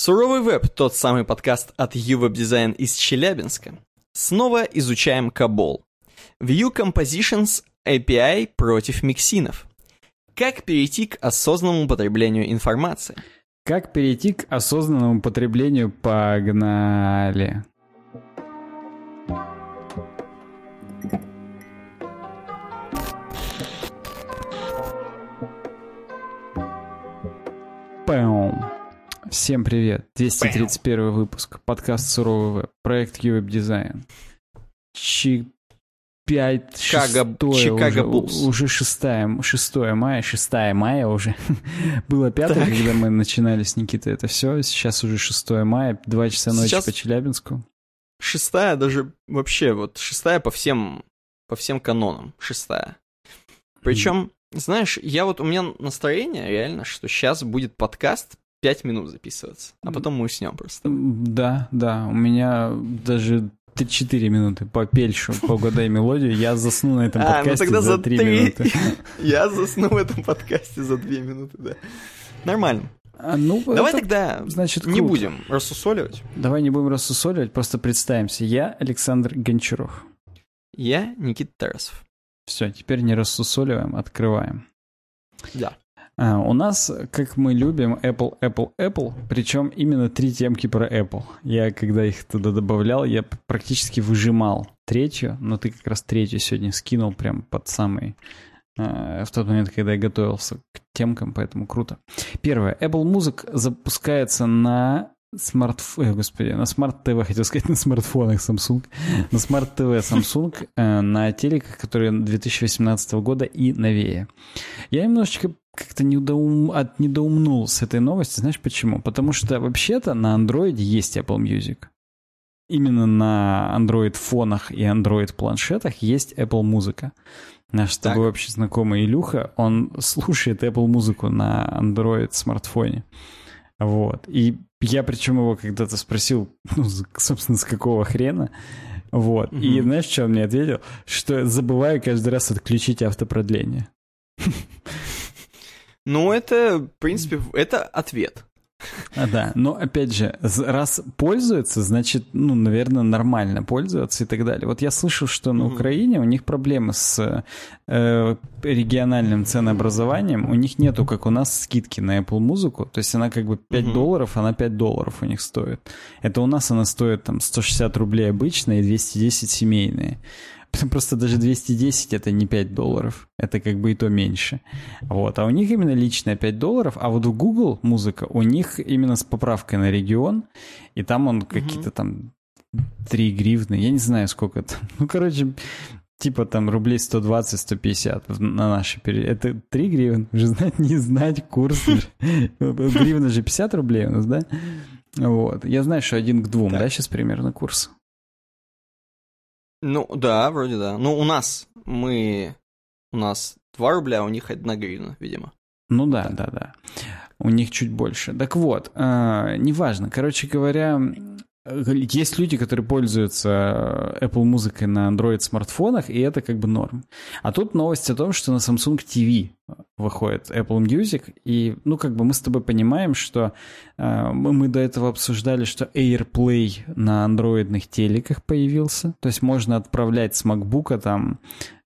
Суровый веб, тот самый подкаст от UWeb Design из Челябинска. Снова изучаем Кабол. View Compositions API против миксинов. Как перейти к осознанному потреблению информации? Как перейти к осознанному потреблению? Погнали! Пэм. Всем привет. 231 выпуск. Подкаст Суровый веб. Проект UWeb Design. Чи... 5, Чикаго, Чикаго уже, уже 6, 6 мая, 6 мая уже. Было 5, так. когда мы начинали с Никитой это все. Сейчас уже 6 мая, 2 часа ночи Сейчас по Челябинску. Шестая даже вообще, вот шестая по всем, по всем канонам. Шестая. Причем, mm. знаешь, я вот, у меня настроение реально, что сейчас будет подкаст 5 минут записываться, а потом мы уснем просто. Да, да, у меня даже 4 минуты по пельшу, по угадай мелодию, я засну на этом подкасте а, ну тогда за 3, 3 минуты. Я засну в этом подкасте за 2 минуты, да. Нормально. А, ну, Давай это, тогда значит, не будем рассусоливать. Давай не будем рассусоливать, просто представимся. Я Александр Гончаров. Я Никита Тарасов. Все, теперь не рассусоливаем, открываем. Да. А, у нас, как мы любим, Apple, Apple, Apple, причем именно три темки про Apple. Я, когда их туда добавлял, я практически выжимал третью, но ты как раз третью сегодня скинул прям под самый э, в тот момент, когда я готовился к темкам, поэтому круто. Первое. Apple Music запускается на смартфон, господи, на smart TV, хотел сказать, на смартфонах Samsung, на смарт ТВ Samsung, э, на телеках, которые 2018 года и новее. Я немножечко как-то недоум... от недоумнул с этой новости. Знаешь почему? Потому что вообще-то на Android есть Apple Music. Именно на Android фонах и Android планшетах есть Apple музыка. Наш с тобой общий знакомый Илюха, он слушает Apple музыку на Android смартфоне. Вот. И я причем его когда-то спросил, ну, собственно, с какого хрена. Вот. Угу. И знаешь, что он мне ответил? Что забываю каждый раз отключить автопродление. Ну, это, в принципе, это ответ. А, да, но опять же, раз пользуется, значит, ну, наверное, нормально пользоваться и так далее. Вот я слышал, что на Украине у них проблемы с э, региональным ценообразованием. У них нету, как у нас, скидки на Apple музыку. То есть она как бы 5 угу. долларов, она 5 долларов у них стоит. Это у нас она стоит там 160 рублей обычная и 210 семейные. Просто даже 210 это не 5 долларов. Это как бы и то меньше. Вот. А у них именно личная 5 долларов. А вот у Google музыка, у них именно с поправкой на регион. И там он какие-то там 3 гривны. Я не знаю, сколько это. Ну, короче, типа там рублей 120-150 на наши переводы. Это 3 гривны. Уже знать, не знать курс. Гривна же 50 рублей у нас, да? Вот. Я знаю, что один к двум, да, сейчас примерно курс. Ну, да, вроде да. Ну, у нас мы... У нас 2 рубля, а у них 1 гривна, видимо. Ну да, да, да. У них чуть больше. Так вот, э, неважно. Короче говоря, есть люди, которые пользуются Apple музыкой на Android смартфонах, и это как бы норм. А тут новость о том, что на Samsung TV выходит Apple Music, и, ну, как бы мы с тобой понимаем, что э, мы до этого обсуждали, что AirPlay на андроидных телеках появился, то есть можно отправлять с MacBook там,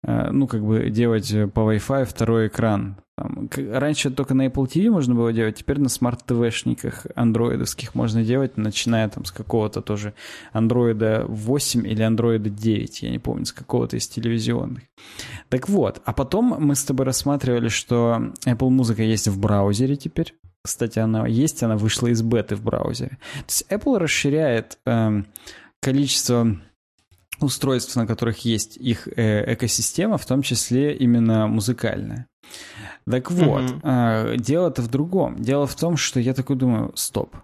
э, ну, как бы делать по Wi-Fi второй экран там, раньше только на Apple TV можно было делать, теперь на смарт-ТВшниках андроидовских можно делать, начиная там с какого-то тоже андроида 8 или андроида 9, я не помню, с какого-то из телевизионных. Так вот, а потом мы с тобой рассматривали, что Apple музыка есть в браузере теперь. Кстати, она есть, она вышла из беты в браузере. То есть Apple расширяет э, количество устройств, на которых есть их э, экосистема, в том числе именно музыкальная. Так вот, mm-hmm. э, дело-то в другом. Дело в том, что я такой думаю, стоп.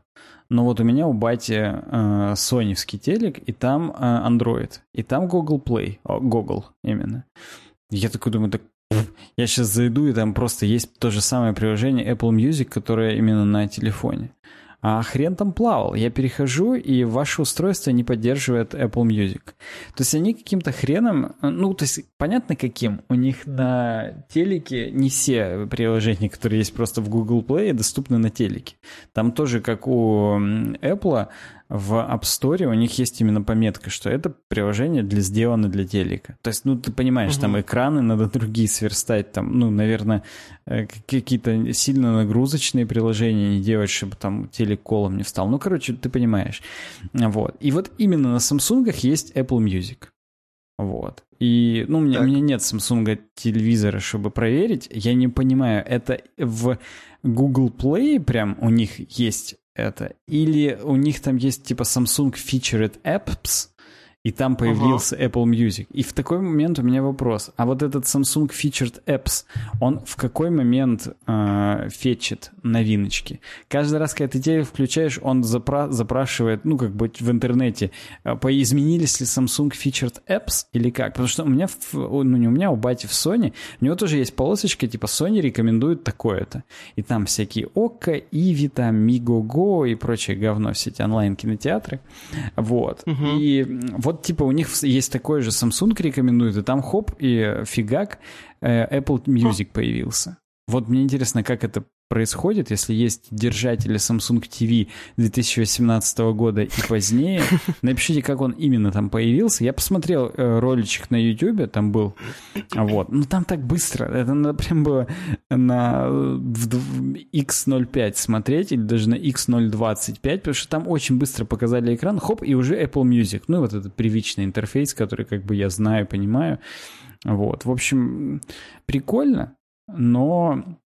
Но вот у меня у бати э, соневский телек, и там э, Android, и там Google Play, о, Google именно. Я такой думаю, так я сейчас зайду, и там просто есть то же самое приложение Apple Music, которое именно на телефоне. А хрен там плавал. Я перехожу, и ваше устройство не поддерживает Apple Music. То есть они каким-то хреном, ну, то есть понятно каким, у них на телеке не все приложения, которые есть просто в Google Play, доступны на телеке. Там тоже, как у Apple, в App Store у них есть именно пометка, что это приложение для сделано для телека. То есть, ну, ты понимаешь, угу. там экраны надо другие сверстать, там, ну, наверное, э, какие-то сильно нагрузочные приложения не делать, чтобы там телек колом не встал. Ну, короче, ты понимаешь. Вот. И вот именно на Samsung есть Apple Music. Вот. И, ну, у меня, у меня нет Samsung телевизора, чтобы проверить. Я не понимаю, это в Google Play прям у них есть это. Или у них там есть типа Samsung Featured Apps, и там появился uh-huh. Apple Music. И в такой момент у меня вопрос. А вот этот Samsung Featured Apps, он в какой момент э, фетчит новиночки? Каждый раз, когда ты телек включаешь, он запра- запрашивает, ну, как бы в интернете, э, изменились ли Samsung Featured Apps или как? Потому что у меня, в, ну, не у меня, у бати в Sony, у него тоже есть полосочка, типа Sony рекомендует такое-то. И там всякие Okko, Иви, там, Migogo и прочее говно, все эти онлайн-кинотеатры. Вот. Uh-huh. И вот типа у них есть такой же Samsung рекомендует, и там хоп, и фигак, э, Apple Music появился. Вот мне интересно, как это происходит, если есть держатели Samsung TV 2018 года и позднее. Напишите, как он именно там появился. Я посмотрел э, роличек на YouTube, там был. Вот. Ну, там так быстро. Это надо прям было на X05 смотреть или даже на X025, потому что там очень быстро показали экран, хоп, и уже Apple Music. Ну, вот этот привычный интерфейс, который как бы я знаю, понимаю. Вот. В общем, прикольно, но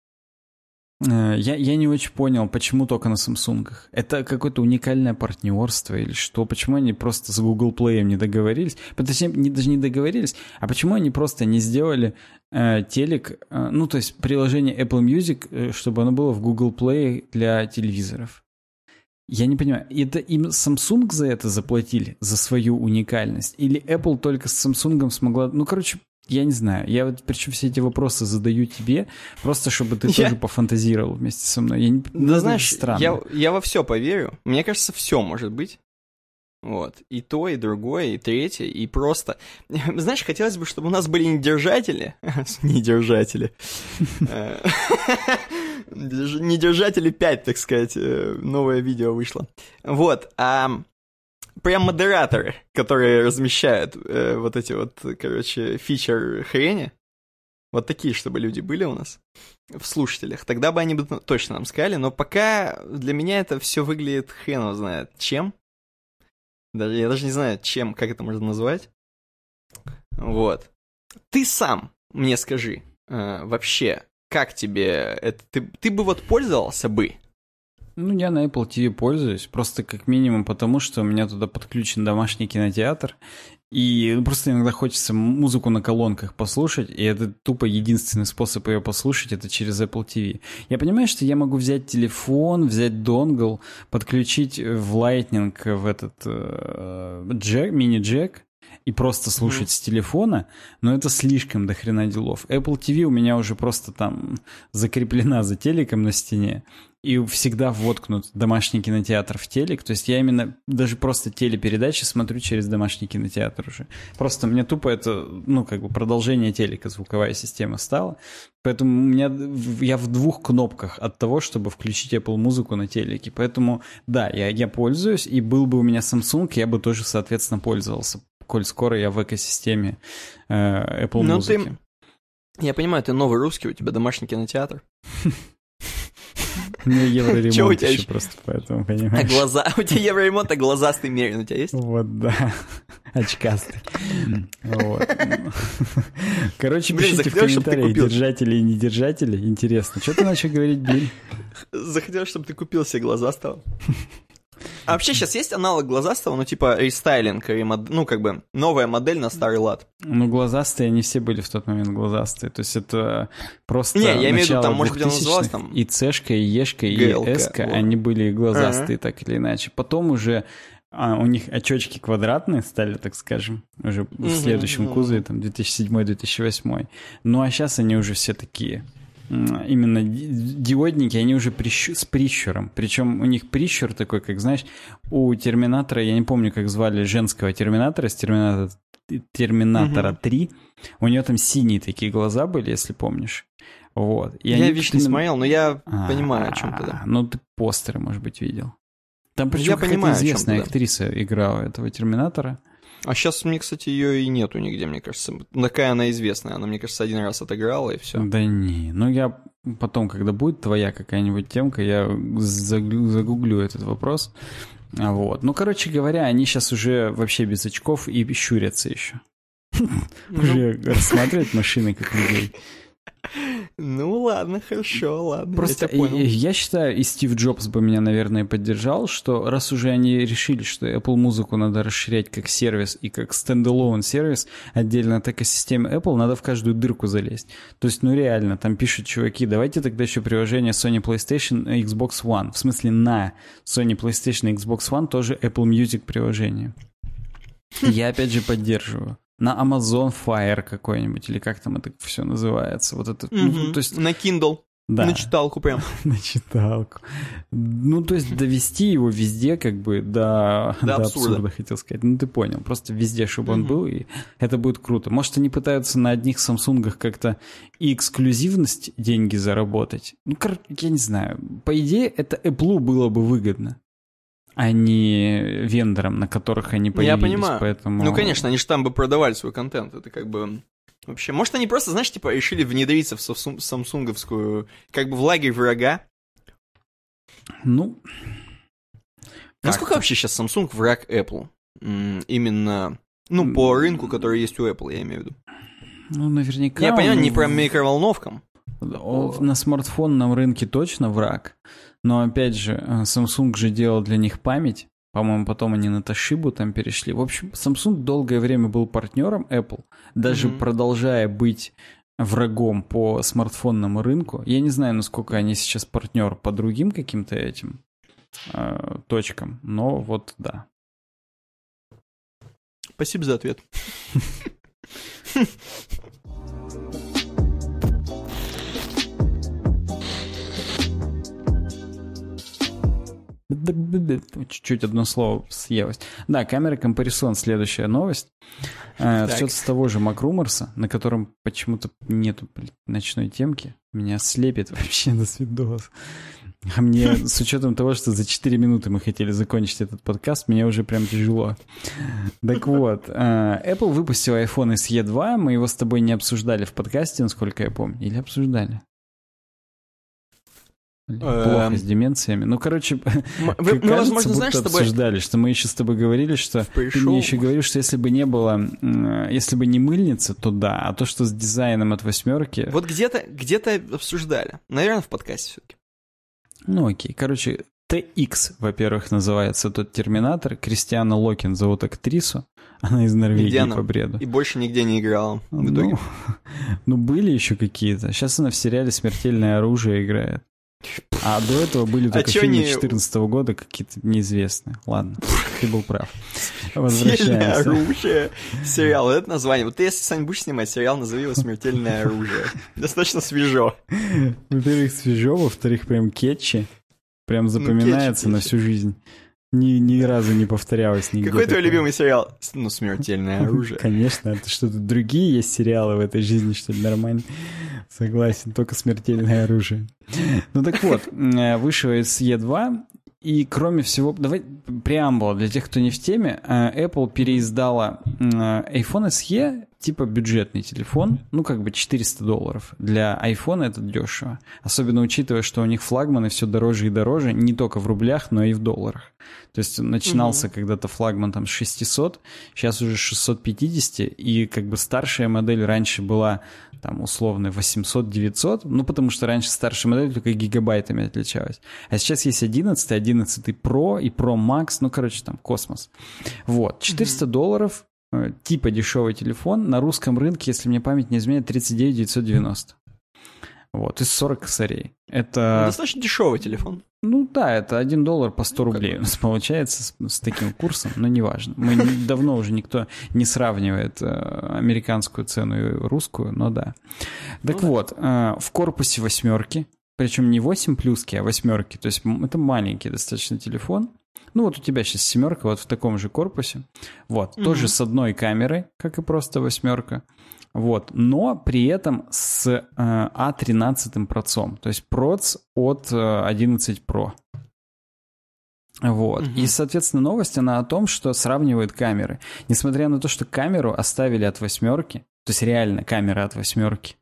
я, я не очень понял, почему только на Samsung. Это какое-то уникальное партнерство или что? Почему они просто с Google Play не договорились? Точнее, не, даже не договорились, а почему они просто не сделали э, телек, э, ну, то есть приложение Apple Music, э, чтобы оно было в Google Play для телевизоров? Я не понимаю, это им Samsung за это заплатили, за свою уникальность? Или Apple только с Samsung смогла... Ну, короче, я не знаю. Я вот причем все эти вопросы задаю тебе, просто чтобы ты я... тоже пофантазировал вместе со мной. Я не... Да, знаешь, странно. Я, я во все поверю. Мне кажется, все может быть. Вот. И то, и другое, и третье, и просто... Знаешь, хотелось бы, чтобы у нас были не держатели. не держатели. Э, не держатели 5, так сказать. Э, новое видео вышло. Вот. А прям модераторы, которые размещают э, вот эти вот, короче, фичер хрени. Вот такие, чтобы люди были у нас в слушателях. Тогда бы они бы точно нам сказали, но пока для меня это все выглядит хрен знает чем. Даже, я даже не знаю, чем, как это можно назвать. Вот. Ты сам мне скажи, э, вообще, как тебе это... Ты, ты бы вот пользовался бы ну, я на Apple TV пользуюсь, просто как минимум потому, что у меня туда подключен домашний кинотеатр, и просто иногда хочется музыку на колонках послушать, и это тупо единственный способ ее послушать, это через Apple TV. Я понимаю, что я могу взять телефон, взять донгл, подключить в Lightning в этот э, джек, мини-джек, и просто слушать mm-hmm. с телефона, но это слишком до хрена делов. Apple TV у меня уже просто там закреплена за телеком на стене, и всегда воткнут домашний кинотеатр в телек. То есть я именно даже просто телепередачи смотрю через домашний кинотеатр уже. Просто мне тупо это, ну, как бы продолжение телека звуковая система стала. Поэтому у меня, я в двух кнопках от того, чтобы включить Apple музыку на телеке. Поэтому, да, я, я пользуюсь, и был бы у меня Samsung, я бы тоже, соответственно, пользовался, коль скоро я в экосистеме э, Apple Но музыки. Ты... Я понимаю, ты новый русский, у тебя домашний кинотеатр. Меня евроремонт еще просто, поэтому, понимаешь. А глаза, у тебя евроремонт, а глазастый мерин у тебя есть? Вот, да. Очкастый. Вот. Короче, пишите в комментариях, держатели и недержатели. Интересно. Что ты начал говорить, блин? Захотел, чтобы ты купил себе глазастого. А вообще сейчас есть аналог глазастого, ну типа рестайлинг, ну как бы новая модель на старый лад? Ну глазастые, они все были в тот момент глазастые, то есть это просто Не, я имею в виду, там может быть она называлась там... И Цешка, и Ешка, и Эска, вот. они были глазастые uh-huh. так или иначе. Потом уже а, у них очечки квадратные стали, так скажем, уже в следующем кузове, там 2007-2008. Ну а сейчас они уже все такие именно диодники, они уже прищ... с прищуром. Причем у них прищур такой, как, знаешь, у Терминатора, я не помню, как звали женского Терминатора, с Терминатора, Терминатора угу. 3, у нее там синие такие глаза были, если помнишь. Вот. И я, видишь, не смотрел, но я а, понимаю, о чем ты. Да. Ну, ты постеры, может быть, видел. Там причем какая-то известная актриса играла этого Терминатора. А сейчас, мне, кстати, ее и нету нигде, мне кажется. Такая она известная. Она, мне кажется, один раз отыграла, и все. Да не. Ну, я потом, когда будет твоя какая-нибудь темка, я загуглю этот вопрос. Вот. Ну, короче говоря, они сейчас уже вообще без очков и щурятся еще. Ну. Уже рассматривают машины как людей. Ну ладно, хорошо, ладно. Просто я, я, я считаю, и Стив Джобс бы меня, наверное, поддержал, что раз уже они решили, что Apple музыку надо расширять как сервис и как стендалон сервис отдельно от экосистемы Apple, надо в каждую дырку залезть. То есть, ну реально, там пишут чуваки, давайте тогда еще приложение Sony PlayStation и Xbox One. В смысле, на Sony PlayStation и Xbox One тоже Apple Music приложение. Я опять же поддерживаю на Amazon Fire какой-нибудь, или как там это все называется. Вот это, mm-hmm. ну, то есть... На Kindle. Да. На читалку прям. На читалку. Ну, то есть довести его везде, как бы, до, до, до абсурда. абсурда, хотел сказать. Ну, ты понял. Просто везде, чтобы mm-hmm. он был, и это будет круто. Может, они пытаются на одних Самсунгах как-то и эксклюзивность деньги заработать. Ну, я не знаю. По идее, это Apple было бы выгодно а не вендорам, на которых они появились. Я понимаю. Поэтому... Ну, конечно, они же там бы продавали свой контент. Это как бы... Вообще, может, они просто, знаешь, типа, решили внедриться в самсунговскую, как бы в лагерь врага? Ну... Насколько вообще сейчас Samsung враг Apple? Именно, ну, по рынку, который есть у Apple, я имею в виду. Ну, наверняка... Я понимаю, не про микроволновкам. На смартфонном рынке точно враг. Но опять же, э, Samsung же делал для них память. По-моему, потом они на Toshiba там перешли. В общем, Samsung долгое время был партнером Apple, даже mm-hmm. продолжая быть врагом по смартфонному рынку. Я не знаю, насколько они сейчас партнер по другим каким-то этим э, точкам, но вот да. Спасибо за ответ. Чуть-чуть одно слово съелось. Да, камера компарисон, следующая новость. Э, Все с того же Макруморса, на котором почему-то нету ночной темки. Меня слепит вообще на свидос. А мне, с учетом того, что за 4 минуты мы хотели закончить этот подкаст, мне уже прям тяжело. Так вот, э, Apple выпустил iPhone SE 2, мы его с тобой не обсуждали в подкасте, насколько я помню. Или обсуждали? Плохо эм. с деменциями. Ну, короче, мы, кажется, возможно, знаешь, будто обсуждали, что мы еще с тобой говорили, что ты мне еще говорил, что если бы не было, если бы не мыльница, то да, а то, что с дизайном от восьмерки... Вот где-то где обсуждали. Наверное, в подкасте все-таки. Ну, окей. Короче, TX, во-первых, называется тот Терминатор. Кристиана Локин зовут актрису. Она из Норвегии она? по бреду. И больше нигде не играла в ну, итоге. Ну, были еще какие-то. Сейчас она в сериале «Смертельное оружие» играет. А до этого были а только а фильмы 2014 не... года какие-то неизвестные. Ладно, ты был прав. Возвращаемся. оружие. Сериал, это название. Вот ты, если, Сань, будешь снимать сериал, назови его «Смертельное оружие». Достаточно свежо. Во-первых, свежо, во-вторых, прям кетчи. Прям ну, запоминается ну, кетчи, на всю жизнь. Ни, ни разу не повторялось нигде. Какой твой любимый сериал? Ну, «Смертельное оружие». Конечно, это что-то другие есть сериалы в этой жизни, что ли, нормально? Согласен, только смертельное оружие. Ну так вот, э, вышел SE2, и кроме всего, давай преамбула для тех, кто не в теме, э, Apple переиздала э, iPhone SE типа бюджетный телефон, ну как бы 400 долларов. Для iPhone это дешево. Особенно учитывая, что у них флагманы все дороже и дороже, не только в рублях, но и в долларах. То есть начинался угу. когда-то флагман там с 600, сейчас уже 650, и как бы старшая модель раньше была там условно 800-900, ну потому что раньше старшая модель только гигабайтами отличалась. А сейчас есть 11, 11 Pro и Pro Max, ну короче там космос. Вот, 400 угу. долларов, Э, типа дешевый телефон на русском рынке, если мне память не изменяет, 39 990. Вот, из 40 косарей. Ну, Это, Достаточно дешевый телефон. ну да, это 1 доллар по 100 Ну, рублей как у нас получается с, с таким курсом, но неважно. Мы давно уже никто не сравнивает э, американскую цену и русскую, но да. Так Ну да. вот, э, в корпусе восьмерки, причем не 8 плюски, а восьмерки, то есть это маленький достаточно телефон. Ну вот у тебя сейчас семерка вот в таком же корпусе. Вот, Мгм. тоже с одной камерой, как и просто восьмерка. Вот, но при этом с э, А13 процом, то есть проц от э, 11 Pro. Вот. Мгм. И, соответственно, новость, она о том, что сравнивают камеры. Несмотря на то, что камеру оставили от восьмерки, то есть реально камера от восьмерки,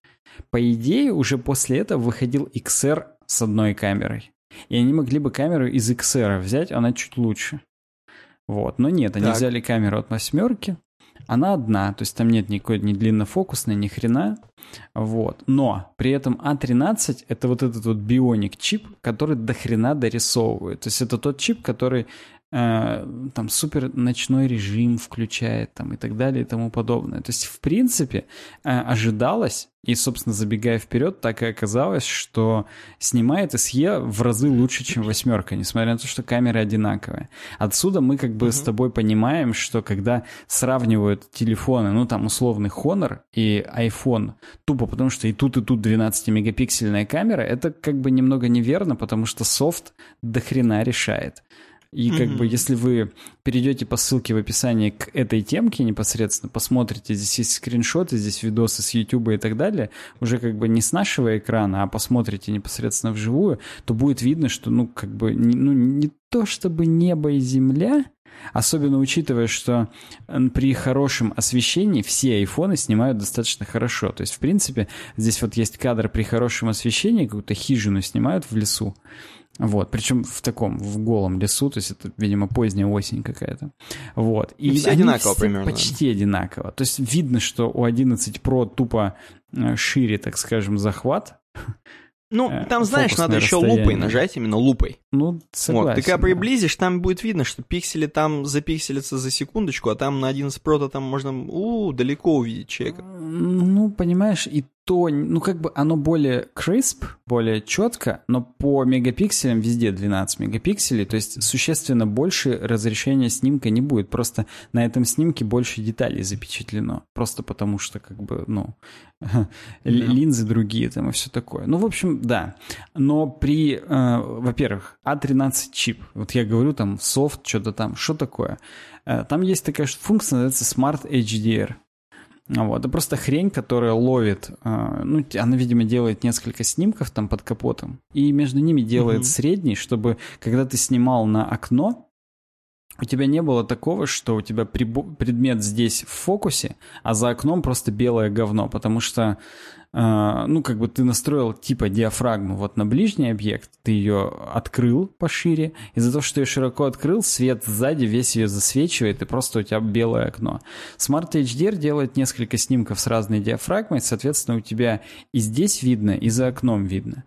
по идее, уже после этого выходил XR с одной камерой. И они могли бы камеру из XR взять, она чуть лучше. Вот. Но нет, они Так. взяли камеру от восьмерки. Она одна, то есть там нет никакой ни длиннофокусной, ни хрена. Вот. Но при этом А13 это вот этот вот бионик чип, который до хрена дорисовывает. То есть это тот чип, который там супер ночной режим включает там и так далее и тому подобное. То есть в принципе э, ожидалось, и собственно забегая вперед, так и оказалось, что снимает SE в разы лучше, чем восьмерка, несмотря на то, что камеры одинаковые. Отсюда мы как бы Мгм. с тобой понимаем, что когда сравнивают телефоны, ну там условный Honor и iPhone, тупо потому что и тут, и тут 12-мегапиксельная камера, это как бы немного неверно, потому что софт до хрена решает. И как бы если вы перейдете по ссылке в описании к этой темке непосредственно, посмотрите, здесь есть скриншоты, здесь видосы с YouTube и так далее, уже как бы не с нашего экрана, а посмотрите непосредственно вживую, то будет видно, что ну как бы не- ну, не то чтобы небо и земля, Особенно учитывая, что при хорошем освещении все айфоны снимают достаточно хорошо. То есть, в принципе, здесь вот есть кадр при хорошем освещении, какую-то хижину снимают в лесу. Вот, причем в таком, в голом лесу, то есть это, видимо, поздняя осень какая-то. Вот. И все они одинаково все примерно, Почти одинаково. То есть видно, что у 11 Pro тупо э, шире, так скажем, захват. Ну, Э, там, знаешь, надо фокусное еще расстояние. лупой нажать, именно лупой. Ну, согласен. вот, ты когда да. приблизишь, там будет видно, что пиксели там запикселятся за секундочку, а там на 11 Pro там можно у далеко увидеть человека. Ну, понимаешь, и то, ну, как бы оно более crisp, более четко, но по мегапикселям везде 12 мегапикселей, то есть существенно больше разрешения снимка не будет. Просто на этом снимке больше деталей запечатлено. Просто потому что, как бы, ну, л- линзы другие там и все такое. Ну, в общем, да. Но при, э, во-первых, А13 чип, вот я говорю там софт, что-то там, что такое? Э, Там есть такая функция, называется Smart HDR. Вот, это просто хрень, которая ловит, э, ну, она, видимо, делает несколько снимков там под капотом, и между ними делает Мгм. средний, чтобы, когда ты снимал на окно, у тебя не было такого, что у тебя предмет здесь в фокусе, а за окном просто белое говно, потому что, ну, как бы ты настроил типа диафрагму вот на ближний объект, ты ее открыл пошире, из-за того, что ты ее широко открыл, свет сзади весь ее засвечивает, и просто у тебя белое окно. Smart HDR делает несколько снимков с разной диафрагмой, соответственно, у тебя и здесь видно, и за окном видно.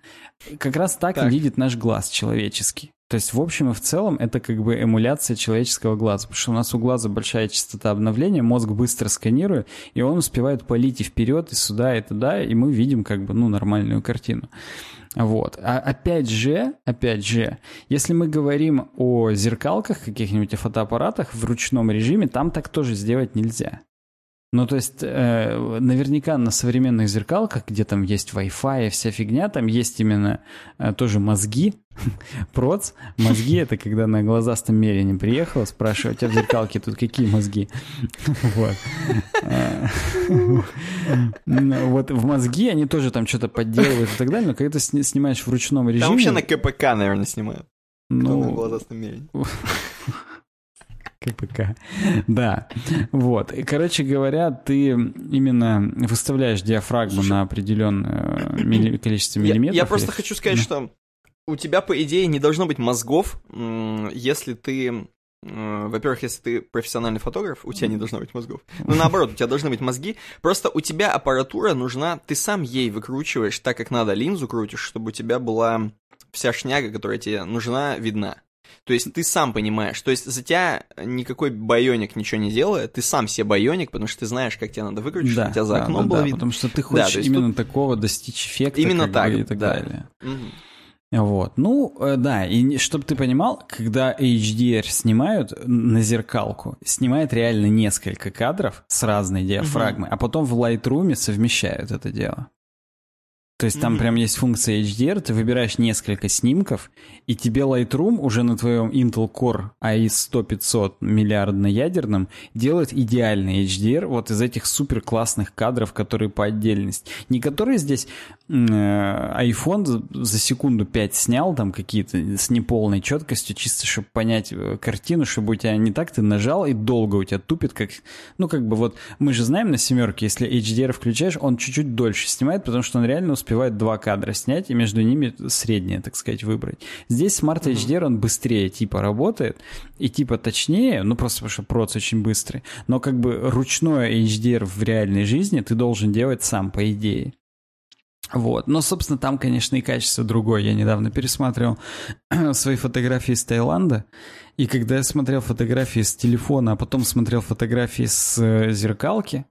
Как раз так, Так. видит наш глаз человеческий. То есть, в общем и в целом, это как бы эмуляция человеческого глаза, потому что у нас у глаза большая частота обновления, мозг быстро сканирует, и он успевает полить и вперед, и сюда, и туда, и мы видим как бы, ну, нормальную картину. Вот. А опять же, опять же, если мы говорим о зеркалках каких-нибудь, о фотоаппаратах в ручном режиме, там так тоже сделать нельзя. Ну, то есть, э, наверняка на современных зеркалках, где там есть Wi-Fi и вся фигня, там есть именно э, тоже мозги, проц. Мозги — это когда на глазастом мерине приехала, спрашиваю, у тебя в зеркалке тут какие мозги? Вот. Э, Вот в мозги они тоже там что-то подделывают и так далее, но когда ты сни- снимаешь в ручном режиме... Там вообще на КПК, наверное, снимают. ну, на глазастом мере. КПК. Да. Вот. И, короче говоря, ты именно выставляешь диафрагму Слушай, на определенное милли- количество миллиметров. я просто или- хочу сказать, Да. что у тебя, по идее, не должно быть мозгов, если ты... Во-первых, если ты профессиональный фотограф, у тебя не должно быть мозгов. Ну, наоборот, у тебя должны быть мозги. Просто у тебя аппаратура нужна, ты сам ей выкручиваешь так, как надо, линзу крутишь, чтобы у тебя была вся шняга, которая тебе нужна, видна. То есть ты сам понимаешь, то есть за тебя никакой байоник ничего не делает, ты сам себе байоник, потому что ты знаешь, как тебе надо выключить, Да, у тебя за да, окном да, было да, видно. потому что ты хочешь есть именно такого достичь эффекта. Именно так, бы, и так да. далее. Мгм. Вот. Ну, э, да, и чтобы ты понимал, когда HDR снимают на зеркалку, снимает реально несколько кадров с разной диафрагмой, а потом в Lightroom совмещают это дело. То есть там прям есть функция HDR, ты выбираешь несколько снимков, и тебе Lightroom уже на твоем Intel Core AIS 100-500 миллиардно-ядерном делает идеальный HDR вот из этих супер классных кадров, которые по отдельности. Не которые здесь э, iPhone за- за секунду 5 снял там какие-то с неполной четкостью, чисто чтобы понять э, картину, чтобы у тебя не так ты нажал и долго у тебя тупит, как, ну как бы вот мы же знаем на семерке, если HDR включаешь, он чуть-чуть дольше снимает, потому что он реально успевает два кадра снять и между ними среднее, так сказать, выбрать. Здесь Smart HDR, он быстрее типа работает и типа точнее, ну просто потому что проц очень быстрый, но как бы ручное HDR в реальной жизни ты должен делать сам, по идее. Вот. Но, собственно, там, конечно, и качество другое. Я недавно пересматривал свои фотографии из Таиланда. И когда я смотрел фотографии с телефона, а потом смотрел фотографии с э, зеркалки,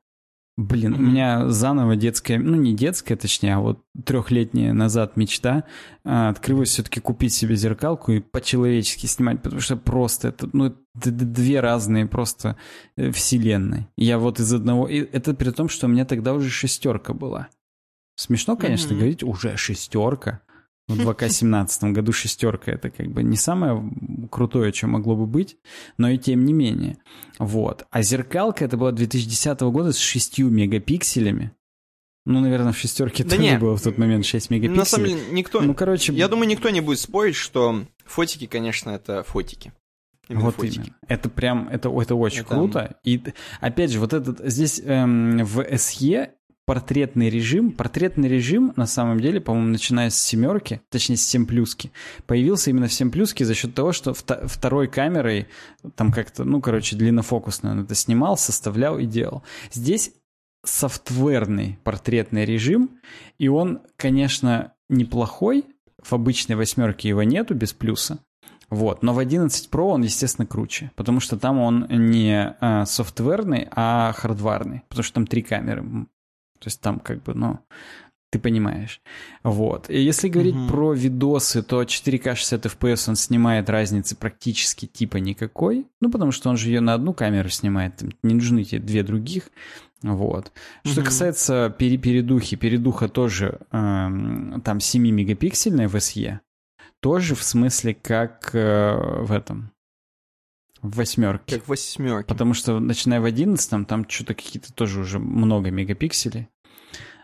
блин, у меня заново детская, ну не детская, точнее, а вот трехлетняя назад мечта а, открылась все-таки купить себе зеркалку и по-человечески снимать, потому что просто это, ну, д- две разные просто э, вселенные. Я вот из одного... И это при том, что у меня тогда уже шестерка была. Смешно, конечно, Мгм. говорить, уже шестерка. В 2К17 году шестерка это как бы не самое крутое, что могло бы быть, но и тем не менее. Вот. А зеркалка это была 2010 года с 6 мегапикселями. Ну, наверное, в шестерке Да тоже не. было в тот момент 6 мегапикселей. На самом деле, никто... Ну, короче, Я думаю, никто не будет спорить, что фотики, конечно, это фотики. Именно вот фотики. именно. Это прям, это, это очень Это- круто. И опять же, вот этот, здесь эм, в SE портретный режим, портретный режим, на самом деле, по-моему, начиная с семерки, точнее, с 7 плюски, появился именно в 7 плюске за счет того, что вто- второй камерой, там как-то, ну, короче, длиннофокусно он это снимал, составлял и делал. Здесь софтверный портретный режим, и он, конечно, неплохой, в обычной восьмерке его нету без плюса, вот. Но в 11 Pro он, естественно, круче, потому что там он не а, софтверный, а хардварный, потому что там три камеры. То есть там как бы, ну, ты понимаешь. Вот. И если говорить Мгм. про видосы, то 4К 60 FPS он снимает разницы практически типа никакой. Ну, потому что он же ее на одну камеру снимает, там не нужны тебе две других. Вот. Что касается пере- передухи, передуха тоже эм, там 7 мегапиксельная в SE. Тоже в смысле как э, в этом, в восьмерке. Как восьмерки. Потому что начиная в 11 там что-то какие-то тоже уже много мегапикселей.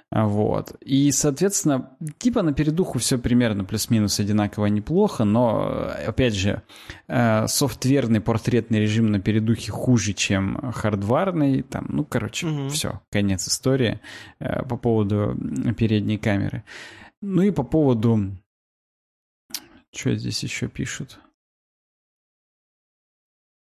А, Вот. И, соответственно, типа на передуху все примерно плюс-минус одинаково неплохо, но, опять же, э, софтверный портретный режим на передухе хуже, чем хардварный. Там, ну, короче, Мгм. все, конец истории э, по поводу передней камеры. Ну и по поводу... Что здесь еще пишут?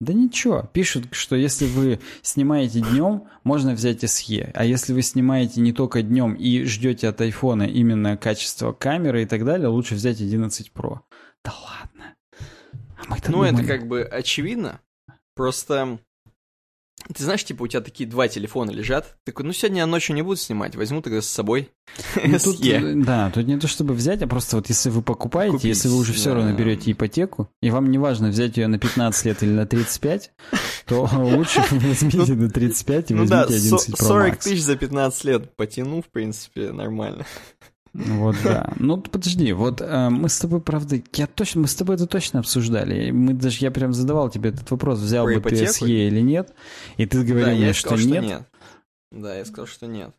Да ничего, пишут, что если вы снимаете днем, можно взять SE, а если вы снимаете не только днем и ждете от айфона именно качество камеры и так далее, лучше взять 11 Pro. Да ладно. А мы-то Ну, это думали- как бы очевидно. Просто, ты знаешь, типа, у тебя такие два телефона лежат. Такой, ну, сегодня я ночью не буду снимать, возьму тогда с собой Ну, тут, э, да, тут не то чтобы взять, а просто вот если вы покупаете, Купить, если вы уже все да. равно берете ипотеку, и вам не важно взять ее на 15 лет или на 35, то лучше возьмите на 35 и Ну возьмите 11 со- Pro 40 Max. тысяч за 15 лет потяну, в принципе, нормально. Вот да. Ну подожди, вот э, мы с тобой, правда, я точно, мы с тобой это точно обсуждали. Мы даже я прям задавал тебе этот вопрос, взял Про бы ты ипотеку? SE или нет, и ты говорил да, мне, я что, сказал, нет. что нет. Да, я сказал, что нет.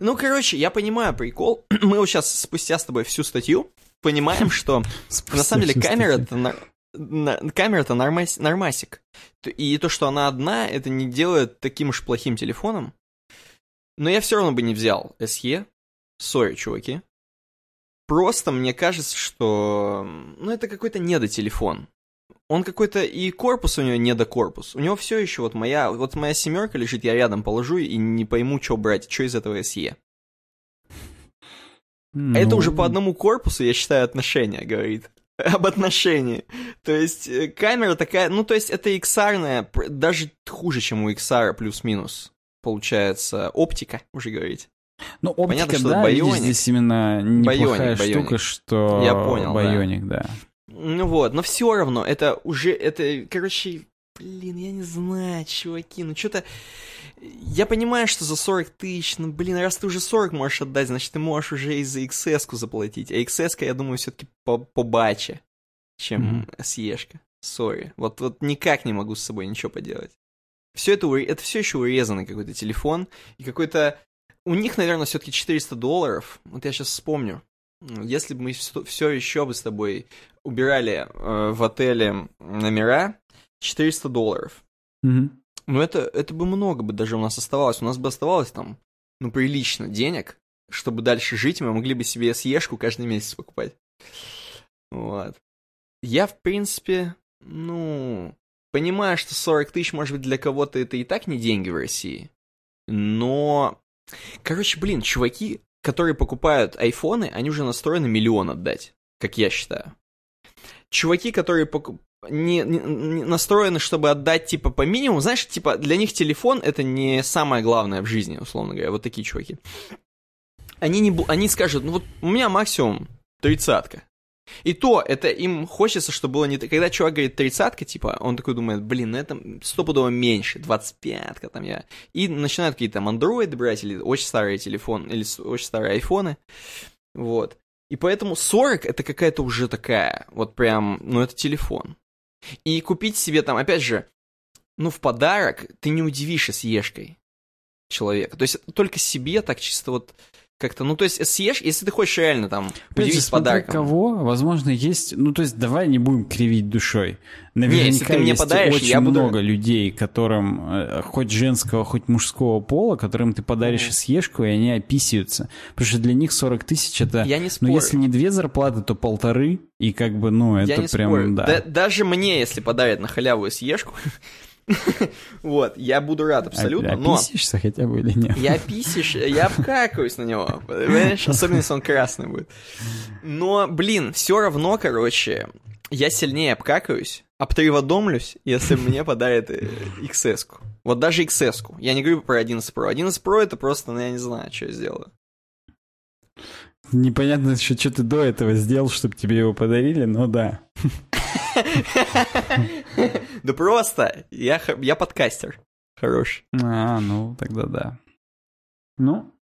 Ну, короче, я понимаю прикол. Мы вот сейчас спустя с тобой всю статью понимаем, что на самом деле камера-то камера-то нормас- нормасик. И то, что она одна, это не делает таким уж плохим телефоном. Но я все равно бы не взял SE. Сори, чуваки. Просто мне кажется, что... Ну, это какой-то недотелефон. Он какой-то... И корпус у него недокорпус. У него все еще вот моя... Вот моя семерка лежит, я рядом положу и не пойму, что брать, что из этого SE. А это Ну, уже по одному корпусу, я считаю, отношения говорит. об отношении. То есть э, камера такая, ну то есть это XR, даже хуже, чем у XR плюс-минус. Получается оптика, уже говорить. Ну, оптика, Понятно, что да, байоник. здесь именно неплохая байоник, штука, что Я понял, байоник, да. да. Ну вот, но все равно, это уже, это, короче, блин, я не знаю, чуваки, ну что-то... Я понимаю, что за 40 тысяч, ну, блин, раз ты уже 40 можешь отдать, значит, ты можешь уже и за XS заплатить. А XS, я думаю, все-таки по побаче, чем mm-hmm. SE-шка. Сори. Вот, вот никак не могу с собой ничего поделать. Все это, это все еще урезанный какой-то телефон, и какой-то... У них, наверное, все-таки 400 долларов. Вот я сейчас вспомню. Если бы мы все еще бы с тобой убирали э, в отеле номера, 400 долларов. Mm-hmm. Ну, это, это бы много бы даже у нас оставалось. У нас бы оставалось там, ну, прилично денег, чтобы дальше жить, мы могли бы себе съешку каждый месяц покупать. Вот. Я, в принципе, ну, понимаю, что 40 тысяч, может быть, для кого-то это и так не деньги в России. Но, короче, блин, чуваки, которые покупают айфоны, они уже настроены миллион отдать, как я считаю. Чуваки, которые покуп не, не, не настроены, чтобы отдать, типа, по минимуму. Знаешь, типа, для них телефон это не самое главное в жизни, условно говоря. Вот такие чуваки. Они, не, они скажут, ну вот у меня максимум тридцатка. И то, это им хочется, чтобы было не... Когда чувак говорит тридцатка, типа, он такой думает, блин, ну это стопудово меньше, 25-ка там я. И начинают какие-то там андроиды брать, или очень старые телефоны, или очень старые айфоны. Вот. И поэтому 40 это какая-то уже такая, вот прям, ну это телефон. И купить себе там, опять же, ну, в подарок ты не удивишь съешкой человека. То есть только себе так чисто вот как-то, ну, то есть съешь, если ты хочешь реально там Опять удивить же, подарком. кого, возможно, есть, ну, то есть давай не будем кривить душой. Наверняка не, если ты мне есть подаришь, очень я буду... много людей, которым, э, хоть женского, хоть мужского пола, которым ты подаришь mm. съешку, и они описываются. Потому что для них 40 тысяч это, я не спорю. ну, если не две зарплаты, то полторы, и как бы, ну, это я не прям, спорю. да. да. Даже мне, если подарят на халяву съешку, Вот, я буду рад абсолютно, а, но... Описишься хотя бы или нет? Я писишь, я обкакаюсь на него, понимаешь? Особенно, если он красный будет. Но, блин, все равно, короче, я сильнее обкакаюсь, обтриводомлюсь, если мне подарят XS. -ку. Вот даже XS. -ку. Я не говорю про 11 Pro. 11 Pro это просто, ну, я не знаю, что я сделаю. Непонятно еще, что ты до этого сделал, чтобы тебе его подарили, но да. Да просто, я, я подкастер. Хорош. А, ну, тогда да. Ну,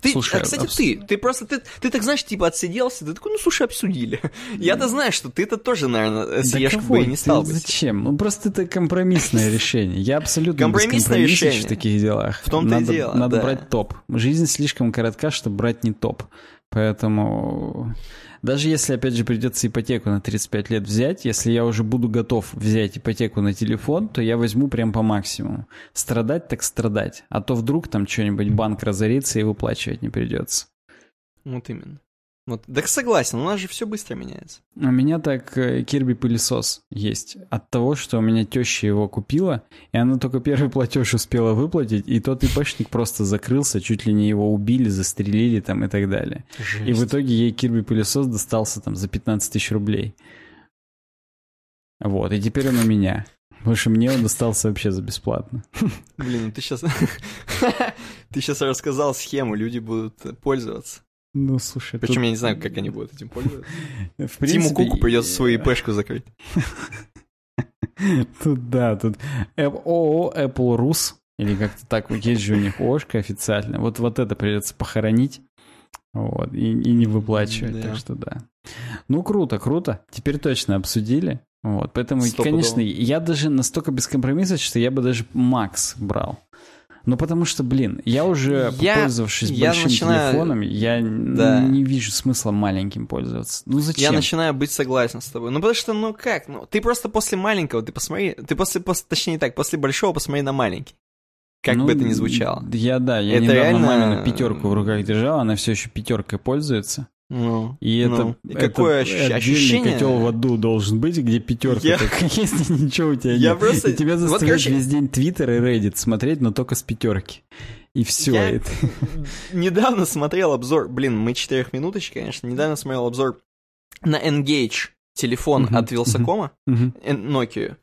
ты, слушай, а, кстати, обс... ты, ты просто, ты, ты так, знаешь, типа отсиделся, ты такой, ну, слушай, обсудили. Я-то знаю, что ты-то тоже, наверное, съешь бы и не стал бы. Зачем? Ну, просто это компромиссное решение. Я абсолютно компромиссное решение в таких делах. В том-то и дело, Надо да. брать топ. Жизнь слишком коротка, чтобы брать не топ. Поэтому даже если, опять же, придется ипотеку на 35 лет взять, если я уже буду готов взять ипотеку на телефон, то я возьму прям по максимуму. Страдать так страдать. А то вдруг там что-нибудь банк разорится и выплачивать не придется. Вот именно. Вот. Так согласен, у нас же все быстро меняется. У меня так Кирби э, пылесос есть. От того, что у меня теща его купила, и она только первый платеж успела выплатить, и тот ИПшник просто закрылся, чуть ли не его убили, застрелили там и так далее. Жесть. И в итоге ей Кирби пылесос достался там за 15 тысяч рублей. Вот, и теперь он у меня. Потому что мне он достался вообще за бесплатно. Блин, ну ты сейчас... ты сейчас рассказал схему, люди будут пользоваться. Ну, слушай... Причем тут... я не знаю, как они будут этим пользоваться. В принципе... Тиму Куку придется свою ИПшку закрыть. Тут, да, тут ООО Apple Rus, или как-то так, есть же у них ОшКа официально. Вот, вот это придется похоронить. Вот, и, и не выплачивать, да. так что да. Ну, круто, круто. Теперь точно обсудили. Вот, поэтому, конечно, я даже настолько без компромисса, что я бы даже Макс брал. Ну, потому что, блин, я уже, я, пользовавшись я большим начинаю... телефоном, я да. не вижу смысла маленьким пользоваться. Ну, зачем? Я начинаю быть согласен с тобой. Ну, потому что, ну как, ну, ты просто после маленького, ты посмотри, ты после, после точнее так, после большого посмотри на маленький. Как ну, бы это ни звучало. Я, да, я это недавно реально... мамину пятерку в руках держал, она все еще пятеркой пользуется. Ну, и ну. это, и какое это ощущение? котел в аду должен быть, где пятерка. Я... Так, если ничего у тебя я нет. Просто... И тебя заставляют вот, короче... весь день Твиттер и Reddit смотреть, но только с пятерки. И все я это. недавно смотрел обзор, блин, мы четырехминуточки, конечно, недавно смотрел обзор на Engage телефон от Вилсакома, э, Nokia.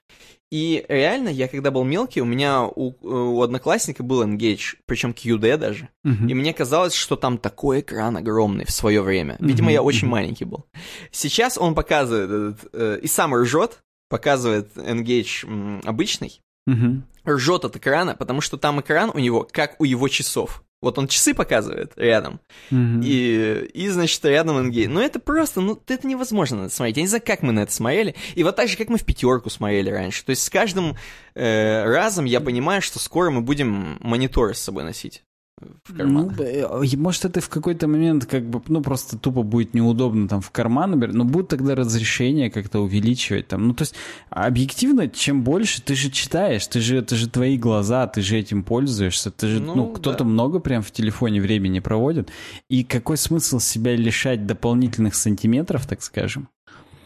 И реально, я когда был мелкий, у меня у, у одноклассника был Engage, причем QD даже. Мгм. И мне казалось, что там такой экран огромный в свое время. Видимо, Мгм, я очень мгм. маленький был. Сейчас он показывает этот, э, и сам ржет, показывает Engage м, обычный, Мгм. ржет от экрана, потому что там экран у него как у его часов. Вот он часы показывает рядом, Мгм. и, и, значит, рядом Engage. Ну, это просто, ну, это невозможно на это смотреть. Я не знаю, как мы на это смотрели. И вот так же, как мы в пятерку смотрели раньше. То есть с каждым э, разом я понимаю, что скоро мы будем мониторы с собой носить в Ну, карманах. э, может, это в какой-то момент как бы, ну, просто тупо будет неудобно там в карман набирать, но будут тогда разрешение как-то увеличивать там. Ну, то есть, объективно, чем больше, ты же читаешь, ты же, это же твои глаза, ты же этим пользуешься, ты же, ну, Ну, кто-то да. много прям в телефоне времени проводит, и какой смысл себя лишать дополнительных сантиметров, так скажем?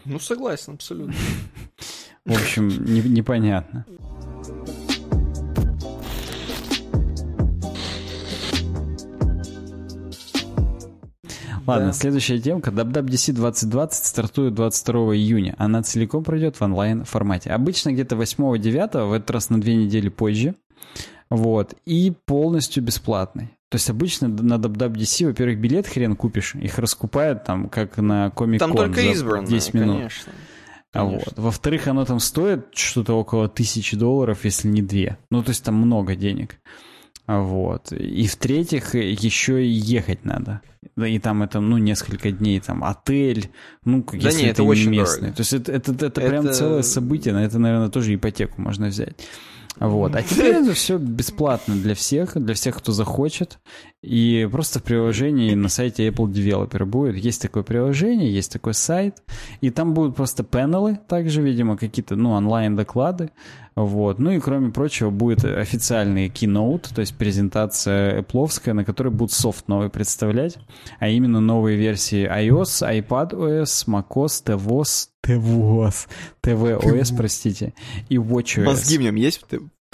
Ну, согласен, абсолютно. В общем, не- непонятно. Ладно, Да. следующая темка. WWDC 2020 стартует 22 июня. Она целиком пройдет в онлайн формате. Обычно где-то 8-9, в этот раз на две недели позже. Вот. И полностью бесплатный. То есть обычно на WWDC, во-первых, билет хрен купишь. Их раскупают там, как на Comic-Con Там только избранные, 10 минут. конечно. А вот. Во-вторых, оно там стоит что-то около тысячи долларов, если не две. Ну, то есть там много денег. Вот. И в-третьих, еще и ехать надо. Да, И там это, ну, несколько дней, там, отель, ну, Да если не, это это не очень местный. дорого. То есть это, это, это прям Это- целое событие, на это, наверное, тоже ипотеку можно взять. Вот. А теперь это все бесплатно для всех, для всех, кто захочет. И просто в приложении на сайте Apple Developer будет. Есть такое приложение, есть такой сайт. И там будут просто панелы, также, видимо, какие-то, ну, онлайн-доклады. Вот. Ну и, кроме прочего, будет официальный keynote, то есть презентация Apple, на которой будут софт новый представлять, а именно новые версии iOS, iPadOS, macOS, tvOS, tvOS, tvOS, простите, и watchOS. Мозги в нем есть?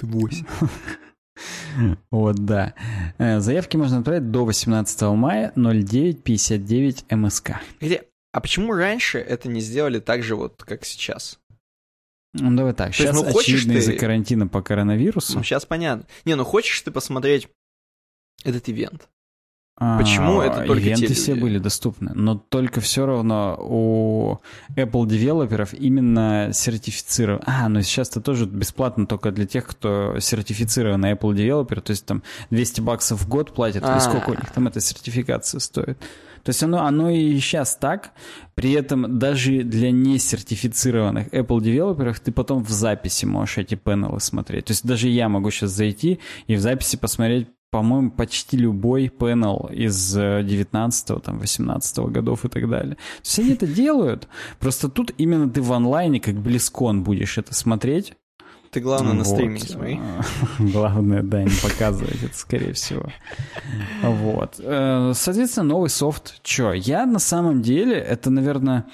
Восемь. Вот, да. Э, Заявки можно отправить до 18 мая 0959 МСК. Где? А почему раньше это не сделали так же, вот как сейчас? Ну, давай так. То есть, Сейчас, ну, хочешь очевидно, ты- из-за карантина по коронавирусу. Ну, сейчас понятно. Не, ну хочешь ты посмотреть этот ивент? Почему а, это только Ивенты те все люди? были доступны, но только все равно у Apple девелоперов именно сертифицирован. А, ну сейчас это тоже бесплатно только для тех, кто сертифицирован Apple девелопер, то есть там 200 баксов в год платят, или А. сколько у них там эта сертификация стоит. То есть оно, оно и сейчас так, при этом даже для несертифицированных Apple девелоперов ты потом в записи можешь эти панелы смотреть. То есть даже я могу сейчас зайти и в записи посмотреть по-моему, почти любой панел из 19 там, 18 годов и так далее. То есть они это делают, просто тут именно ты в онлайне, как близкон будешь это смотреть. Ты главное на Вот. стриме не смотри. Главное, да, не показывать это, скорее всего. Вот. Э, Соответственно, новый софт. Чё? Я на самом деле, это, наверное,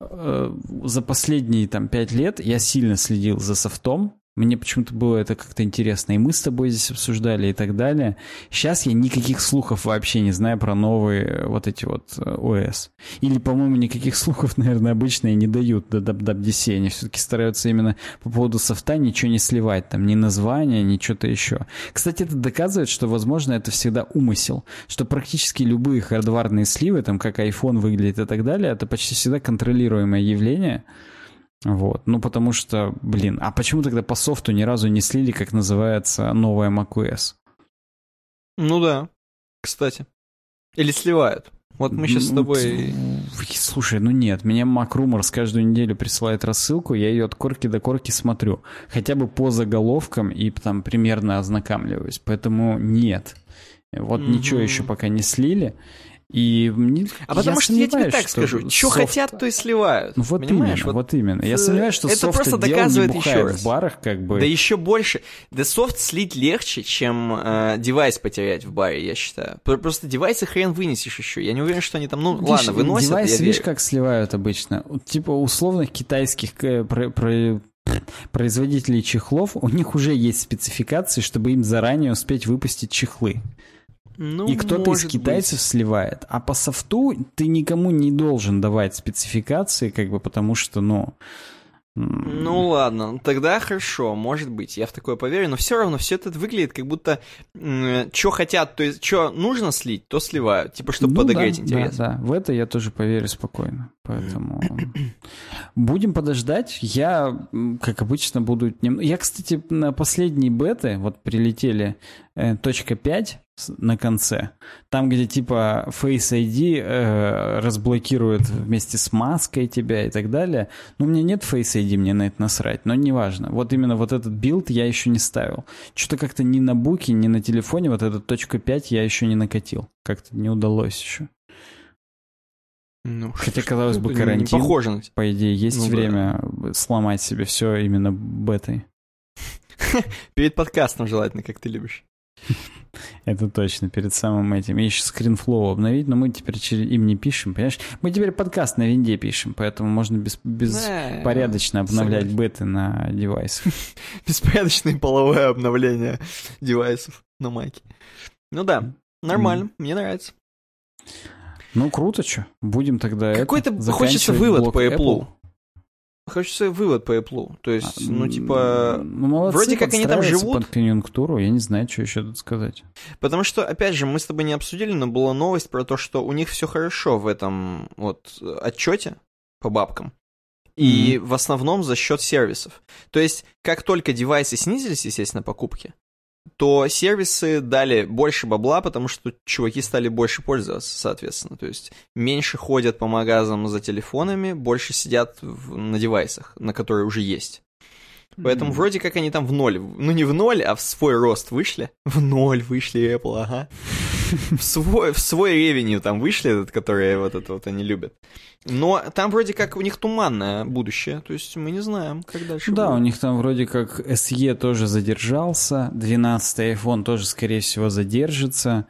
э, за последние там пять лет я сильно следил за софтом. Мне почему-то было это как-то интересно. И мы с тобой здесь обсуждали и так далее. Сейчас я никаких слухов вообще не знаю про новые э, вот эти вот э, ОС. Или, по-моему, никаких слухов, наверное, обычно и не дают до WWDC. Они все-таки стараются именно по поводу софта ничего не сливать. Там ни названия, ни что-то еще. Кстати, это доказывает, что, возможно, это всегда умысел. Что практически любые хардварные сливы, там, как iPhone выглядит и так далее, это почти всегда контролируемое явление. Вот, ну потому что, блин, а почему тогда по софту ни разу не слили, как называется новая macOS? Ну да, кстати. Или сливают. Вот мы сейчас с Ну, тобой... Слушай, ну нет, меня Mac Rumors каждую неделю присылает рассылку, я ее от корки до корки смотрю. Хотя бы по заголовкам и там примерно ознакомливаюсь. Поэтому нет. Вот Мгм. ничего еще пока не слили. И мне, А потому что я тебе так скажу, что софт- хотят, то и сливают. Ну вот понимаешь? именно, вот, именно. Я сомневаюсь, что это софт просто отдел не доказывает еще раз. в барах, как бы. Да еще больше. Да софт слить легче, чем э, девайс потерять в баре, я считаю. Про- Просто девайсы хрен вынесешь еще. Я не уверен, что они там, ну Видишь, ладно, выносят, Девайс, я видишь, как сливают обычно? Вот Типа условных китайских э, про- про- производителей чехлов, у них уже есть спецификации, чтобы им заранее успеть выпустить чехлы. Ну, и кто-то из китайцев быть. сливает. А по софту ты никому не должен давать спецификации, как бы потому что, ну, ну ладно, тогда хорошо, может быть, я в такое поверю, но все равно все это выглядит как будто что хотят, то есть что нужно слить, то сливают, типа чтобы ну, подогреть да, интерес. Да, да, в это я тоже поверю спокойно, поэтому будем подождать. Я, как обычно, буду... Я, кстати, на последние беты, вот прилетели э, точка 5, на конце. Там, где типа Face ID э, разблокирует вместе с маской тебя и так далее. Ну, у меня нет Face ID, мне на это насрать, но неважно. Вот именно вот этот билд я еще не ставил. Что-то как-то ни на буке, ни на телефоне вот этот точка 5 я еще не накатил. Как-то не удалось еще. Ну, Хотя, казалось бы, карантин, похоже на по идее, есть ну, время да. сломать себе все именно бетой. Перед подкастом желательно, как ты любишь. Это точно, перед самым этим. И еще ScreenFlow обновить, но мы теперь им не пишем, понимаешь? Мы теперь подкаст на винде пишем, поэтому можно без, беспорядочно обновлять беты на девайсах. Беспорядочное половое обновление девайсов на майке. Ну да, нормально, мне нравится. Ну, круто, что. Будем тогда Какой-то хочется вывод по Apple. Apple. Хочется вывод по Apple. То есть, а, ну, типа, ну, молодцы, вроде как они там живут. под конъюнктуру, я не знаю, что еще тут сказать. Потому что, опять же, мы с тобой не обсудили, но была новость про то, что у них все хорошо в этом вот отчете по бабкам. И mm-hmm. в основном за счет сервисов. То есть, как только девайсы снизились, естественно, покупки, то сервисы дали больше бабла, потому что чуваки стали больше пользоваться, соответственно. То есть меньше ходят по магазам за телефонами, больше сидят в, на девайсах, на которые уже есть. Поэтому mm. вроде как они там в ноль, ну не в ноль, а в свой рост вышли. В ноль вышли Apple, ага. В свой, в свой ревеню там вышли, этот, который вот это вот они любят. Но там вроде как у них туманное будущее, то есть мы не знаем, как дальше Да, будет. у них там вроде как SE тоже задержался, 12 iPhone тоже, скорее всего, задержится.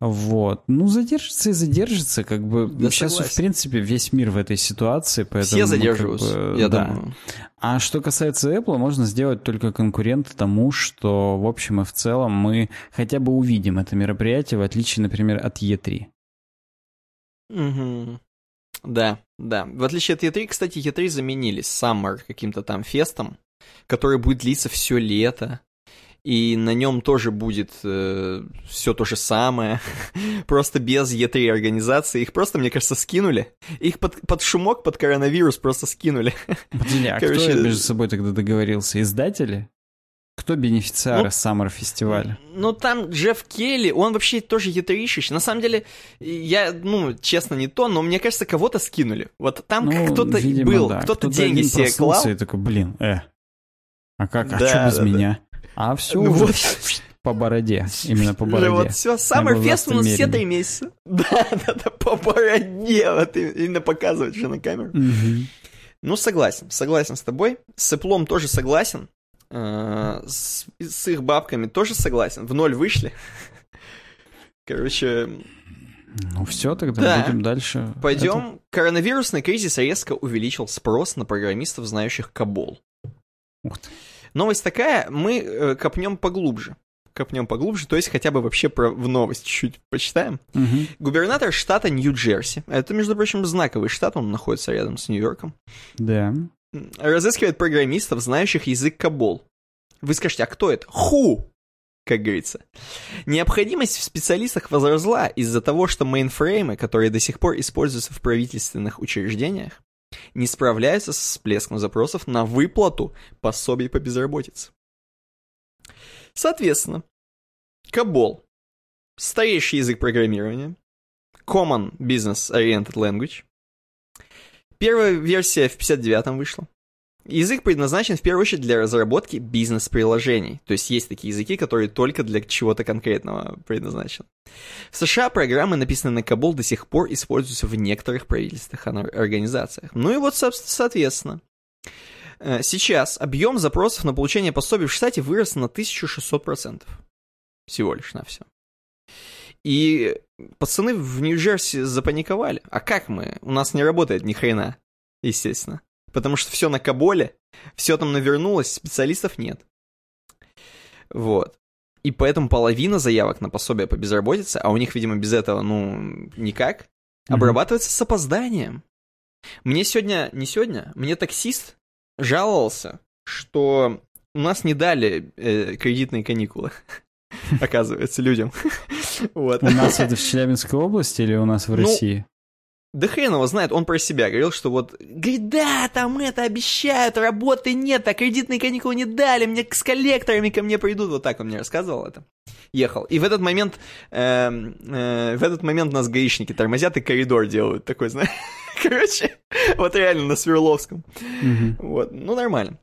Вот. Ну, задержится и задержится, как бы. Да Сейчас, согласен. в принципе, весь мир в этой ситуации, поэтому... Все задерживаются, как бы, я да. думаю. А что касается Apple, можно сделать только конкурент тому, что, в общем и в целом, мы хотя бы увидим это мероприятие, в отличие, например, от E3. Угу. Да, да. В отличие от E3, кстати, E3 заменили Summer каким-то там фестом, который будет длиться все лето и на нем тоже будет э, все то же самое, просто без E3 организации. Их просто, мне кажется, скинули. Их под, под шумок, под коронавирус просто скинули. Подожди, а Короче, кто между собой тогда договорился? Издатели? Кто бенефициар ну, Summer фестиваля? Ну, там Джефф Келли, он вообще тоже етришич. На самом деле, я, ну, честно, не то, но мне кажется, кого-то скинули. Вот там ну, кто-то был, да. кто-то кто деньги себе клал. и такой, блин, э, а как, а да, что без да, меня? А все ну, вот. по бороде. Именно по бороде. Вот все, Summerfest у нас все три месяца. Да, да, да, по бороде. Вот именно показывать же на камеру. Угу. Ну, согласен, согласен с тобой. С Apple тоже согласен. Э, с, с их бабками тоже согласен. В ноль вышли. Короче... Ну все, тогда да. будем дальше. Пойдем. Это... Коронавирусный кризис резко увеличил спрос на программистов, знающих Кабол. Ух ты. Новость такая, мы э, копнем поглубже. Копнем поглубже, то есть хотя бы вообще про, в новость чуть-чуть почитаем. Угу. Губернатор штата Нью-Джерси, это, между прочим, знаковый штат, он находится рядом с Нью-Йорком. Да. Разыскивает программистов, знающих язык Кабол. Вы скажете, а кто это? Ху! как говорится. Необходимость в специалистах возросла из-за того, что мейнфреймы, которые до сих пор используются в правительственных учреждениях, не справляются с всплеском запросов на выплату пособий по безработице. Соответственно, COBOL – старейший язык программирования, Common Business Oriented Language. Первая версия в 59-м вышла. Язык предназначен в первую очередь для разработки бизнес-приложений. То есть есть такие языки, которые только для чего-то конкретного предназначены. В США программы, написанные на Кабул, до сих пор используются в некоторых правительственных организациях. Ну и вот, соответственно, э, сейчас объем запросов на получение пособий в штате вырос на 1600%. Всего лишь на все. И пацаны в Нью-Джерси запаниковали. А как мы? У нас не работает ни хрена, естественно потому что все на Каболе, все там навернулось, специалистов нет. Вот. и поэтому половина заявок на пособие по безработице, а у них, видимо, без этого, ну, никак, mm-hmm. обрабатывается с опозданием. Мне сегодня, не сегодня, мне таксист жаловался, что у нас не дали э, кредитные каникулы, оказывается, людям. вот. У нас это в Челябинской области или у нас в ну, России? Да хрен его знает, он про себя говорил, что вот, говорит, да, там это обещают, работы нет, а кредитные каникулы не дали, мне с коллекторами ко мне придут, вот так он мне рассказывал это. Ехал. И в этот момент, э, э, в этот момент нас гаишники тормозят и коридор делают такой, знаешь. Короче, вот реально на Свердловском. Угу. Вот, ну нормально.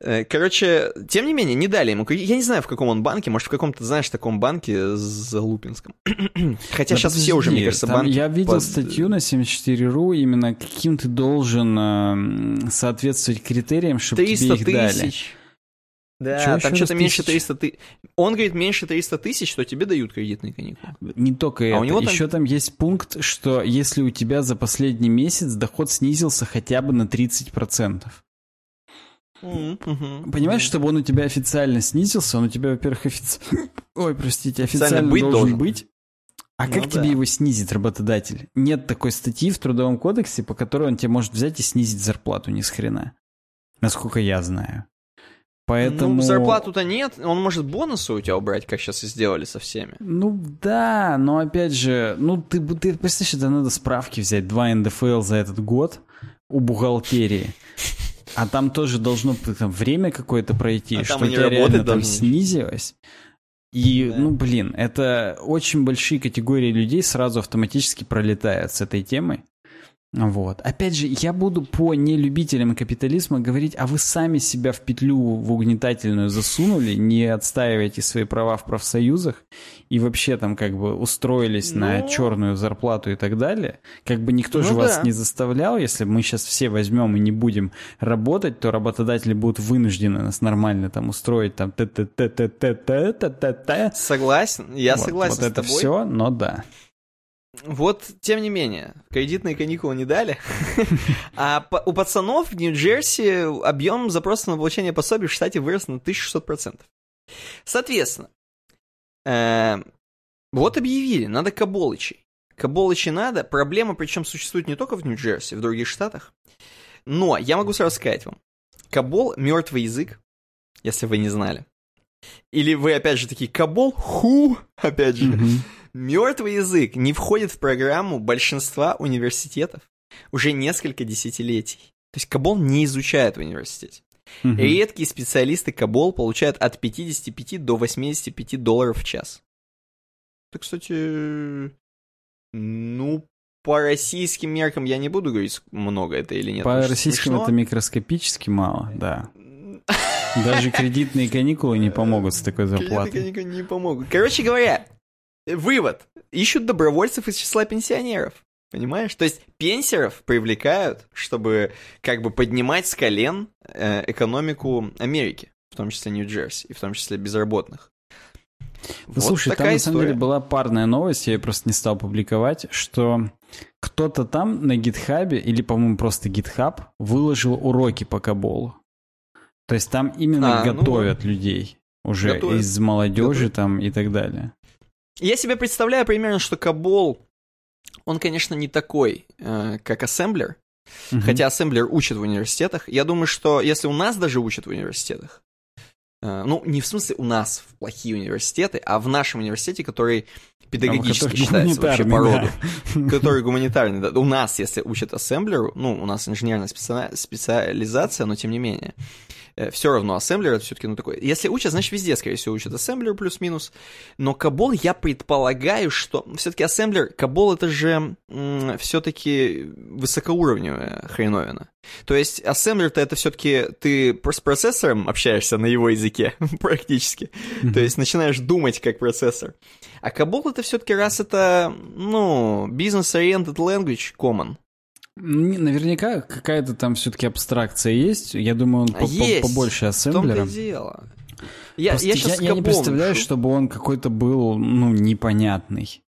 Э, короче, тем не менее, не дали ему. Я не знаю, в каком он банке, может, в каком-то, знаешь, таком банке за Лупинском. Хотя да сейчас все уже, мне кажется, банки... Я видел под... статью на 74.ru, именно каким ты должен э, соответствовать критериям, чтобы тебе их дали. Да, Чего там что-то меньше 300 тысяч. Он говорит, меньше 300 тысяч, что тебе дают кредитные каникулы. Не только а это. У него там... Еще там есть пункт, что если у тебя за последний месяц доход снизился хотя бы на 30%. Mm-hmm. Понимаешь, чтобы он у тебя официально снизился, он у тебя, во-первых, офици... Ой, простите, официально быть должен, должен быть. А ну, как да. тебе его снизит работодатель? Нет такой статьи в Трудовом кодексе, по которой он тебе может взять и снизить зарплату ни с хрена. Насколько я знаю. Поэтому... Ну, зарплату-то нет, он может бонусы у тебя убрать, как сейчас и сделали со всеми. Ну да, но опять же, ну ты, ты представляешь, это надо справки взять, два НДФЛ за этот год у бухгалтерии. А там тоже должно там, время какое-то пройти, а что у тебя реально там снизилось. И, да. ну, блин, это очень большие категории людей сразу автоматически пролетают с этой темой. Вот. Опять же, я буду по нелюбителям капитализма говорить, а вы сами себя в петлю в угнетательную засунули, не отстаиваете свои права в профсоюзах и вообще там как бы устроились ну... на черную зарплату и так далее. Как бы никто ну, же да. вас не заставлял, если мы сейчас все возьмем и не будем работать, то работодатели будут вынуждены нас нормально там устроить там т т т т т т т т Согласен, я согласен Вот это все, но да. Вот, тем не менее, кредитные каникулы не дали. А у пацанов в Нью-Джерси объем запроса на получение пособий в штате вырос на 1600%. Соответственно, э, вот объявили, надо каболычей. Каболычи надо. Проблема, причем, существует не только в Нью-Джерси, в других штатах. Но я могу сразу сказать вам. Кабол — мертвый язык, если вы не знали. Или вы, опять же, такие, Кабол, ху, опять же. Mm-hmm. Мертвый язык не входит в программу большинства университетов уже несколько десятилетий. То есть Кабол не изучают в университете. Угу. Редкие специалисты Кабол получают от 55 до 85 долларов в час. Это, кстати, ну, по российским меркам я не буду говорить, много это или нет. По российским смешно. это микроскопически мало, да. Даже кредитные каникулы не помогут с такой зарплатой. Кредитные каникулы не помогут. Короче говоря, Вывод. Ищут добровольцев из числа пенсионеров. Понимаешь? То есть пенсеров привлекают, чтобы как бы поднимать с колен э, экономику Америки, в том числе Нью-Джерси, и в том числе безработных. Ну, вот слушай, там на самом деле была парная новость, я ее просто не стал публиковать, что кто-то там на гитхабе, или, по-моему, просто гитхаб, выложил уроки по каболу. То есть там именно а, ну готовят ну, людей уже готовят. из молодежи готовят. там и так далее. Я себе представляю примерно, что Кабол, он, конечно, не такой, э, как ассемблер, mm-hmm. хотя ассемблер учат в университетах. Я думаю, что если у нас даже учат в университетах, э, ну, не в смысле у нас в плохие университеты, а в нашем университете, который педагогически считается вообще по роду, да. который гуманитарный. Да. У нас, если учат ассемблеру, ну, у нас инженерная специализация, но тем не менее, все равно ассемблер это все-таки ну такой. Если учат, значит везде, скорее всего, учат ассемблер плюс-минус. Но Кабол, я предполагаю, что все-таки ассемблер, Кабол это же все-таки высокоуровневая хреновина. То есть ассемблер-то это все-таки ты с процессором общаешься на его языке практически. Mm-hmm. То есть начинаешь думать как процессор. А Кабол это все-таки раз это, ну, business-oriented language common. Наверняка какая-то там все-таки абстракция есть. Я думаю, он есть. побольше ассемблера. В том-то дело. Я, я, я, я не представляю, пишу. чтобы он какой-то был, ну, непонятный.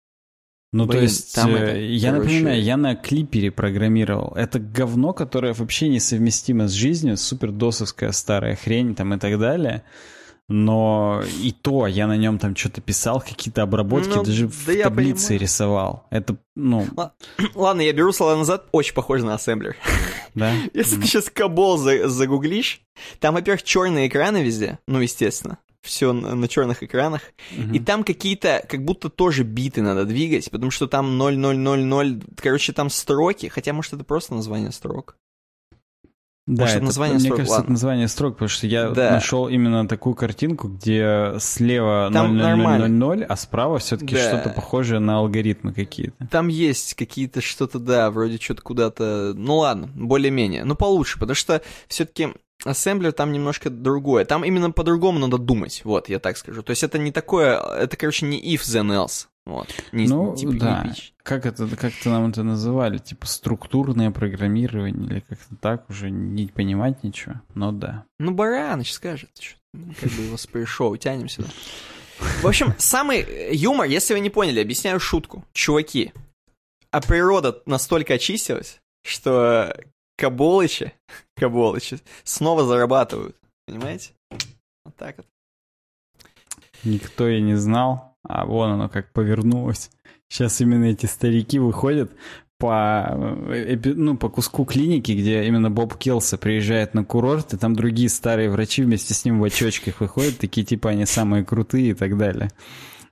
Ну, Блин, то есть, там это, э, я короче... напоминаю, я на клипере программировал. Это говно, которое вообще несовместимо с жизнью, супер досовская старая хрень там и так далее. Но и то я на нем там что-то писал, какие-то обработки, Ну, даже да в я таблице понимаю. рисовал. Это, ну, Ладно, я беру слова назад, очень похоже на ассемблер. да. Если ты сейчас кабол за- загуглишь, там, во-первых, черные экраны везде, ну, естественно, все на, на черных экранах, и там какие-то, как будто тоже биты надо двигать, потому что там 0000, короче, там строки, хотя, может, это просто название строк. Да, Может, это название мне строк, кажется, ладно. это название строк, потому что я Да. нашел именно такую картинку, где слева Там 00000, а справа все-таки Да. что-то похожее на алгоритмы какие-то. Там есть какие-то что-то, да, вроде что-то куда-то, ну ладно, более-менее, ну получше, потому что все-таки ассемблер там немножко другое, там именно по-другому надо думать, вот, я так скажу. То есть это не такое, это, короче, не if then else, вот, не, Ну, типа, не да. pitch. Как это, как-то нам это называли? Типа структурное программирование или как-то так, уже не понимать ничего, но да. Ну, Бараныч скажет, что как бы его с пришоу тянем сюда. В общем, самый юмор, если вы не поняли, объясняю шутку. Чуваки, а природа настолько очистилась, что каболычи, каболычи снова зарабатывают. Понимаете? Вот так вот. Никто и не знал, а вон оно как повернулось. Сейчас именно эти старики выходят по, э, ну, по куску клиники, где именно Боб Келса приезжает на курорт, и там другие старые врачи вместе с ним в очочках выходят, такие типа они самые крутые и так далее.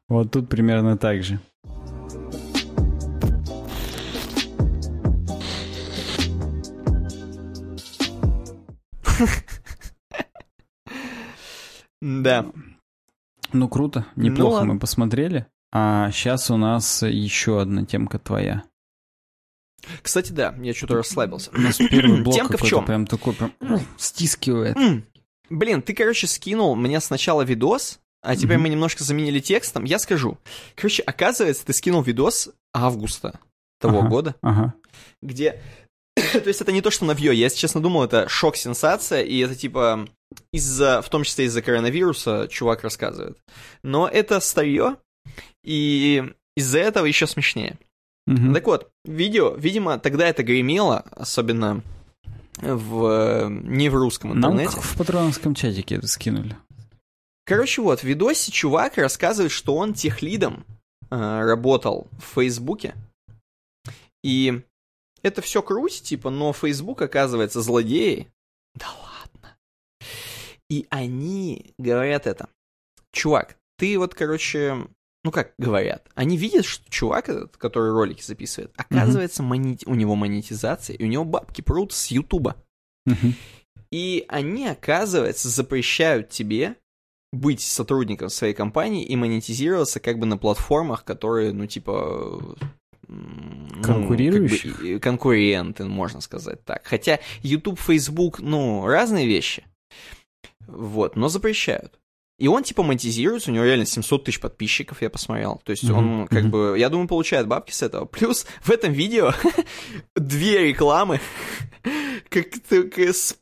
Вот тут примерно так же. Да. Ну, круто, Ну, неплохо ладно. мы посмотрели. А сейчас у нас еще одна темка твоя. Кстати, да, я что-то расслабился. У нас первый блок Темка в чем? прям такой прям стискивает. М, Блин, ты, короче, скинул мне сначала видос, а теперь Мгм. мы немножко заменили текстом. Я скажу. Короче, оказывается, ты скинул видос августа того Ага. года, Ага. где... То есть это не то, что навье. Я, если честно, думал, это шок-сенсация, и это типа из-за, в том числе из-за коронавируса, чувак рассказывает. Но это старье, и из-за этого еще смешнее. Мгм. Так вот, видео, видимо, тогда это гремело, особенно в, не в русском Нам интернете. как в патроновском чатике это скинули. Короче, вот, в видосе чувак рассказывает, что он техлидом э, работал в Фейсбуке. И это все круть, типа, но Фейсбук, оказывается, злодеи. Да ладно. И они говорят это. Чувак, ты вот, короче, ну как говорят, они видят, что чувак этот, который ролики записывает, оказывается, мони- у него монетизация, и у него бабки прут с Ютуба. Мгм. И они, оказывается, запрещают тебе быть сотрудником своей компании и монетизироваться как бы на платформах, которые, ну, типа... м, ну, Конкурирующих? как бы, конкуренты, можно сказать так. Хотя YouTube, Facebook, ну, разные вещи. Вот, но запрещают. И он, типа, монетизируется, у него реально 700 тысяч подписчиков, я посмотрел. То есть Мгм, он, как бы, я думаю, получает бабки с этого. Плюс в этом видео две рекламы, как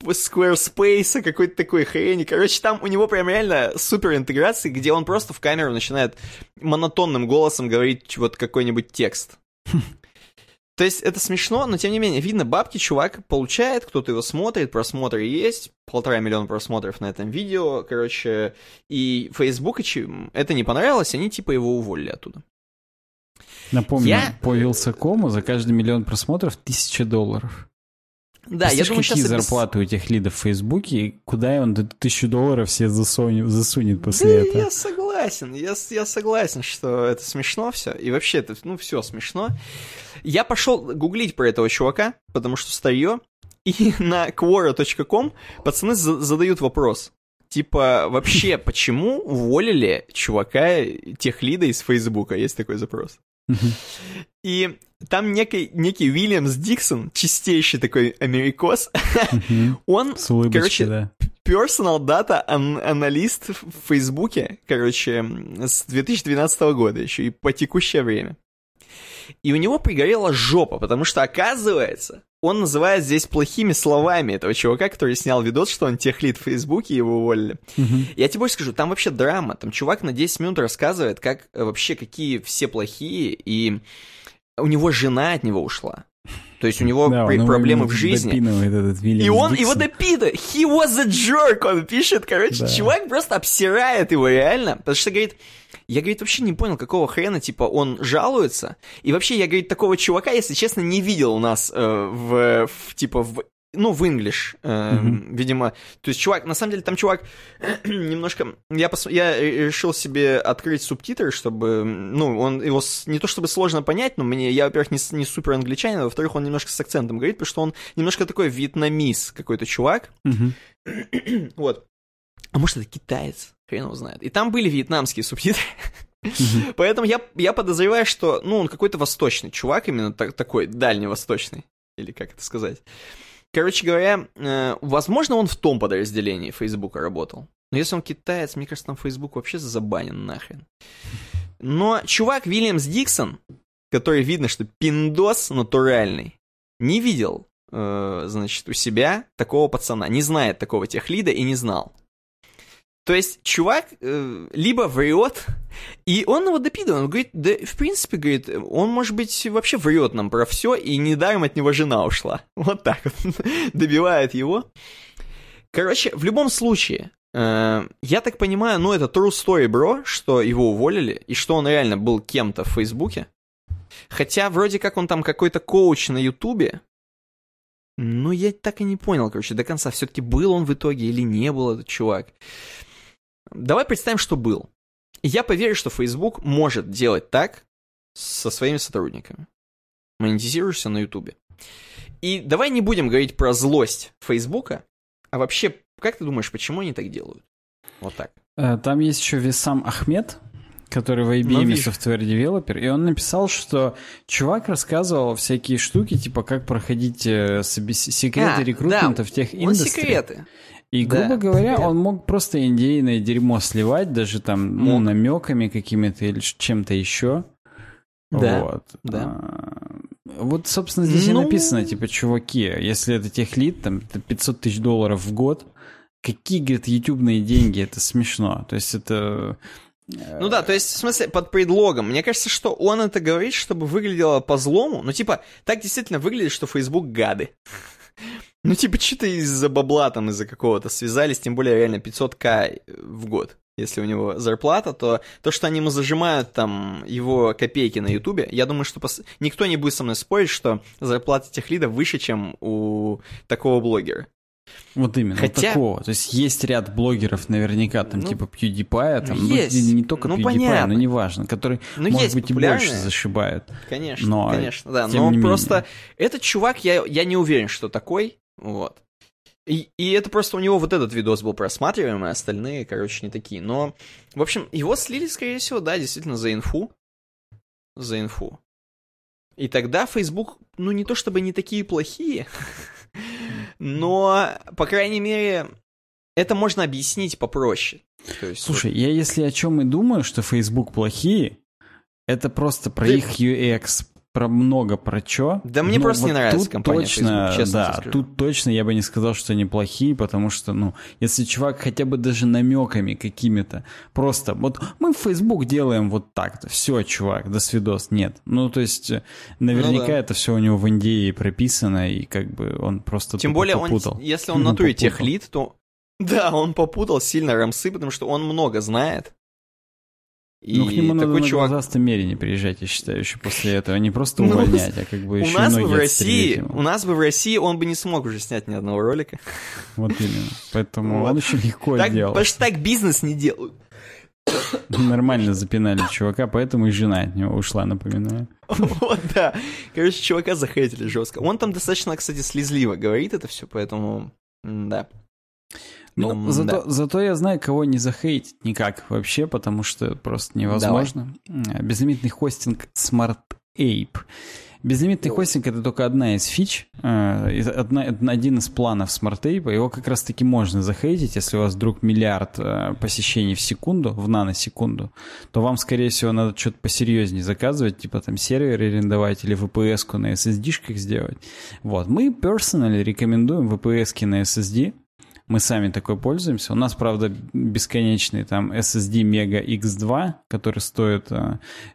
Squarespace, какой-то такой хрени. Короче, там у него прям реально супер интеграции, где он просто в камеру начинает монотонным голосом говорить вот какой-нибудь текст. То есть это смешно, но тем не менее, видно, бабки чувак получает, кто-то его смотрит, просмотры есть, полтора миллиона просмотров на этом видео, короче, и Facebook это не понравилось, они типа его уволили оттуда. Напомню, Я- по Вилсакому за каждый миллион просмотров тысяча долларов. Да, я Представляешь, думаю, какие сейчас... зарплаты у этих лидов в Фейсбуке, и куда он тысячу долларов все засунет, засунет Да, после этого? я согласен, я, я согласен, что это смешно все, и вообще это, ну, все смешно. Я пошел гуглить про этого чувака, потому что старье, и на quora.com пацаны за- задают вопрос. Типа, вообще, почему уволили чувака техлида из Фейсбука? Есть такой запрос. И там некий, некий Уильямс Диксон, чистейший такой америкос, он С улыбочкой, Короче, да. Personal Data ан- аналист в Фейсбуке, короче, с 2012 года еще и по текущее время. И у него пригорела жопа, потому что, оказывается, он называет здесь плохими словами этого чувака, который снял видос, что он техлит в Фейсбуке, и его уволили. Мгм. Я тебе больше скажу, там вообще драма. Там чувак на 10 минут рассказывает, как э, вообще какие все плохие, и у него жена от него ушла. То есть у него Да, при- проблемы в жизни. этот И он Диксон. его допидает. He was a jerk, он пишет. Короче, Да. чувак просто обсирает его реально. Потому что, говорит, я, говорит, вообще не понял, какого хрена, типа, он жалуется. И вообще, я, говорит, такого чувака, если честно, не видел у нас э, в, в, типа, в ну, в English, э, Мгм. видимо. То есть, чувак, на самом деле, там чувак немножко... Я, пос... я решил себе открыть субтитры, чтобы... Ну, он его с- не то чтобы сложно понять, но мне... Я, во-первых, не, не супер англичанин, а во-вторых, он немножко с акцентом говорит, потому что он немножко такой вьетнамиз какой-то чувак. Мгм. Вот. А может, это китаец? Хрен его знает. И там были вьетнамские субтитры. Поэтому я, я подозреваю, что, ну, он какой-то восточный чувак, именно так- такой, дальневосточный. Или как это сказать. Короче говоря, э, возможно, он в том подразделении Фейсбука работал. Но если он китаец, мне кажется, там Фейсбук вообще забанен нахрен. Но чувак Вильямс Диксон, который видно, что пиндос натуральный, не видел, э, значит, у себя такого пацана, не знает такого техлида и не знал. То есть чувак э, либо врет, и он его допидывает, он говорит, да, в принципе, говорит, он, может быть, вообще врет нам про все, и недаром от него жена ушла. Вот так вот добивает его. Короче, в любом случае, э, я так понимаю, ну, это true story, бро, что его уволили, и что он реально был кем-то в Фейсбуке. Хотя, вроде как он там какой-то коуч на Ютубе. Ну, я так и не понял, короче, до конца, все-таки был он в итоге или не был этот чувак. Давай представим, что был. Я поверю, что Facebook может делать так со своими сотрудниками. Монетизируешься на Ютубе. И давай не будем говорить про злость Фейсбука, а вообще, как ты думаешь, почему они так делают? Вот так. Э, Там есть еще Весам Ахмед, который в Ну, IBM вижу. Software Developer, и он написал, что чувак рассказывал всякие штуки, типа как проходить э, собес- секреты А, рекрутмента да, в тех Он индустрии. секреты. И, Да, грубо говоря, секрет. он мог просто индейное дерьмо сливать, даже там, ну, намеками какими-то или чем-то еще. Да, Вот. да. А, Вот, собственно, здесь Ну- и написано, типа, чуваки, если это техлит, там, это 500 тысяч долларов в год, какие, говорит, ютубные деньги, это смешно. То есть это... э, Ну да, то есть, в смысле, под предлогом. Мне кажется, что он это говорит, чтобы выглядело по-злому. Ну, типа, так действительно выглядит, что Facebook гады. Ну, типа, что-то из-за бабла там, из-за какого-то связались, тем более реально 500к в год. Если у него зарплата, то то, что они ему зажимают там его копейки на Ютубе, я думаю, что пос- никто не будет со мной спорить, что зарплата тех лидов выше, чем у такого блогера. Вот именно, Хотя- такого. То есть есть ряд блогеров наверняка, там, Ну, типа PewDiePie, там, ну, ну, есть. не только Ну, PewDiePie, понятно. но неважно, который, Ну, может быть, и больше зашибают. Конечно, Но, конечно, да. Но просто этот чувак, я, я не уверен, что такой. Вот. И, и это просто у него вот этот видос был просматриваемый, а остальные, короче, не такие. Но, в общем, его слили, скорее всего, да, действительно, за инфу. За инфу. И тогда Facebook, ну, не то чтобы не такие плохие, но, по крайней мере, это можно объяснить попроще. То есть, Слушай, я если о чем и думаю, что Facebook плохие, это просто про Ты- их UX, про много про чё. Да мне Но просто не вот нравится тут компания точно, Facebook, честно да, тут точно я бы не сказал, что они плохие, потому что, ну, если чувак хотя бы даже намеками какими-то, просто, вот мы в Facebook делаем вот так-то, все, чувак, до свидос, нет. Ну, то есть, э, наверняка Ну да. это все у него в Индии прописано, и как бы он просто Тем более, он, попутал. если он Ну, в натуре техлит, то... Да, он попутал сильно рамсы, потому что он много знает. И ну, к нему надо такой на чувак... глазастом мерине приезжать, я считаю, еще после этого. Не просто Ну, увольнять, а как бы У еще нас и бы в России, у нас бы в России он бы не смог уже снять ни одного ролика. Вот именно. Поэтому он очень легко делал. потому что так бизнес не делают. Нормально запинали чувака, поэтому и жена от него ушла, напоминаю. Вот, да. Короче, чувака захейтили жестко. Он там достаточно, кстати, слезливо говорит это все, поэтому... м, Да. Ну, М, зато, да. зато я знаю, кого не захейтить никак вообще, потому что просто невозможно. М, Безлимитный хостинг Smart Ape. Безлимитный хостинг это только одна из фич, э, одна, один из планов Smart Ape. Его как раз таки можно захейтить, если у вас вдруг миллиард э, посещений в секунду, в наносекунду, то вам, скорее всего, надо что-то посерьезнее заказывать, типа там сервер арендовать или VPS-ку на SSD-шках сделать. Вот. Мы personally рекомендуем VPS-ки на SSD, Мы сами такой пользуемся. У нас, правда, бесконечный там SSD Mega X2, который стоит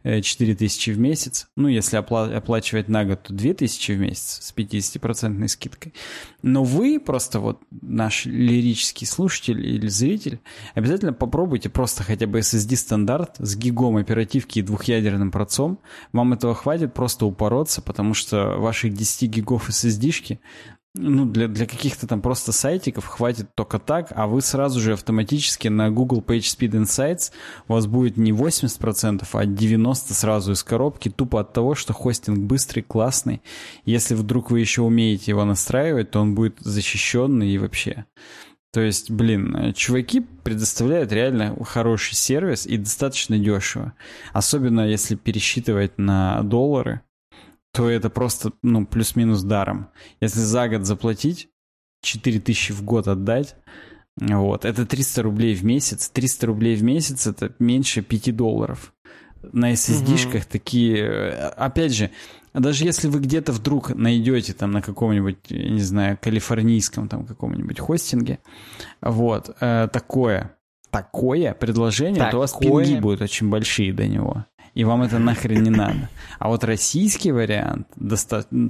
4000 э, в месяц. Ну, если опла- оплачивать на год, то 2000 в месяц с 50% скидкой. Но вы просто вот наш лирический слушатель или зритель, обязательно попробуйте просто хотя бы SSD стандарт с гигом оперативки и двухъядерным процом. Вам этого хватит просто упороться, потому что ваших 10 гигов SSD-шки ну, для, для каких-то там просто сайтиков хватит только так, а вы сразу же автоматически на Google PageSpeed Insights у вас будет не 80%, а 90% сразу из коробки, тупо от того, что хостинг быстрый, классный. Если вдруг вы еще умеете его настраивать, то он будет защищенный и вообще. То есть, блин, чуваки предоставляют реально хороший сервис и достаточно дешево. Особенно если пересчитывать на доллары то это просто, ну, плюс-минус даром. Если за год заплатить, 4000 в год отдать, вот, это 300 рублей в месяц. 300 рублей в месяц это меньше 5 долларов. На SSD-шках угу. такие... Опять же, даже если вы где-то вдруг найдете там на каком-нибудь, я не знаю, калифорнийском там каком-нибудь хостинге, вот, э, такое, такое предложение, такое... то у вас пинги будут очень большие до него и вам это нахрен не надо. А вот российский вариант,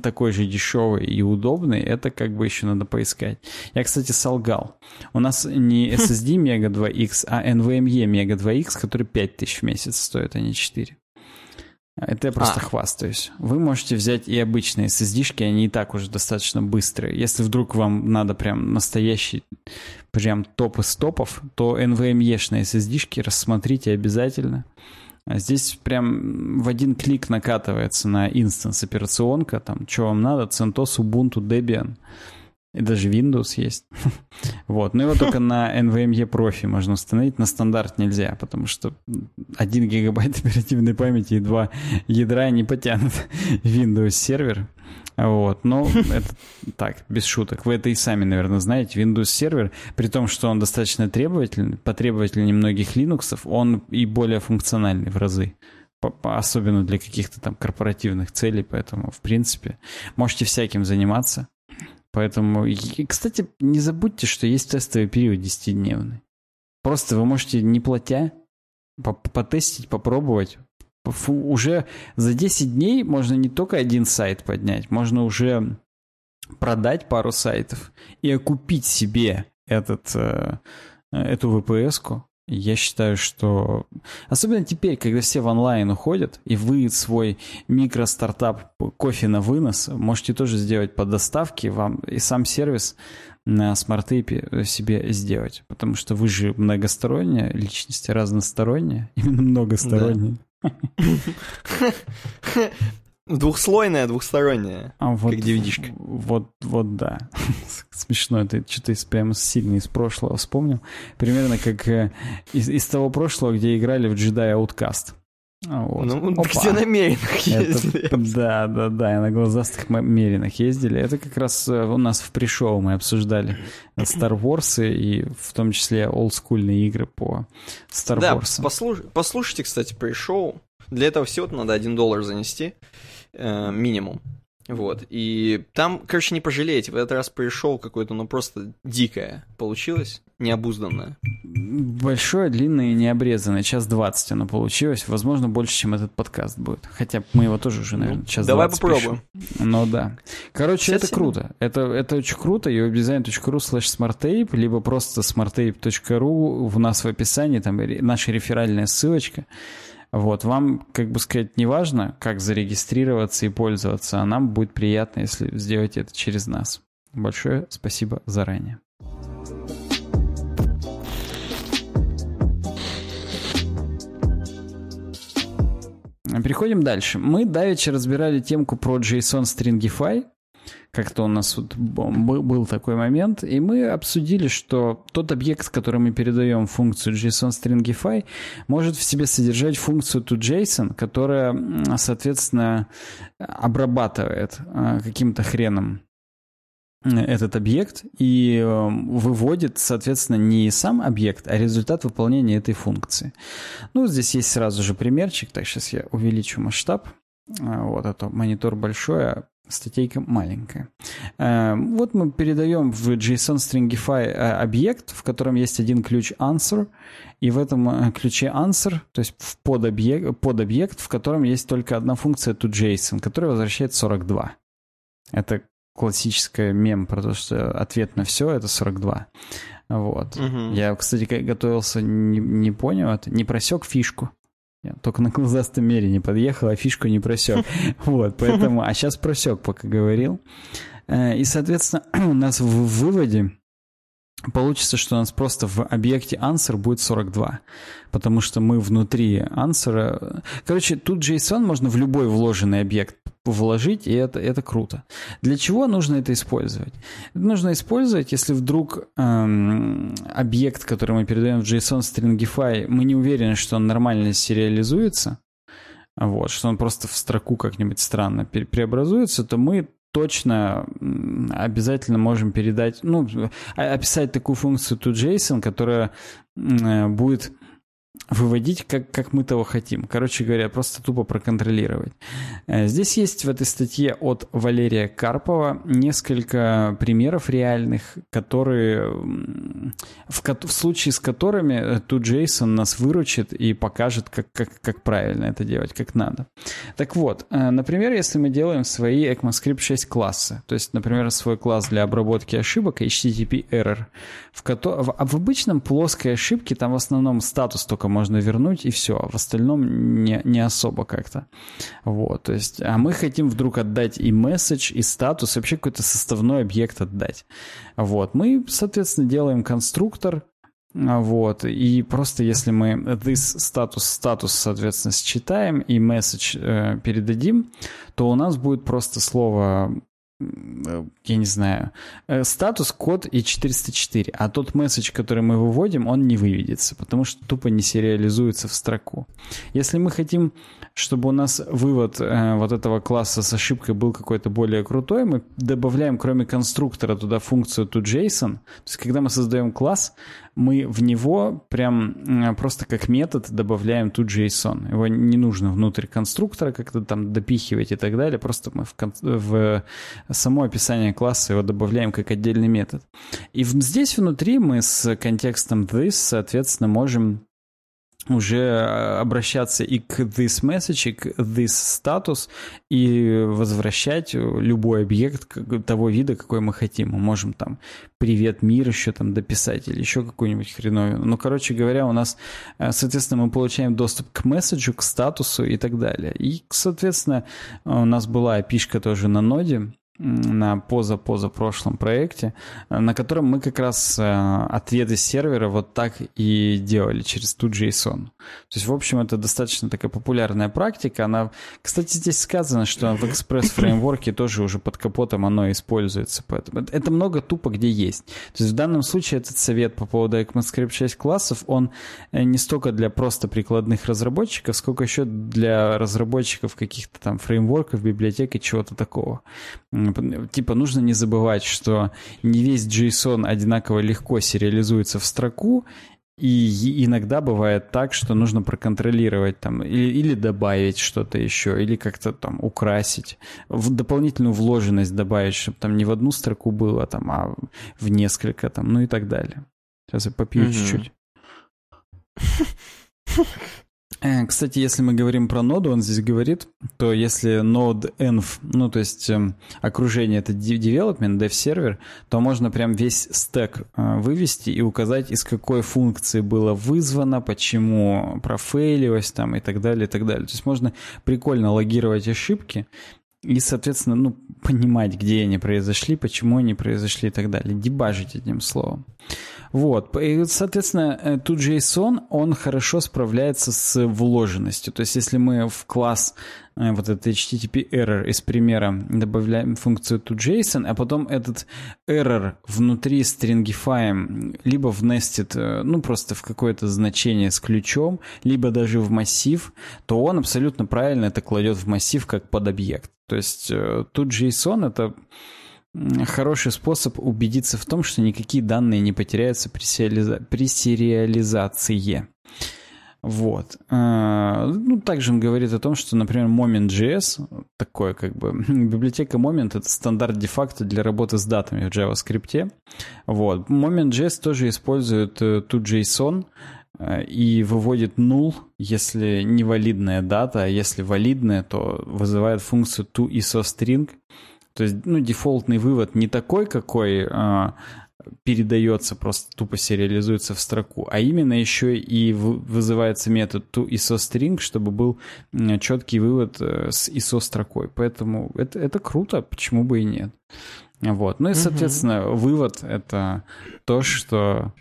такой же дешевый и удобный, это как бы еще надо поискать. Я, кстати, солгал. У нас не SSD Mega 2X, а NVMe Mega 2X, который 5000 в месяц стоит, а не 4. Это я просто а. хвастаюсь. Вы можете взять и обычные SSD-шки, они и так уже достаточно быстрые. Если вдруг вам надо прям настоящий, прям топ из топов, то NVMe-шные SSD-шки рассмотрите обязательно. А здесь прям в один клик накатывается на инстанс операционка, там, что вам надо, CentOS, Ubuntu, Debian. И даже Windows есть. вот. Но его только на NVMe Profi можно установить, на стандарт нельзя, потому что 1 гигабайт оперативной памяти и 2 ядра не потянут Windows сервер. Вот, но это так, без шуток. Вы это и сами, наверное, знаете. Windows сервер, при том, что он достаточно требовательный, потребовательнее многих Linux, он и более функциональный в разы. Особенно для каких-то там корпоративных целей, поэтому, в принципе, можете всяким заниматься. Поэтому, и, кстати, не забудьте, что есть тестовый период 10-дневный. Просто вы можете, не платя, потестить, попробовать, уже за 10 дней можно не только один сайт поднять, можно уже продать пару сайтов и окупить себе этот, э, эту VPS-ку. Я считаю, что... Особенно теперь, когда все в онлайн уходят, и вы свой микростартап кофе на вынос можете тоже сделать по доставке вам, и сам сервис на Smartape себе сделать. Потому что вы же многосторонняя личность, разносторонняя, именно многосторонняя. Да. Двухслойная, двухсторонняя. А вот, как DVD-шка. Вот, вот да. Смешно, это что-то из, прямо сильно из прошлого вспомнил. Примерно как э, из, из того прошлого, где играли в Jedi Outcast. Вот. Ну, Опа. где на Меринах ездили. Это, да, да, да, и на глазастых Меринах ездили. Это как раз э, у нас в пришоу мы обсуждали Star Wars и в том числе олдскульные игры по Star Wars. Да, послуш... послушайте, кстати, пришоу. Для этого всего надо один доллар занести, э, минимум. Вот. И там, короче, не пожалеете. В этот раз пришел какое-то, ну, просто дикое получилось, необузданное. Большое, длинное и необрезанное. Час двадцать оно получилось. Возможно, больше, чем этот подкаст будет. Хотя мы его тоже уже, наверное, ну, час Давай попробуем. Пишем. Ну да. Короче, это круто. Это, это очень круто. uwebdesign.ru slash smarttape, либо просто smarttape.ru у нас в описании, там наша реферальная ссылочка. Вот, вам, как бы сказать, не важно, как зарегистрироваться и пользоваться, а нам будет приятно, если сделаете это через нас. Большое спасибо заранее. Переходим дальше. Мы давеча разбирали темку про JSON Stringify, как-то у нас вот был такой момент, и мы обсудили, что тот объект, который мы передаем функцию JSON Stringify, может в себе содержать функцию toJSON, которая, соответственно, обрабатывает а, каким-то хреном этот объект и э, выводит, соответственно, не сам объект, а результат выполнения этой функции. Ну, здесь есть сразу же примерчик. Так, сейчас я увеличу масштаб. А, вот, это монитор большой, а статейка маленькая. Э, вот мы передаем в JSON Stringify э, объект, в котором есть один ключ answer, и в этом э, ключе answer, то есть в подобъект, подобъект, в котором есть только одна функция toJSON, которая возвращает 42. Это классическая мем про то, что ответ на все это 42. Вот. Угу. Я, кстати, готовился, не, не понял это, не просек фишку. Я только на глазастом мере не подъехал, а фишку не просек. Вот, поэтому... А сейчас просек, пока говорил. Э, и, соответственно, у нас в выводе получится, что у нас просто в объекте answer будет 42, потому что мы внутри answer... Короче, тут JSON можно в любой вложенный объект вложить, и это, это круто. Для чего нужно это использовать? Это нужно использовать, если вдруг эм, объект, который мы передаем в JSON Stringify, мы не уверены, что он нормально сериализуется, вот, что он просто в строку как-нибудь странно преобразуется, то мы точно обязательно можем передать, ну, описать такую функцию toJSON, которая э, будет выводить, как, как мы того хотим. Короче говоря, просто тупо проконтролировать. Э, здесь есть в этой статье от Валерия Карпова несколько примеров реальных, которые в, в случае с которыми э, тут Джейсон нас выручит и покажет, как, как, как правильно это делать, как надо. Так вот, э, например, если мы делаем свои ECMAScript 6 классы, то есть, например, свой класс для обработки ошибок HTTP error, в, в, в обычном плоской ошибке там в основном статус только можно вернуть, и все. А в остальном не, не особо как-то. Вот, то есть, а мы хотим вдруг отдать и месседж, и статус, вообще какой-то составной объект отдать. Вот, мы, соответственно, делаем конструктор, вот, и просто если мы this статус, статус, соответственно, считаем и месседж э, передадим, то у нас будет просто слово я не знаю, э, статус, код и 404, а тот месседж, который мы выводим, он не выведется, потому что тупо не сериализуется в строку. Если мы хотим, чтобы у нас вывод э, вот этого класса с ошибкой был какой-то более крутой, мы добавляем кроме конструктора туда функцию toJSON, то есть когда мы создаем класс, мы в него прям просто как метод добавляем тут JSON. Его не нужно внутрь конструктора как-то там допихивать и так далее, просто мы в, кон- в само описание класса его добавляем как отдельный метод. И здесь внутри мы с контекстом this, соответственно, можем уже обращаться и к this message, и к this status, и возвращать любой объект того вида, какой мы хотим. Мы можем там привет, мир еще там дописать или еще какую-нибудь хреновину. Ну, короче говоря, у нас, э, соответственно, мы получаем доступ к месседжу, к статусу и так далее. И, соответственно, у нас была опишка тоже на ноде, на поза-поза-прошлом проекте, на котором мы как раз э, ответы сервера вот так и делали через ту JSON. То есть, в общем, это достаточно такая популярная практика. Она, кстати, здесь сказано, что в Express фреймворке тоже уже под капотом оно используется. Поэтому это много тупо где есть. То есть в данном случае этот совет по поводу ECMAScript 6 классов, он э, не столько для просто прикладных разработчиков, сколько еще для разработчиков каких-то там фреймворков, библиотек и чего-то такого. Типа нужно не забывать, что не весь JSON одинаково легко сериализуется в строку, и иногда бывает так, что нужно проконтролировать там или, или добавить что-то еще, или как-то там украсить, в дополнительную вложенность добавить, чтобы там не в одну строку было, там, а в несколько там, ну и так далее. Сейчас я попью mm-hmm. чуть-чуть. Э, кстати, если мы говорим про ноду, он здесь говорит, то если node env, ну то есть э, окружение это development, dev сервер, то можно прям весь стек э, вывести и указать, из какой функции было вызвано, почему профейлилось там и так далее, и так далее. То есть можно прикольно логировать ошибки и, соответственно, ну, понимать, где они произошли, почему они произошли и так далее. Дебажить одним словом. Вот, и, соответственно, э, тут JSON, он хорошо справляется с вложенностью. То есть, если мы в класс э, вот этот HTTP error из примера добавляем функцию toJSON, а потом этот error внутри стрингифаем либо в nested, э, ну, просто в какое-то значение с ключом, либо даже в массив, то он абсолютно правильно это кладет в массив как под объект. То есть тут JSON — это хороший способ убедиться в том, что никакие данные не потеряются при, сериализа... при сериализации. Вот. А, ну, также он говорит о том, что, например, Moment.js, такое как бы, библиотека Moment — это стандарт де-факто для работы с датами в JavaScript. Вот. Moment.js тоже использует э, toJSON э, и выводит null, если невалидная дата, а если валидная, то вызывает функцию toIsoString, то есть, ну, дефолтный вывод не такой, какой а, передается, просто тупо сериализуется в строку, а именно еще и вызывается метод toIsoString, чтобы был четкий вывод э, с ISO строкой. Поэтому это, это круто, почему бы и нет. Вот. Ну и, соответственно, угу. вывод — это то, что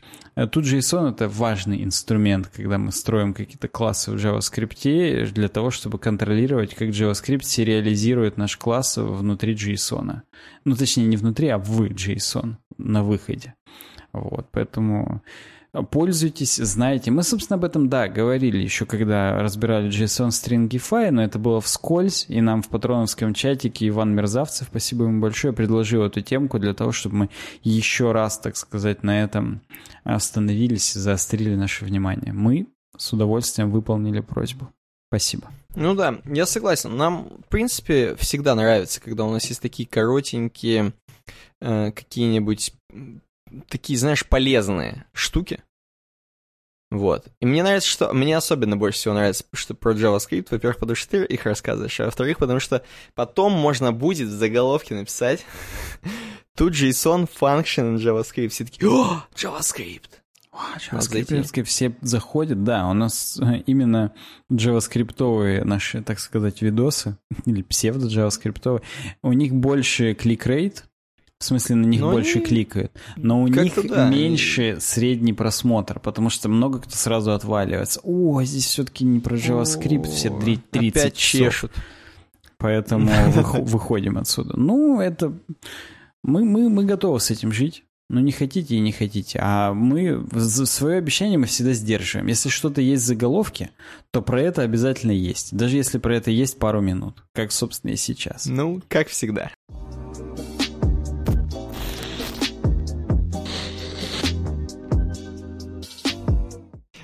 Э, тут JSON — это важный инструмент, когда мы строим какие-то классы в JavaScript для того, чтобы контролировать, как JavaScript сериализирует наш класс внутри JSON. Ну, точнее, не внутри, а в JSON на выходе. Вот, поэтому пользуйтесь, знаете. Мы, собственно, об этом, да, говорили еще, когда разбирали JSON Stringify, но это было вскользь, и нам в патроновском чатике Иван Мерзавцев, спасибо ему большое, предложил эту темку для того, чтобы мы еще раз, так сказать, на этом остановились и заострили наше внимание. Мы с удовольствием выполнили просьбу. Спасибо. Ну да, я согласен. Нам, в принципе, всегда нравится, когда у нас есть такие коротенькие э, какие-нибудь такие, знаешь, полезные штуки. Вот. И мне нравится, что... Мне особенно больше всего нравится, что про JavaScript, во-первых, потому что ты их рассказываешь, а во-вторых, потому что потом можно будет в заголовке написать тут JSON function JavaScript. Все такие, о, JavaScript! JavaScript все заходят, да, у нас э, именно JavaScript наши, так сказать, видосы, или псевдо-JavaScript, у них больше клик-рейт, в смысле, на них но больше они... кликают. Но у них да. меньше средний просмотр, потому что много кто сразу отваливается. О, здесь все-таки не про JavaScript, О, все 30 опять чешут. Поэтому выходим отсюда. Ну, это... Мы, мы, мы готовы с этим жить. Ну, не хотите и не хотите. А мы свое обещание мы всегда сдерживаем. Если что-то есть в заголовке, то про это обязательно есть. Даже если про это есть пару минут. Как, собственно, и сейчас. Ну, как всегда.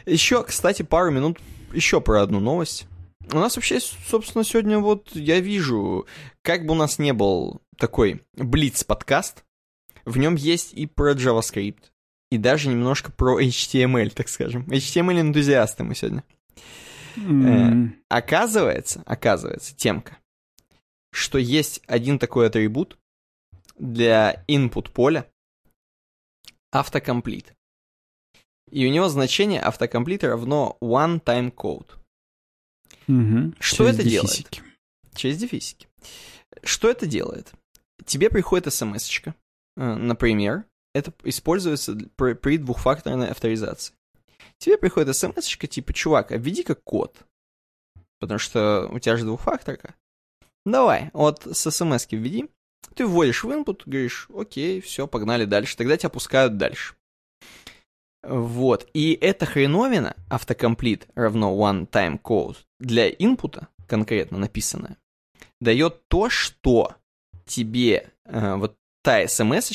Еще, кстати, пару минут еще про одну новость. У нас вообще, собственно, сегодня вот я вижу, как бы у нас не был такой Блиц-подкаст, в нем есть и про JavaScript, и даже немножко про HTML, так скажем. HTML-энтузиасты мы сегодня. Mm. Э, оказывается, оказывается, темка, что есть один такой атрибут для input поля автокомплит. И у него значение автокомплита равно one time code. Угу. Что Через это дефисики. делает? Через дефисики. Что это делает? Тебе приходит смс. Э, например, это используется при, при двухфакторной авторизации. Тебе приходит смс типа, чувак, обведи-ка код. Потому что у тебя же двухфакторка. Давай, вот с смс введи. Ты вводишь в input, говоришь, окей, все, погнали дальше. Тогда тебя пускают дальше. Вот. И эта хреновина, автокомплит равно one time code, для инпута конкретно написанная, дает то, что тебе э, вот та смс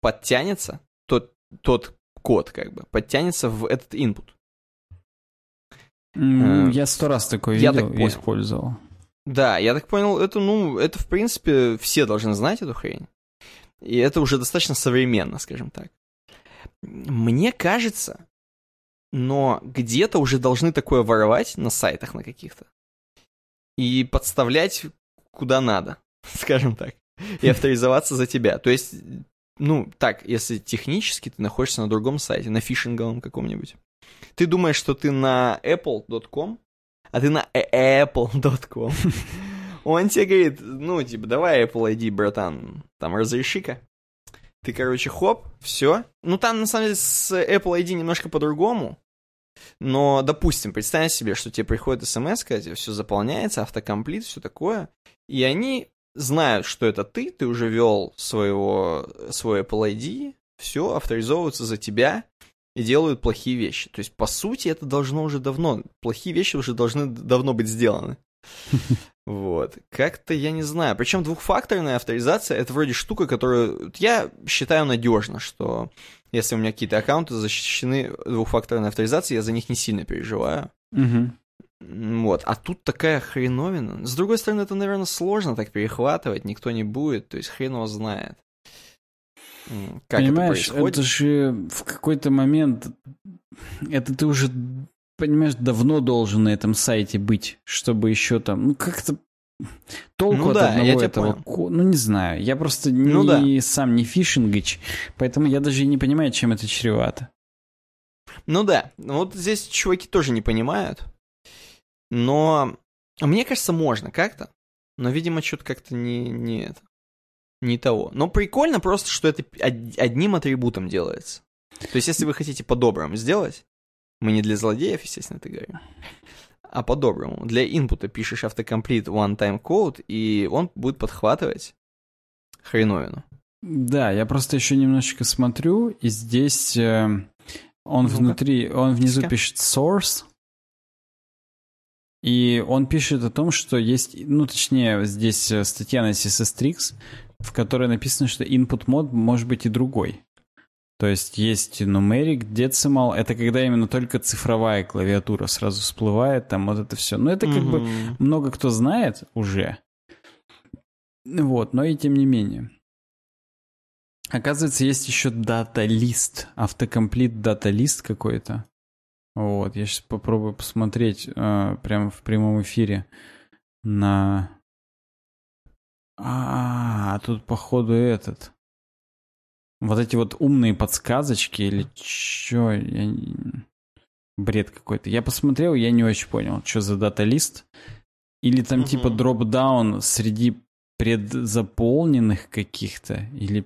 подтянется, тот, тот код как бы, подтянется в этот input. Mm, э, я сто раз такое я видел так использовал. Да, я так понял, это, ну, это, в принципе, все должны знать эту хрень. И это уже достаточно современно, скажем так. Мне кажется, но где-то уже должны такое воровать на сайтах на каких-то. И подставлять куда надо, скажем так. И авторизоваться за тебя. То есть, ну, так, если технически ты находишься на другом сайте, на фишинговом каком-нибудь. Ты думаешь, что ты на apple.com, а ты на apple.com. Он тебе говорит, ну, типа, давай Apple ID, братан, там, разреши-ка. Ты, короче, хоп, все. Ну, там, на самом деле, с Apple ID немножко по-другому. Но, допустим, представь себе, что тебе приходит смс, тебе все заполняется, автокомплит, все такое, и они знают, что это ты, ты уже вел своего, свой Apple ID, все, авторизовываются за тебя и делают плохие вещи. То есть, по сути, это должно уже давно, плохие вещи уже должны давно быть сделаны. Вот. Как-то я не знаю. Причем двухфакторная авторизация это вроде штука, которую я считаю надежно, что Если у меня какие-то аккаунты защищены двухфакторной авторизацией, я за них не сильно переживаю. Угу. Вот, а тут такая хреновина. С другой стороны, это, наверное, сложно так перехватывать, никто не будет, то есть хрен его знает. Как Понимаешь, это, происходит. это же в какой-то момент, это ты уже, понимаешь, давно должен на этом сайте быть, чтобы еще там, ну как-то толку ну, от да, одного этого, понял. ну не знаю, я просто ну, не, да. сам не фишингыч, поэтому я даже и не понимаю, чем это чревато. Ну да, вот здесь чуваки тоже не понимают, но мне кажется, можно как-то. Но, видимо, что-то как-то не, не это. Не того. Но прикольно просто, что это одним атрибутом делается. То есть, если вы хотите по-доброму сделать, мы не для злодеев, естественно, это говорим, а по-доброму. Для инпута пишешь автокомплит one-time code, и он будет подхватывать хреновину. Да, я просто еще немножечко смотрю, и здесь э, он ну внутри, он внизу пишет source, и он пишет о том, что есть, ну, точнее, здесь э, статья на CSS Tricks, в которой написано, что input мод может быть и другой. То есть есть numeric, decimal, это когда именно только цифровая клавиатура сразу всплывает, там вот это все. Но это как mm-hmm. бы много кто знает уже. Вот, но и тем не менее. Оказывается, есть еще дата-лист, автокомплит дата-лист какой-то. Вот, я сейчас попробую посмотреть э, прямо в прямом эфире на... А, тут походу этот. Вот эти вот умные подсказочки или чё, я... бред какой-то. Я посмотрел, я не очень понял, что за дата-лист. Или там угу. типа дроп-даун среди предзаполненных каких-то, или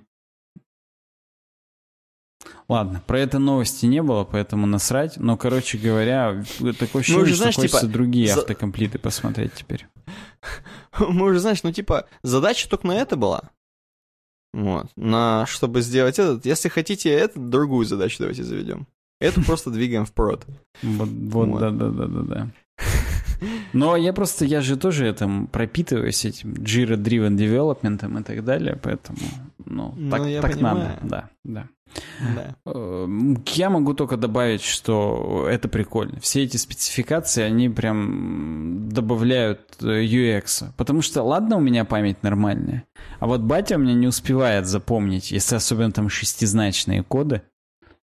Ладно, про это новости не было, поэтому насрать. Но, короче говоря, такое ощущение, уже, знаешь, что хочется типа, другие за... автокомплиты посмотреть теперь. Мы уже, знаешь, ну типа, задача только на это была. Вот. На, чтобы сделать этот. Если хотите это, другую задачу давайте заведем. Эту просто двигаем впрод. Вот, вот, да-да-да-да-да. Но я просто, я же тоже этим пропитываюсь этим Jira Driven Development и так далее, поэтому, ну, ну так, так надо, да, да. Да. Эм, я могу только добавить, что это прикольно. Все эти спецификации, они прям добавляют э, UX. Потому что, ладно, у меня память нормальная, а вот батя у меня не успевает запомнить, если особенно там шестизначные коды.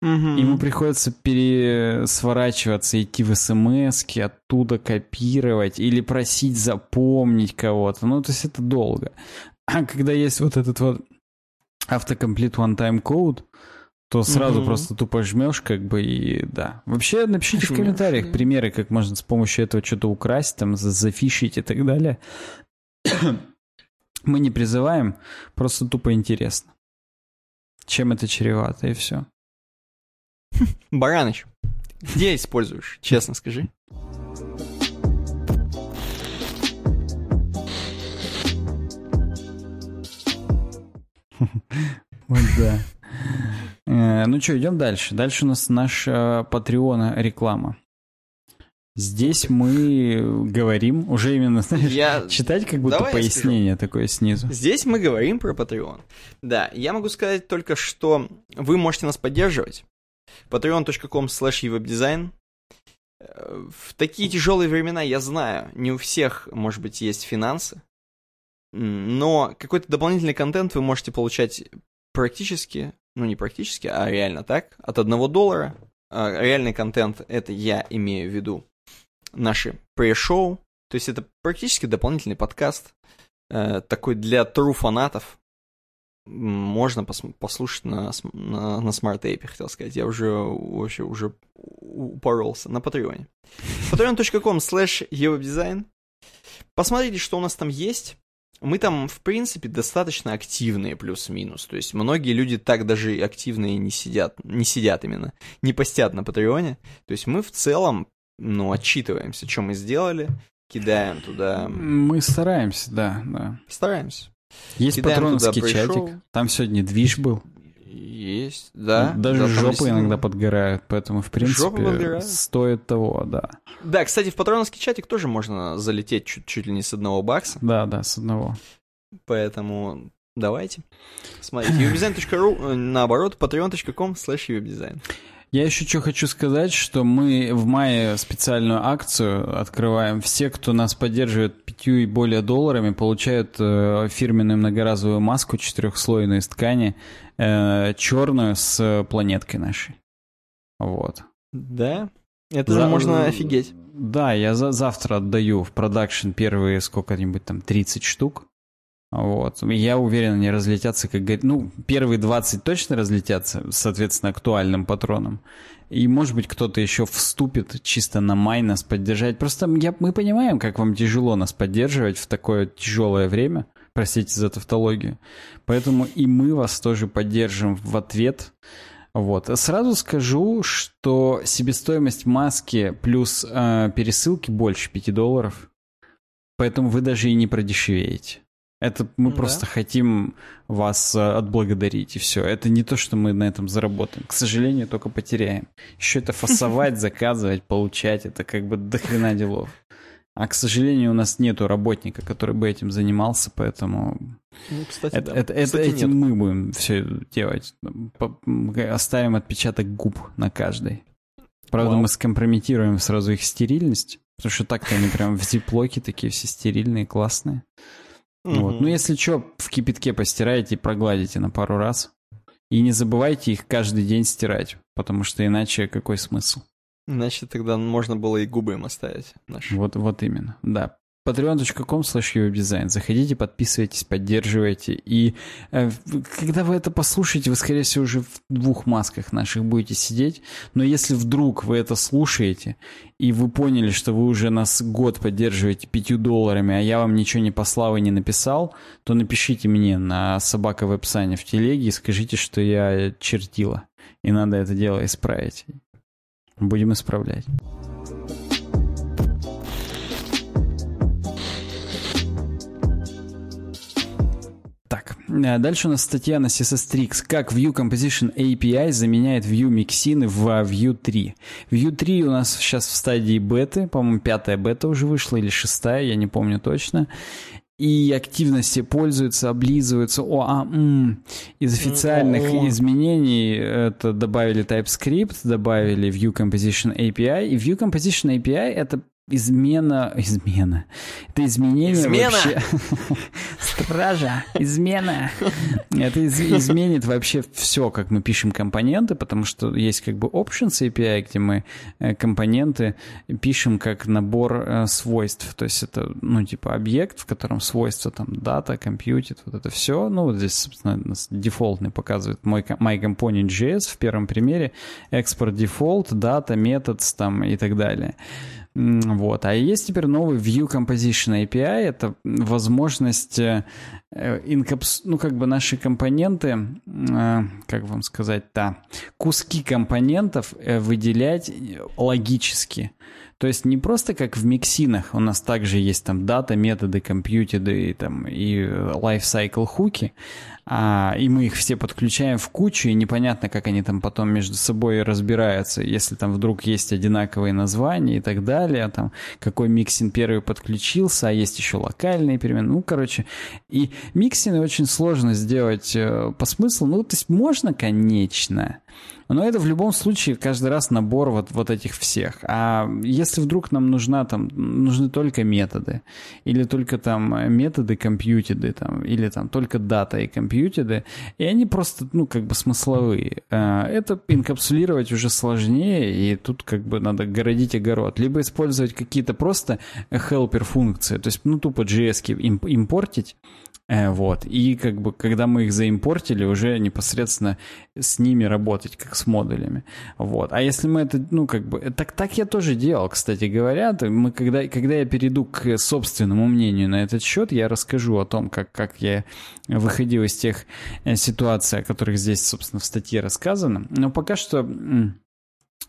Угу. Ему приходится пересворачиваться, идти в смс оттуда копировать или просить запомнить кого-то. Ну, то есть это долго. А когда есть вот этот вот автокомплит one-time code, то сразу угу. просто тупо жмешь, как бы, и да. Вообще, напишите в комментариях примеры, как можно с помощью этого что-то украсть, там, зафишить и так далее. Мы не призываем, просто тупо интересно. Чем это чревато, и все. Бараныч, где используешь? Честно скажи. Вот да. Э, ну что, идем дальше. Дальше у нас наша Patreon реклама. Здесь мы говорим, уже именно, знаешь, я... читать как будто Давай пояснение такое снизу. Здесь мы говорим про Patreon. Да, я могу сказать только, что вы можете нас поддерживать. patreon.com slash webdesign. Э, в такие тяжелые времена, я знаю, не у всех, может быть, есть финансы, но какой-то дополнительный контент вы можете получать практически, ну не практически, а реально так, от одного доллара. А реальный контент, это я имею в виду наши pre-шоу, то есть это практически дополнительный подкаст, э, такой для true фанатов. Можно пос- послушать на, на, на Tape, хотел сказать. Я уже вообще уже упоролся на Патреоне. patreon.com slash design Посмотрите, что у нас там есть мы там, в принципе, достаточно активные, плюс-минус. То есть многие люди так даже активные не сидят, не сидят именно, не постят на Патреоне. То есть мы в целом, ну, отчитываемся, что мы сделали, кидаем туда... Мы стараемся, да, да. Стараемся. Есть кидаем патроновский чатик, там сегодня движ был. Есть, да. Даже да, жопы иногда подгорают, поэтому, в принципе, стоит того, да. Да, кстати, в патроновский чатик тоже можно залететь чуть, чуть ли не с одного бакса. Да, да, с одного. Поэтому давайте. Смотрите, webdesign.ru, э, наоборот, patreon.com slash webdesign. Я еще что хочу сказать, что мы в мае специальную акцию открываем. Все, кто нас поддерживает пятью и более долларами, получают э, фирменную многоразовую маску четырехслойную из ткани, э, черную с планеткой нашей. Вот. Да? Это за... можно офигеть. Да, я за завтра отдаю в продакшн первые сколько-нибудь там 30 штук. Вот. Я уверен, они разлетятся, как говорит. Ну, первые 20 точно разлетятся, соответственно, актуальным патроном. И, может быть, кто-то еще вступит чисто на май нас поддержать. Просто я, мы понимаем, как вам тяжело нас поддерживать в такое тяжелое время. Простите за тавтологию. Поэтому и мы вас тоже поддержим в ответ. Вот. Сразу скажу, что себестоимость маски плюс э, пересылки больше 5 долларов. Поэтому вы даже и не продешевеете. Это мы да. просто хотим вас э, отблагодарить, и все. Это не то, что мы на этом заработаем. К сожалению, только потеряем. Еще это фасовать, заказывать, получать, это как бы дохрена делов. А, к сожалению, у нас нету работника, который бы этим занимался, поэтому ну, кстати, это, да. это, кстати, этим нет. мы будем все делать. Оставим отпечаток губ на каждой. Правда, Вау. мы скомпрометируем сразу их стерильность, потому что так-то они прям в зиплоке такие все стерильные, классные. Угу. Вот. Ну, если что, в кипятке постираете и прогладите на пару раз. И не забывайте их каждый день стирать, потому что иначе какой смысл? Иначе тогда можно было и губы им оставить. Наши. Вот, вот именно, да patreon.com slash. Заходите, подписывайтесь, поддерживайте. И э, когда вы это послушаете, вы, скорее всего, уже в двух масках наших будете сидеть. Но если вдруг вы это слушаете, и вы поняли, что вы уже нас год поддерживаете пятью долларами, а я вам ничего не послал и не написал, то напишите мне на собака веб-сане в телеге и скажите, что я чертила. И надо это дело исправить. Будем исправлять. Дальше у нас статья на CSS. Как View Composition API заменяет View Mixin в View 3. View 3 у нас сейчас в стадии беты, по-моему, пятая бета уже вышла или шестая, я не помню точно. И активности пользуются, облизываются. О, а, м, из официальных О. изменений это добавили TypeScript, добавили View Composition API. И View Composition API это измена... Измена. Это изменение Измена! вообще... Стража! Измена! Это из... изменит вообще все, как мы пишем компоненты, потому что есть как бы options API, где мы э, компоненты пишем как набор э, свойств. То есть это, ну, типа объект, в котором свойства там data, computed, вот это все. Ну, вот здесь, собственно, нас дефолтный показывает мой MyComponent.js в первом примере. Export default, data, метод там и так далее. Вот. А есть теперь новый Vue Composition API. Это возможность э, инкапс... ну, как бы наши компоненты, э, как вам сказать-то, куски компонентов э, выделять логически. То есть не просто как в миксинах, у нас также есть там дата, методы, компьютеры и, там, и lifecycle хуки, а, и мы их все подключаем в кучу, и непонятно, как они там потом между собой разбираются, если там вдруг есть одинаковые названия и так далее, там какой миксин первый подключился, а есть еще локальные перемены, ну, короче, и миксины очень сложно сделать э, по смыслу, ну, то есть можно, конечно, но это в любом случае каждый раз набор вот, вот этих всех. А если вдруг нам нужна там, нужны только методы, или только там методы компьютеры, там, или там только дата и компьютеры, и они просто, ну, как бы смысловые, а, это инкапсулировать уже сложнее, и тут как бы надо городить огород. Либо использовать какие-то просто helper функции, то есть, ну, тупо JS импортить, Э, вот. И как бы, когда мы их заимпортили, уже непосредственно с ними работать, как с модулями. Вот. А если мы это, ну, как бы... Так, так я тоже делал, кстати говоря. Мы, когда, когда я перейду к собственному мнению на этот счет, я расскажу о том, как, как я выходил из тех э, ситуаций, о которых здесь, собственно, в статье рассказано. Но пока что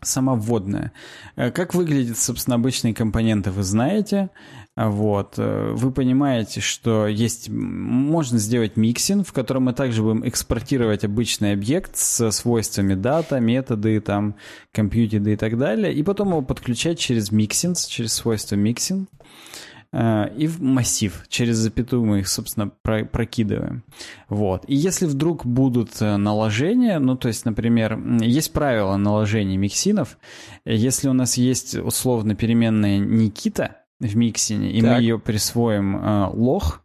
сама вводная. Э, как выглядят, собственно, обычные компоненты, вы знаете. Вот. Э, вы понимаете, что есть... Можно сделать миксин, в котором мы также будем экспортировать обычный объект со свойствами data, методы, там, computed и так далее, и потом его подключать через миксин, через свойство mixins. э, и в массив. Через запятую мы их, собственно, про прокидываем. Вот. И если вдруг будут э, наложения, ну, то есть, например, есть правило наложения миксинов. Если у нас есть условно переменная Никита в миксине, и так. мы ее присвоим э, лох,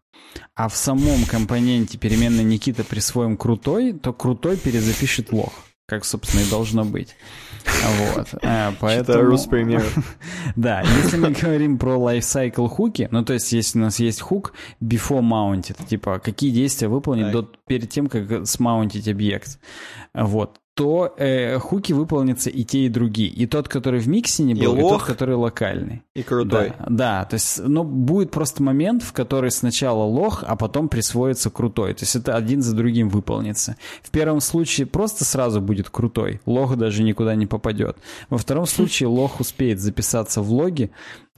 а в самом компоненте переменной Никита присвоим крутой, то крутой перезапишет лох как, собственно, и должно быть. Вот. А, поэтому... да, если мы говорим про lifecycle хуки, ну, то есть, если у нас есть хук before mounted, типа, какие действия выполнить до, перед тем, как смаунтить объект. Вот то э, хуки выполнятся и те, и другие. И тот, который в миксине был, и, и тот, который локальный. И крутой. Да, да, то есть, ну, будет просто момент, в который сначала лох, а потом присвоится крутой. То есть это один за другим выполнится. В первом случае просто сразу будет крутой. Лох даже никуда не попадет. Во втором случае лох успеет записаться в логи,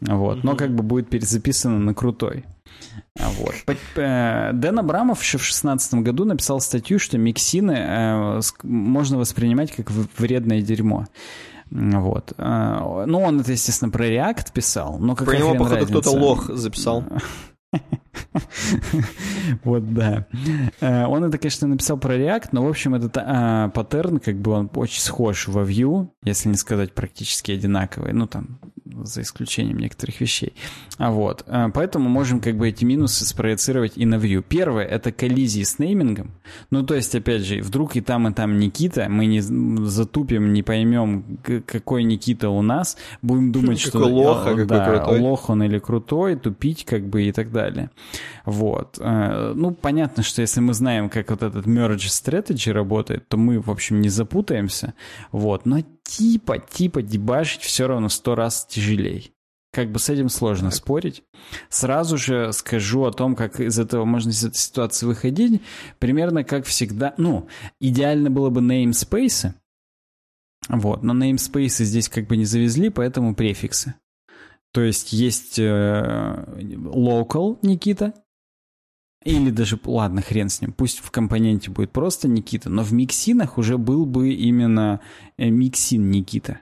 вот, но как бы будет перезаписано на крутой. Вот. Э, Дэн Абрамов еще в 2016 году написал статью, что миксины э, можно воспринимать как вредное дерьмо. Вот. Э, ну, он это, естественно, про React писал, но какая Про него, походу, кто-то лох записал. Вот, да. Он это, конечно, написал про React, но, в общем, этот а, паттерн, как бы он очень схож во Vue, если не сказать практически одинаковый. Ну, там, за исключением некоторых вещей. А вот, э, поэтому можем как бы эти минусы спроецировать и на Vue. Первое — это коллизии с неймингом. Ну, то есть, опять же, вдруг и там, и там Никита, мы не затупим, не поймем, какой Никита у нас, будем думать, что лох, а да, крутой. лох он или крутой, тупить как бы и так далее. Вот. Э, ну, понятно, что если мы знаем, как вот этот merge strategy работает, то мы, в общем, не запутаемся. Вот. Но типа, типа дебажить все равно сто раз тяжелее. Как бы с этим сложно так. спорить. Сразу же скажу о том, как из этого можно из этой ситуации выходить. Примерно как всегда. Ну, идеально было бы namespace. Вот, но namespace здесь как бы не завезли, поэтому префиксы. То есть есть э, local Никита, или даже, ладно, хрен с ним, пусть в компоненте будет просто Никита, но в миксинах уже был бы именно э, миксин Никита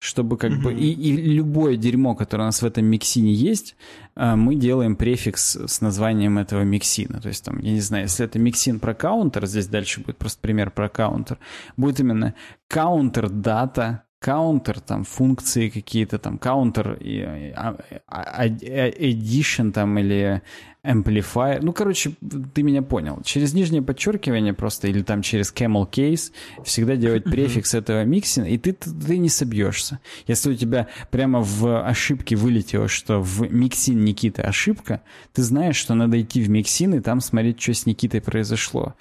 чтобы как mm-hmm. бы и, и любое дерьмо, которое у нас в этом миксине есть, э, мы делаем префикс с названием этого миксина. То есть там, я не знаю, если это миксин про каунтер, здесь дальше будет просто пример про каунтер, будет именно counter data counter там функции какие-то там counter а, а, addition там или amplifier. Ну, короче, ты меня понял. Через нижнее подчеркивание просто или там через camel case всегда делать префикс этого миксина, и ты, ты, ты не собьешься. Если у тебя прямо в ошибке вылетело, что в миксин Никиты ошибка, ты знаешь, что надо идти в миксин и там смотреть, что с Никитой произошло.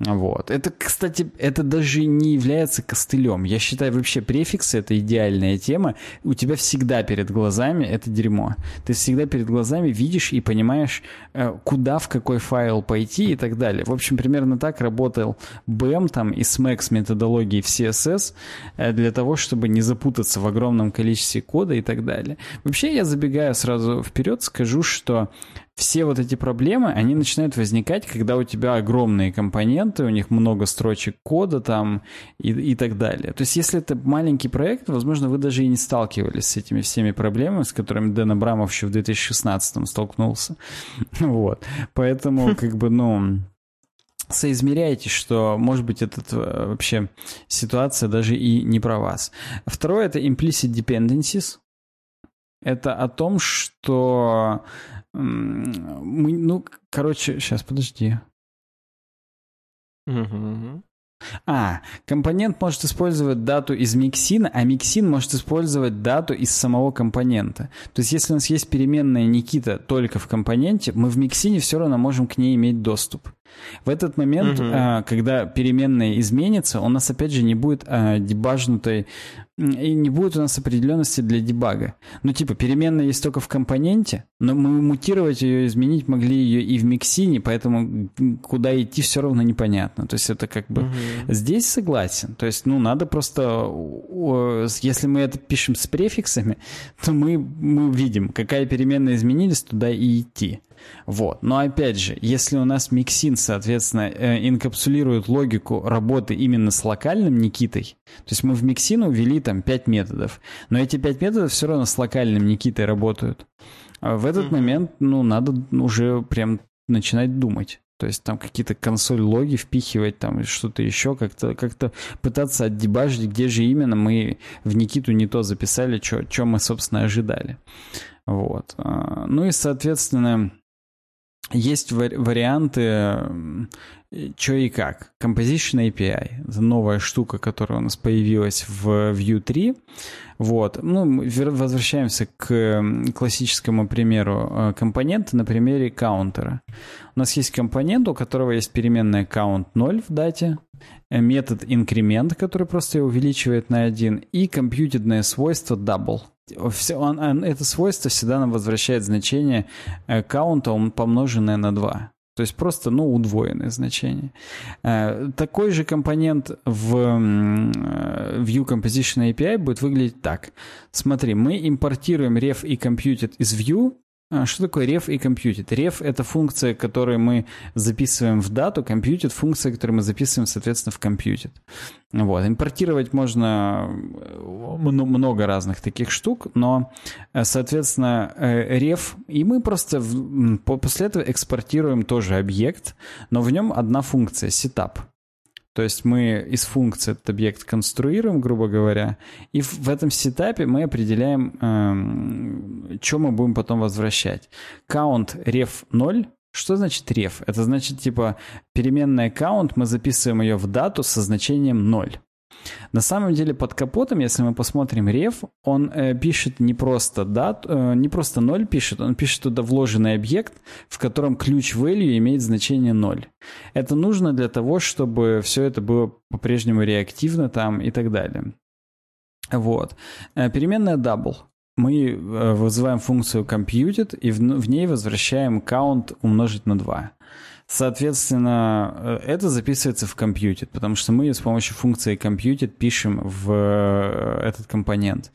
Вот. Это, кстати, это даже не является костылем. Я считаю, вообще префиксы — это идеальная тема. У тебя всегда перед глазами это дерьмо. Ты всегда перед глазами видишь и понимаешь, э, куда, в какой файл пойти и так далее. В общем, примерно так работал BEM там и SMAC с методологией в CSS э, для того, чтобы не запутаться в огромном количестве кода и так далее. Вообще, я забегаю сразу вперед, скажу, что все вот эти проблемы, они начинают возникать, когда у тебя огромные компоненты, у них много строчек кода там и, и так далее. То есть если это маленький проект, возможно, вы даже и не сталкивались с этими всеми проблемами, с которыми Дэн Абрамов еще в 2016 столкнулся. Вот. Поэтому, как бы, ну соизмеряйте, что, может быть, эта вообще ситуация даже и не про вас. Второе — это implicit dependencies. Это о том, что мы, ну, короче, сейчас, подожди. Угу. А, компонент может использовать дату из миксина, а миксин может использовать дату из самого компонента. То есть, если у нас есть переменная Никита только в компоненте, мы в миксине все равно можем к ней иметь доступ. В этот момент, угу. а, когда переменная изменится, у нас опять же не будет а, дебажнутой и не будет у нас определенности для дебага. Ну, типа, переменная есть только в компоненте, но мы мутировать ее, изменить могли ее и в миксине, поэтому куда идти все равно непонятно. То есть это как бы... Угу. Здесь согласен. То есть, ну, надо просто... Если мы это пишем с префиксами, то мы, мы видим, какая переменная изменились, туда и идти. Вот. Но опять же, если у нас миксин, соответственно, э, инкапсулирует логику работы именно с локальным Никитой, то есть мы в миксину ввели там 5 методов, но эти 5 методов все равно с локальным Никитой работают. А в этот mm-hmm. момент, ну, надо уже прям начинать думать. То есть там какие-то консоль-логи впихивать, там что-то еще, как-то как пытаться отдебажить, где же именно мы в Никиту не то записали, что мы, собственно, ожидали. Вот. А, ну и, соответственно, есть варианты, что и как. Composition API — это новая штука, которая у нас появилась в Vue 3. Вот. Ну, возвращаемся к классическому примеру э, компонента на примере каунтера. У нас есть компонент, у которого есть переменная count 0 в дате, э, метод increment, который просто увеличивает на 1, и компьютерное свойство double — все, он, он, это свойство всегда нам возвращает значение каунта, помноженное на 2. То есть просто, ну, удвоенное значение. Э, такой же компонент в View Composition API будет выглядеть так. Смотри, мы импортируем ref и computed из View, что такое ref и computed? Ref — это функция, которую мы записываем в дату, computed — функция, которую мы записываем, соответственно, в computed. Вот. Импортировать можно э, много разных таких штук, но, э, соответственно, э, ref, и мы просто после этого экспортируем тоже объект, но в нем одна функция — setup. То есть мы из функции этот объект конструируем, грубо говоря, и в, этом сетапе мы определяем, эм, что мы будем потом возвращать. Count ref 0. Что значит ref? Это значит, типа, переменная count, мы записываем ее в дату со значением 0. На самом деле под капотом, если мы посмотрим реф, он э, пишет не просто дат, э, не просто 0 пишет, он пишет туда вложенный объект, в котором ключ value имеет значение 0. Это нужно для того, чтобы все это было по-прежнему реактивно там и так далее. Вот. Э, переменная double. Мы э, вызываем функцию computed и в, в ней возвращаем count умножить на 2. Соответственно, э, это записывается в компьютер, потому что мы с помощью функции compute пишем в э, этот компонент.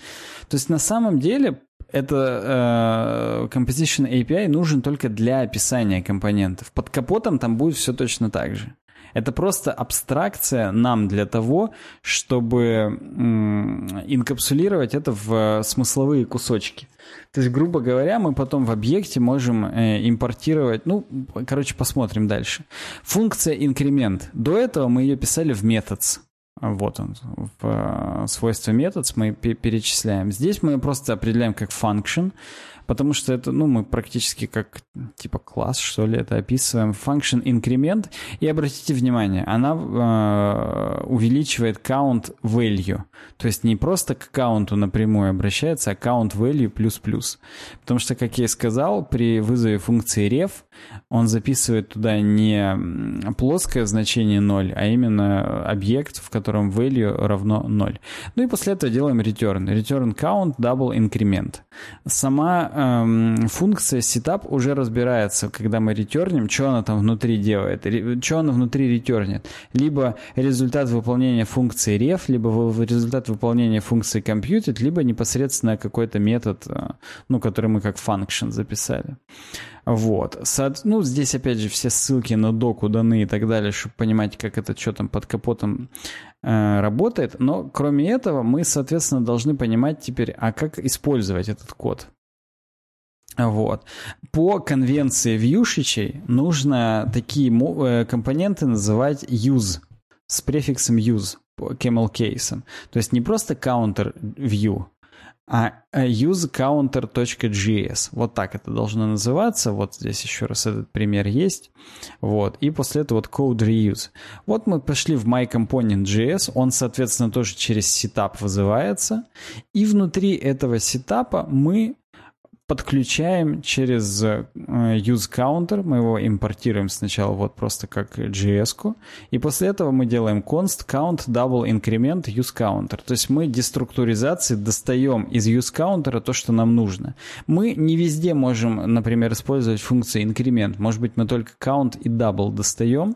То есть на самом деле это э, Composition API нужен только для описания компонентов. Под капотом там будет все точно так же. Это просто абстракция нам для того, чтобы инкапсулировать это в смысловые кусочки. То есть, грубо говоря, мы потом в объекте можем э, импортировать, ну, короче, посмотрим дальше. Функция инкремент. До этого мы ее писали в methods. Вот он, в э, свойстве methods мы перечисляем. Здесь мы просто определяем как function, потому что это, ну, мы практически как, типа, класс, что ли, это описываем. Function increment, и обратите внимание, она э, увеличивает count value, то есть не просто к каунту напрямую обращается, а count value плюс-плюс. Потому что, как я и сказал, при вызове функции ref он записывает туда не плоское значение 0, а именно объект, в котором value равно 0. Ну и после этого делаем return. Return count double increment. Сама эм, функция setup уже разбирается, когда мы ретернем, что она там внутри делает, что она внутри ретернет. Либо результат выполнения функции ref, либо результат выполнения функции computed, либо непосредственно какой-то метод, э, ну, который мы как function записали. Вот. Ну, здесь, опять же, все ссылки на доку даны и так далее, чтобы понимать, как это что там под капотом э, работает. Но, кроме этого, мы, соответственно, должны понимать теперь, а как использовать этот код. Вот. По конвенции вьюшичей нужно такие э, компоненты называть use с префиксом use, camel case. То есть не просто counter view, а usecounter.js. Вот так это должно называться. Вот здесь еще раз этот пример есть. Вот. И после этого вот code reuse. Вот мы пошли в myComponent.js. Он, соответственно, тоже через сетап вызывается. И внутри этого сетапа мы подключаем через э, use counter, мы его импортируем сначала вот просто как JS-ку, и после этого мы делаем const count double increment use counter. То есть мы деструктуризации достаем из use counter то, что нам нужно. Мы не везде можем, например, использовать функции increment. Может быть, мы только count и double достаем,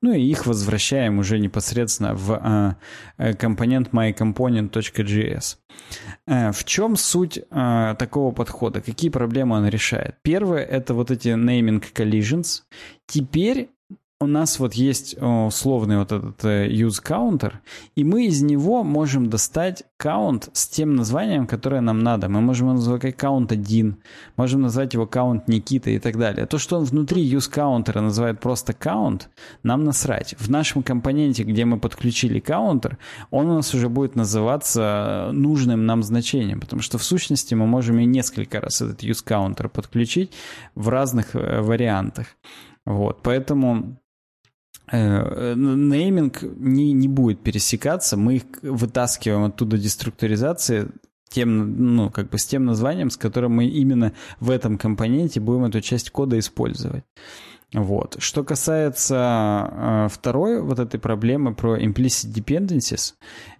ну и их возвращаем уже непосредственно в э, э компонент myComponent.js. В чем суть такого подхода? Какие проблемы он решает? Первое — это вот эти naming collisions. Теперь у нас вот есть условный вот этот э, use counter, и мы из него можем достать count с тем названием, которое нам надо. Мы можем его назвать как count 1, можем назвать его count Никита и так далее. То, что он внутри use counter называет просто count, нам насрать. В нашем компоненте, где мы подключили counter, он у нас уже будет называться нужным нам значением, потому что в сущности мы можем и несколько раз этот use counter подключить в разных э, вариантах. Вот, поэтому Э, нейминг не, не будет пересекаться, мы их вытаскиваем оттуда деструктуризации тем, ну, как бы с тем названием, с которым мы именно в этом компоненте будем эту часть кода использовать. Вот. Что касается э, второй вот этой проблемы про implicit dependencies,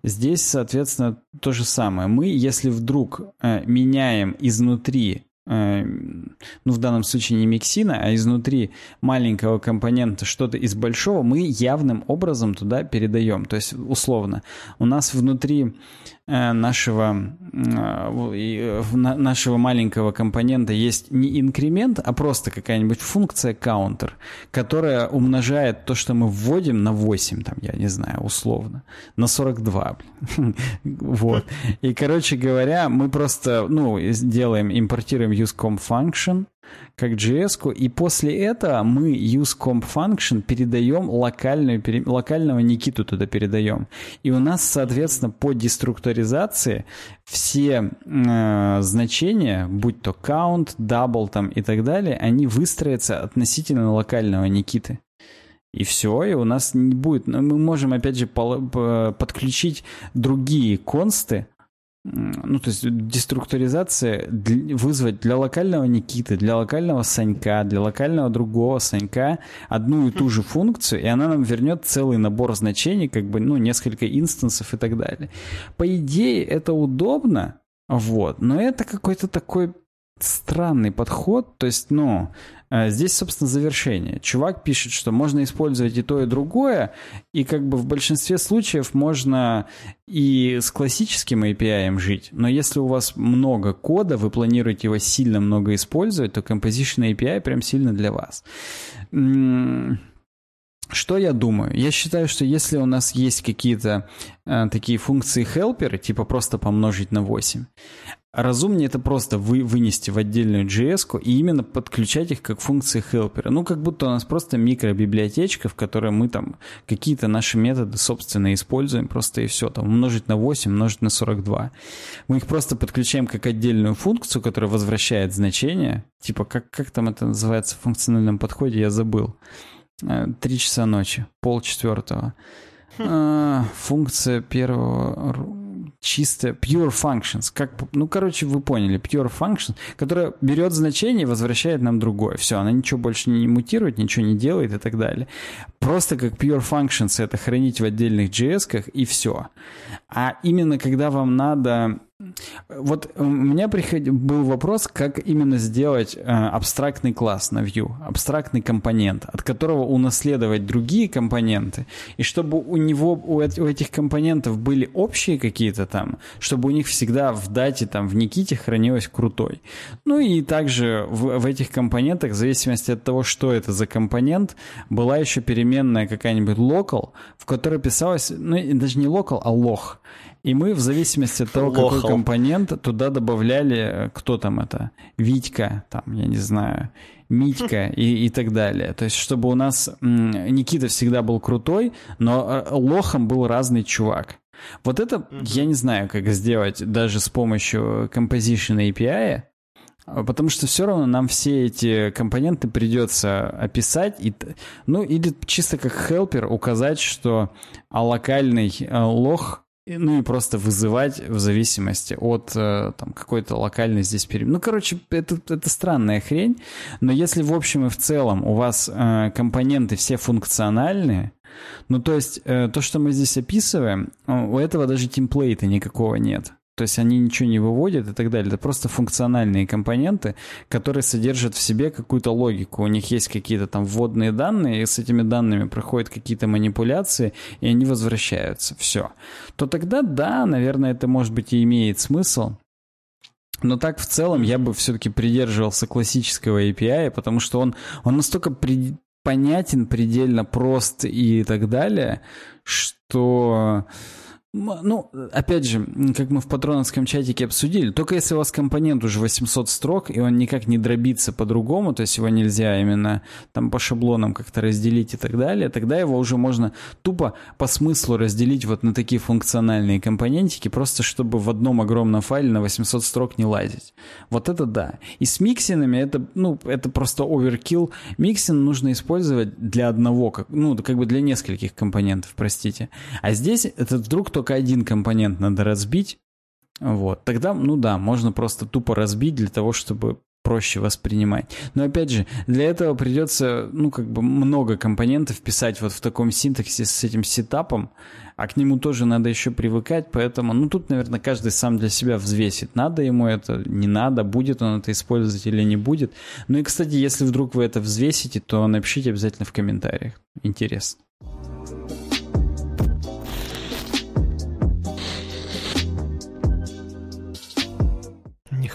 здесь, соответственно, то же самое. Мы, если вдруг э, меняем изнутри ну, в данном случае не миксина, а изнутри маленького компонента что-то из большого, мы явным образом туда передаем. То есть, условно, у нас внутри Э, нашего, э, нашего маленького компонента есть не инкремент, а просто какая-нибудь функция counter, которая умножает то, что мы вводим на 8, там, я не знаю, условно, на 42. Вот. И, короче говоря, мы просто, ну, делаем, импортируем useComp function, как JS, и после этого мы useComp function передаем локальную, пере, локального Никиту туда передаем. И у нас, соответственно, по деструктуризации все э, значения, будь то count, double там и так далее, они выстроятся относительно локального Никиты. И все, и у нас не будет... Мы можем, опять же, подключить другие консты, ну, то есть деструктуризация вызвать для локального Никиты, для локального Санька, для локального другого Санька одну и ту же функцию, и она нам вернет целый набор значений, как бы, ну, несколько инстансов и так далее. По идее, это удобно, вот, но это какой-то такой странный подход, то есть, ну, здесь, собственно, завершение. Чувак пишет, что можно использовать и то, и другое, и как бы в большинстве случаев можно и с классическим API жить, но если у вас много кода, вы планируете его сильно много использовать, то Composition API прям сильно для вас. Что я думаю? Я считаю, что если у нас есть какие-то э, такие функции helper, типа просто помножить на 8, разумнее это просто вы, вынести в отдельную JS и именно подключать их как функции helper. Ну, как будто у нас просто микробиблиотечка, в которой мы там какие-то наши методы, собственно, используем просто и все. Там умножить на 8, умножить на 42. Мы их просто подключаем как отдельную функцию, которая возвращает значение. Типа, как, как там это называется в функциональном подходе, я забыл. Э, три часа ночи, пол четвертого. Хм. А, функция первого чисто pure functions. Как, ну, короче, вы поняли, pure functions, которая берет значение и возвращает нам другое. Все, она ничего больше не мутирует, ничего не делает и так далее. Просто как pure functions это хранить в отдельных JS-ках и все. А именно когда вам надо вот у меня приход... был вопрос, как именно сделать э, абстрактный класс на Vue, абстрактный компонент, от которого унаследовать другие компоненты, и чтобы у него, у, у этих компонентов были общие какие-то там, чтобы у них всегда в дате, там, в Никите хранилось крутой. Ну и также в, в этих компонентах, в зависимости от того, что это за компонент, была еще переменная какая-нибудь local, в которой писалось, ну даже не local, а лох. И мы в зависимости от того, Лохал. какой компонент, туда добавляли, э, кто там это, Витька, там, я не знаю, Митька и, и так далее. То есть, чтобы у нас Никита всегда был крутой, но э, лохом был разный чувак. Вот это я не знаю, как сделать даже с помощью Composition API, Потому что все равно нам все эти компоненты придется описать, и, ну или чисто как хелпер указать, что а локальный э, лох ну и просто вызывать в зависимости от э, там, какой-то локальной здесь перемены. Ну, короче, это, это странная хрень, но если в общем и в целом у вас э, компоненты все функциональные, ну, то есть э, то, что мы здесь описываем, у этого даже темплейта никакого нет. То есть они ничего не выводят и так далее. Это просто функциональные компоненты, которые содержат в себе какую-то логику. У них есть какие-то там вводные данные, и с этими данными проходят какие-то манипуляции, и они возвращаются. Все. То тогда, да, наверное, это может быть и имеет смысл. Но так в целом я бы все-таки придерживался классического API, потому что он, он настолько при, понятен, предельно прост и так далее, что ну, опять же, как мы в патроновском чатике обсудили, только если у вас компонент уже 800 строк, и он никак не дробится по-другому, то есть его нельзя именно там по шаблонам как-то разделить и так далее, тогда его уже можно тупо по смыслу разделить вот на такие функциональные компонентики, просто чтобы в одном огромном файле на 800 строк не лазить. Вот это да. И с миксинами это, ну, это просто оверкилл. Миксин нужно использовать для одного, как, ну, как бы для нескольких компонентов, простите. А здесь это вдруг только только один компонент надо разбить, вот, тогда, ну да, можно просто тупо разбить для того, чтобы проще воспринимать. Но опять же, для этого придется, ну, как бы много компонентов писать вот в таком синтаксе с этим сетапом, а к нему тоже надо еще привыкать, поэтому, ну, тут, наверное, каждый сам для себя взвесит, надо ему это, не надо, будет он это использовать или не будет. Ну и, кстати, если вдруг вы это взвесите, то напишите обязательно в комментариях. Интересно.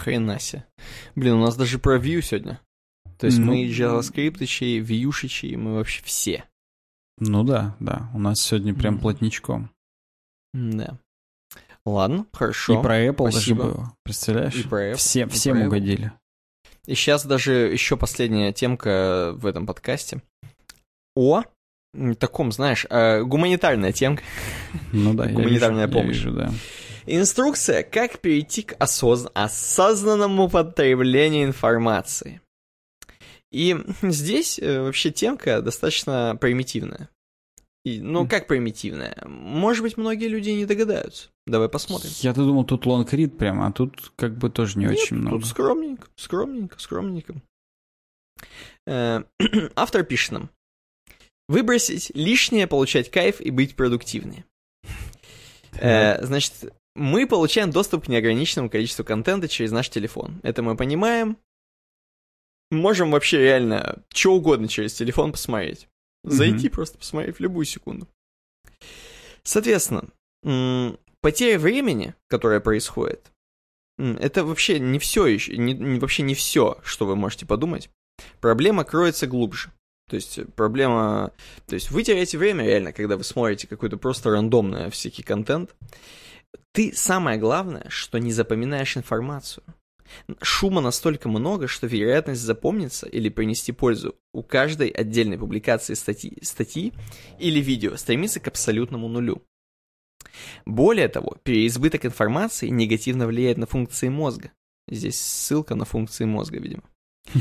Хрена себе. Блин, у нас даже про Vue сегодня. То есть ну, мы JavaScript, Vue, мы вообще все. Ну да, да. У нас сегодня прям плотничком. Да. Ладно, хорошо. И про Apple Спасибо. даже было. Представляешь? И про Apple. Все, всем про угодили. И сейчас даже еще последняя темка в этом подкасте. О таком, знаешь, э, гуманитарная темка. Ну да, гуманитарная я вижу, помощь. Я вижу, да. Инструкция, как перейти к осозн... осознанному потреблению информации. И здесь э, вообще темка достаточно примитивная. И, ну, как примитивная? Может быть, многие люди не догадаются. Давай посмотрим. Я-то думал, тут лонгрид прямо, а тут как бы тоже не Нет, очень много. тут скромненько, скромненько, скромненько. Э, автор пишет нам. Выбросить лишнее, получать кайф и быть продуктивнее. Э, значит, мы получаем доступ к неограниченному количеству контента через наш телефон. Это мы понимаем. Можем вообще реально что угодно через телефон посмотреть. Зайти mm-hmm. просто посмотреть в любую секунду. Соответственно, потеря времени, которая происходит, это вообще не все еще, не, вообще не все, что вы можете подумать. Проблема кроется глубже. То есть проблема... То есть вы теряете время реально, когда вы смотрите какой-то просто рандомный всякий контент. Ты самое главное, что не запоминаешь информацию. Шума настолько много, что вероятность запомниться или принести пользу у каждой отдельной публикации статьи, статьи или видео стремится к абсолютному нулю. Более того, переизбыток информации негативно влияет на функции мозга. Здесь ссылка на функции мозга, видимо.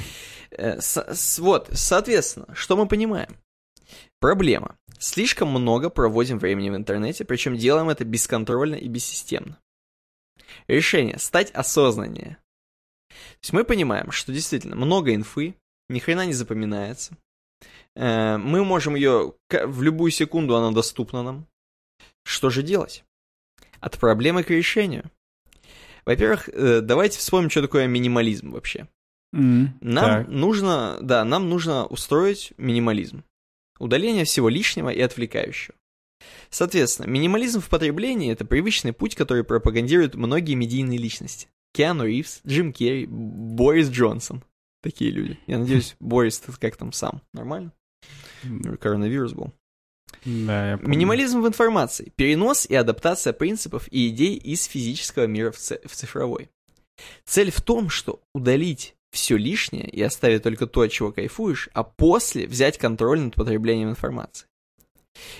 Э, вот, соответственно, что мы понимаем? Проблема. Слишком много проводим времени в интернете, причем делаем это бесконтрольно и бессистемно. Решение – стать осознаннее. То есть мы понимаем, что действительно много инфы, ни хрена не запоминается. Э, мы можем ее, в любую секунду она доступна нам. Что же делать? От проблемы к решению. Во-первых, э, давайте вспомним, что такое минимализм вообще. Mm, нам так. нужно, да, нам нужно устроить минимализм. Удаление всего лишнего и отвлекающего. Соответственно, минимализм в потреблении – это привычный путь, который пропагандируют многие медийные личности. Киану Ривз, Джим Керри, Борис Джонсон. Такие люди. Я надеюсь, Борис как там сам. Нормально? Коронавирус был. Да, я помню. Минимализм в информации. Перенос и адаптация принципов и идей из физического мира в, в цифровой. Цель в том, что удалить все лишнее и оставить только то, от чего кайфуешь, а после взять контроль над потреблением информации.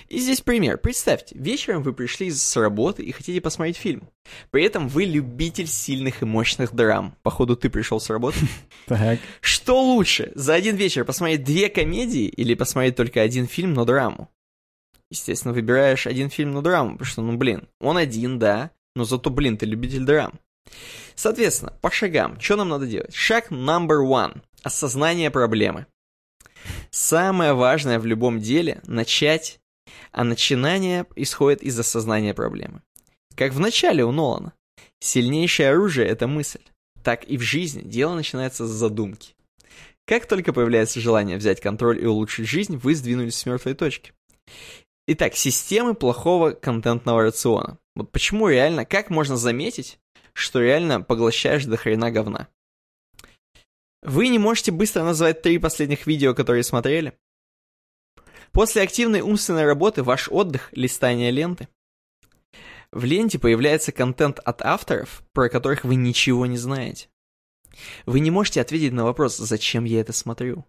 И здесь пример. Представьте, вечером вы пришли с работы и хотите посмотреть фильм. При этом вы любитель сильных и мощных драм. Походу, ты пришел с работы. Так. Что лучше, за один вечер посмотреть две комедии или посмотреть только один фильм, но драму? Естественно, выбираешь один фильм, но драму, потому что, ну, блин, он один, да, но зато, блин, ты любитель драм. Соответственно, по шагам, что нам надо делать? Шаг number one. Осознание проблемы. Самое важное в любом деле – начать, а начинание исходит из осознания проблемы. Как в начале у Нолана. Сильнейшее оружие – это мысль. Так и в жизни дело начинается с задумки. Как только появляется желание взять контроль и улучшить жизнь, вы сдвинулись с мертвой точки. Итак, системы плохого контентного рациона. Вот почему реально, как можно заметить, что реально поглощаешь до хрена говна. Вы не можете быстро назвать три последних видео, которые смотрели? После активной умственной работы ваш отдых – листание ленты. В ленте появляется контент от авторов, про которых вы ничего не знаете. Вы не можете ответить на вопрос, зачем я это смотрю.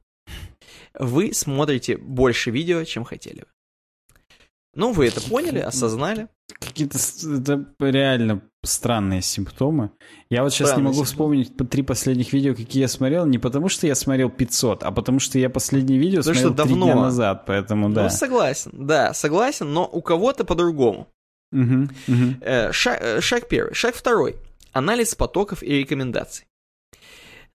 Вы смотрите больше видео, чем хотели бы. Ну, вы это поняли, осознали. Какие-то это реально странные симптомы. Я вот сейчас Странный не могу симптом. вспомнить три последних видео, какие я смотрел, не потому что я смотрел 500, а потому что я последнее видео потому смотрел что давно. дня назад, поэтому да. Ну, согласен, да, согласен, но у кого-то по-другому. Угу, угу. Шаг, шаг первый. Шаг второй. Анализ потоков и рекомендаций.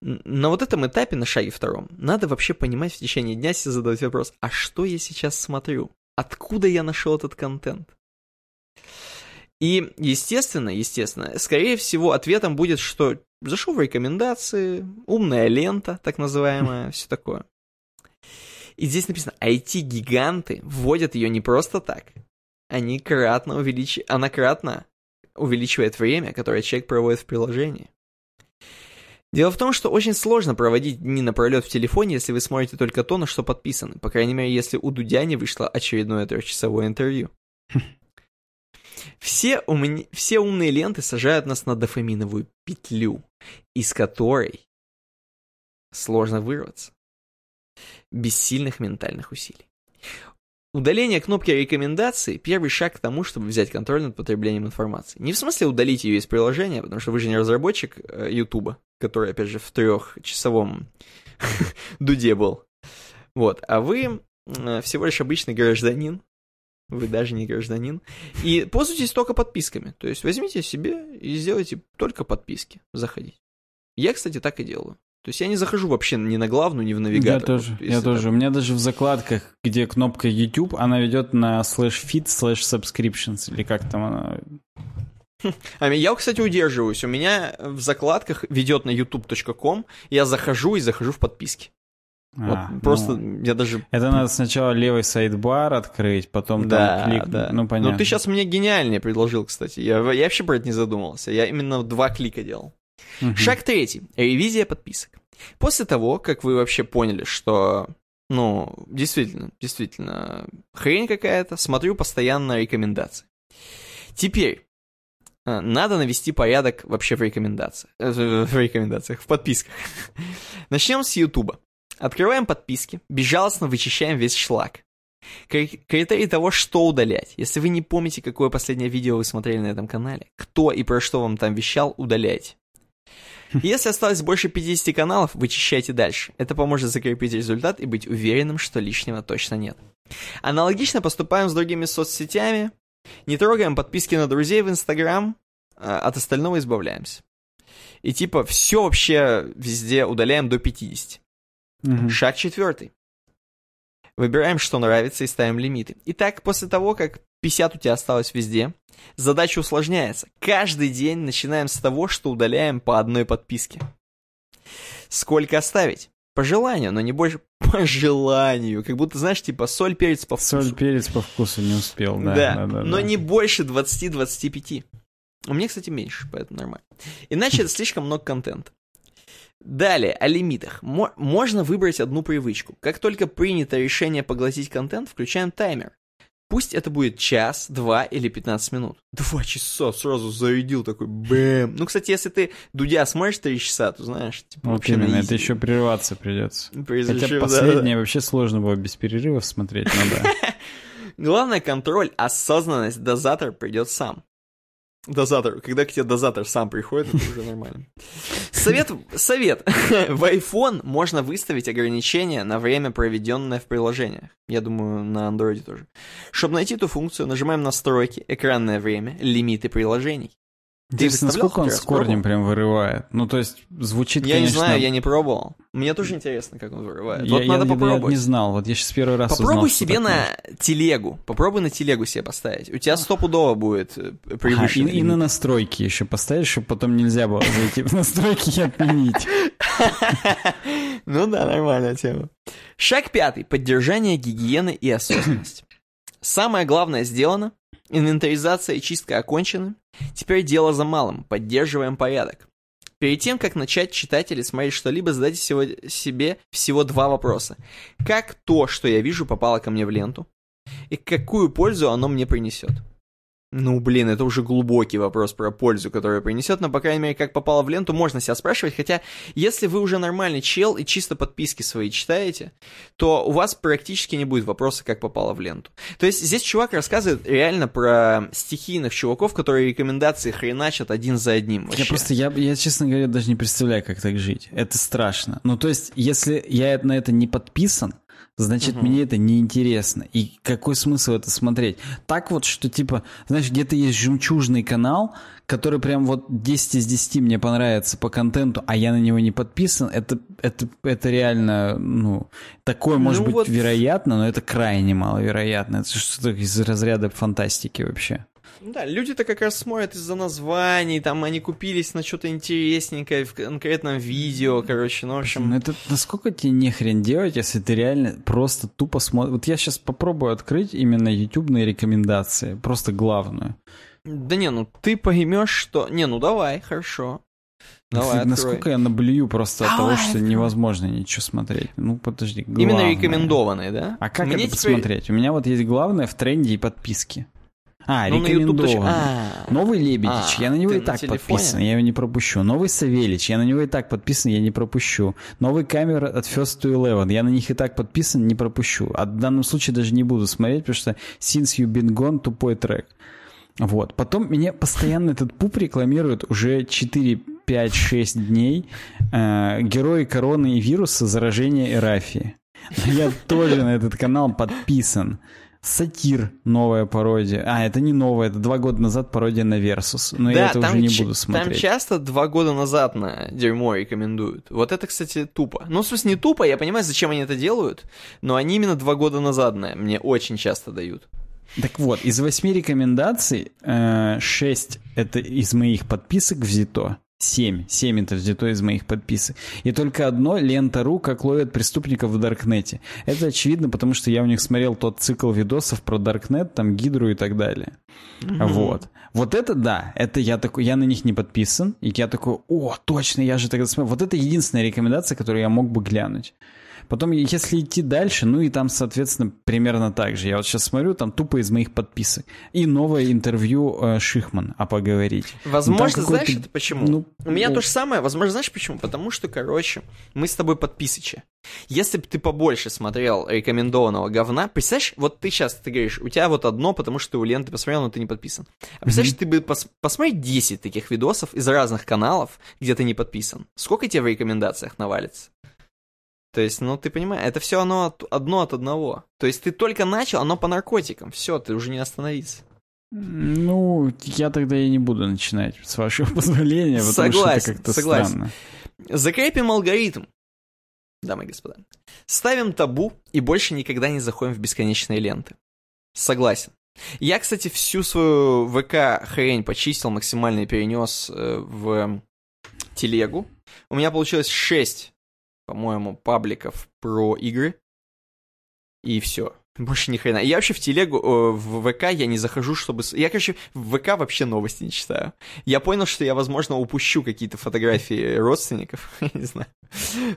На вот этом этапе, на шаге втором, надо вообще понимать в течение дня себе задавать вопрос, а что я сейчас смотрю? Откуда я нашел этот контент? И, естественно, естественно, скорее всего, ответом будет, что зашел в рекомендации, умная лента, так называемая, все такое. И здесь написано, IT-гиганты вводят ее не просто так. Они кратно увелич... Она кратно увеличивает время, которое человек проводит в приложении. Дело в том, что очень сложно проводить дни напролет в телефоне, если вы смотрите только то, на что подписаны. По крайней мере, если у Дудя не вышло очередное трехчасовое интервью. Все, ум... Все умные ленты сажают нас на дофаминовую петлю, из которой сложно вырваться. Без сильных ментальных усилий. Удаление кнопки рекомендаций – первый шаг к тому, чтобы взять контроль над потреблением информации. Не в смысле удалить ее из приложения, потому что вы же не разработчик э, который, опять же, в трехчасовом дуде был. Вот, а вы э, всего лишь обычный гражданин, вы даже не гражданин, и пользуйтесь только подписками. То есть возьмите себе и сделайте только подписки, заходить. Я, кстати, так и делаю. То есть я не захожу вообще ни на главную, ни в навигатор. Я тоже, вот, я тоже. У меня даже в закладках, где кнопка YouTube, она ведет на slash feed, slash subscriptions, или как там она... А я, кстати, удерживаюсь. У меня в закладках ведет на youtube.com, я захожу и захожу в подписки. А, вот просто ну, я даже... Это надо сначала левый сайдбар открыть, потом да, там клик... Да. Ну, понятно. Ну, ты сейчас мне гениальнее предложил, кстати. Я, я вообще про это не задумывался. Я именно два клика делал. Угу. Шаг третий. Ревизия подписок. После того, как вы вообще поняли, что, ну, действительно, действительно, хрень какая-то, смотрю постоянно рекомендации. Теперь, э, надо навести порядок вообще в рекомендациях, э, в рекомендациях, в подписках. Начнем с Ютуба. Открываем подписки, безжалостно вычищаем весь шлак. Критерий того, что удалять. Если вы не помните, какое последнее видео вы смотрели на этом канале, кто и про что вам там вещал, удаляйте. Если осталось больше 50 каналов, вычищайте дальше. Это поможет закрепить результат и быть уверенным, что лишнего точно нет. Аналогично поступаем с другими соцсетями. Не трогаем подписки на друзей в Инстаграм, а от остального избавляемся. И типа все вообще везде удаляем до 50. Угу. Шаг четвертый. Выбираем, что нравится, и ставим лимиты. Итак, после того, как 50 у тебя осталось везде, задача усложняется. Каждый день начинаем с того, что удаляем по одной подписке. Сколько оставить? По желанию, но не больше по желанию. Как будто, знаешь, типа соль, перец по вкусу. Соль, перец по вкусу не успел, да. Да, да, да но да. не больше 20-25. У меня, кстати, меньше, поэтому нормально. Иначе это слишком много контента. Далее, о лимитах. Мо- можно выбрать одну привычку. Как только принято решение поглотить контент, включаем таймер. Пусть это будет час, два или 15 минут. Два часа сразу зарядил такой бэм. Ну, кстати, если ты Дудя смотришь три часа, то знаешь, типа вот вообще именно, это еще прерваться придется. Призрачив, Хотя последнее да. вообще сложно было без перерывов смотреть, ну да. Главное контроль, осознанность, дозатор придет сам. Дозатор. Когда к тебе дозатор сам приходит, это уже нормально. Совет, совет. В iPhone можно выставить ограничение на время, проведенное в приложениях. Я думаю, на Android тоже. Чтобы найти эту функцию, нажимаем настройки, экранное время, лимиты приложений. Интересно, насколько он с корнем прям вырывает? Ну, то есть, звучит, Я конечно... не знаю, я не пробовал. Мне тоже интересно, как он вырывает. Я, вот я, надо я, попробовать. Я не знал, вот я сейчас первый раз Попробуй узнал, себе на телегу, попробуй на телегу себе поставить. У тебя стопудово будет э, превышен. Ага, и, и на настройки еще поставить, чтобы потом нельзя было зайти в настройки и отменить. Ну да, нормальная тема. Шаг пятый. Поддержание гигиены и осознанности. Самое главное сделано. Инвентаризация и чистка окончены. Теперь дело за малым. Поддерживаем порядок. Перед тем, как начать читать или смотреть что-либо, задайте себе всего два вопроса. Как то, что я вижу, попало ко мне в ленту? И какую пользу оно мне принесет? Ну, блин, это уже глубокий вопрос про пользу, которую принесет, но, по крайней мере, как попало в ленту, можно себя спрашивать, хотя, если вы уже нормальный чел и чисто подписки свои читаете, то у вас практически не будет вопроса, как попало в ленту. То есть, здесь чувак рассказывает реально про стихийных чуваков, которые рекомендации хреначат один за одним. Вообще. Я просто, я, я, честно говоря, даже не представляю, как так жить. Это страшно. Ну, то есть, если я на это не подписан, значит, угу. мне это неинтересно. И какой смысл это смотреть? Так вот, что типа, знаешь, где-то есть жемчужный канал, который прям вот 10 из 10 мне понравится по контенту, а я на него не подписан, это, это, это реально, ну, такое ну может быть вот... вероятно, но это крайне маловероятно. Это что-то из разряда фантастики вообще. Да, люди-то как раз смотрят из-за названий, там они купились на что-то интересненькое в конкретном видео, короче, ну, в общем... Ну это насколько тебе не хрен делать, если ты реально просто тупо смотришь... Вот я сейчас попробую открыть именно ютубные рекомендации, просто главную. Да не, ну ты поймешь, что... Не, ну давай, хорошо. Давай, Насколько я наблюю просто от того, что невозможно ничего смотреть. Ну, подожди. Главное. Именно рекомендованные, да? А как Мне это теперь... посмотреть? У меня вот есть главное в тренде и подписки. А, ну, рекомендован. А, Новый Лебедич, а, я на него и так подписан, я его не пропущу. Новый Савелич, я на него и так подписан, я не пропущу. Новый камера от First to Eleven, я на них и так подписан, не пропущу. А в данном случае даже не буду смотреть, потому что Since You've Been Gone тупой трек. Вот. Потом меня постоянно этот пуп рекламирует уже 4, 5, 6 дней. Э, герои короны и вируса заражения Эрафии. Я тоже на этот канал подписан. Сатир новая пародия. А, это не новая, это два года назад пародия на Versus. Но да, я это уже не буду смотреть. Там часто два года назад на дерьмо рекомендуют. Вот это, кстати, тупо. Ну, в смысле, не тупо, я понимаю, зачем они это делают, но они именно два года назад на мне очень часто дают. Так вот, из восьми рекомендаций э, шесть это из моих подписок взято. Семь. Семь это взято из моих подписок. И только одно лента.ру, как ловят преступников в Даркнете. Это очевидно, потому что я у них смотрел тот цикл видосов про Даркнет, там Гидру и так далее. Mm-hmm. Вот. Вот это да, это я такой, я на них не подписан, и я такой, о, точно, я же тогда смотрел. Вот это единственная рекомендация, которую я мог бы глянуть. Потом, если идти дальше, ну и там, соответственно, примерно так же. Я вот сейчас смотрю, там тупо из моих подписок. И новое интервью э, Шихман, а поговорить. Возможно, знаешь, это почему? Ну, У меня ну... то же самое. Возможно, знаешь почему? Потому что, короче, мы с тобой подписычи. Если бы ты побольше смотрел рекомендованного говна, представляешь, вот ты сейчас, ты говоришь, у тебя вот одно, потому что ты у ленты посмотрел, но ты не подписан. А представляешь, mm-hmm. ты бы пос- посмотри 10 таких видосов из разных каналов, где ты не подписан. Сколько тебе в рекомендациях навалится? То есть, ну, ты понимаешь, это все оно от, одно от одного. То есть, ты только начал, оно по наркотикам. Все, ты уже не остановиться. Ну, я тогда и не буду начинать, с вашего позволения, потому согласен, что это как-то согласен. странно. Закрепим алгоритм, дамы и господа. Ставим табу и больше никогда не заходим в бесконечные ленты. Согласен. Я, кстати, всю свою ВК хрень почистил, максимально перенес э, в телегу. У меня получилось 6 по-моему, пабликов про игры. И все. Больше ни хрена. Я вообще в телегу, в ВК я не захожу, чтобы... Я, короче, в ВК вообще новости не читаю. Я понял, что я, возможно, упущу какие-то фотографии родственников, не знаю.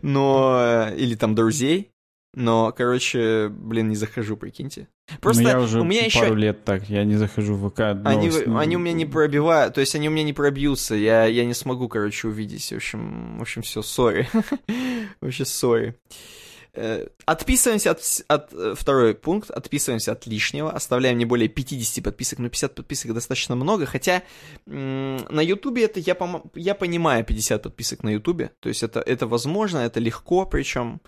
Но... Или там друзей. Но, короче, блин, не захожу, прикиньте. Просто ну, я уже у меня пару еще... лет так, я не захожу в ВК. Они, они у меня не пробивают, то есть они у меня не пробьются, я, я не смогу, короче, увидеть. В общем, в общем, все, сори. Вообще, сори. Э, отписываемся от, от... Э, второй пункт. Отписываемся от лишнего. Оставляем не более 50 подписок. Но 50 подписок достаточно много. Хотя на Ютубе это я, пом... я понимаю 50 подписок на Ютубе. То есть это, это возможно, это легко. Причем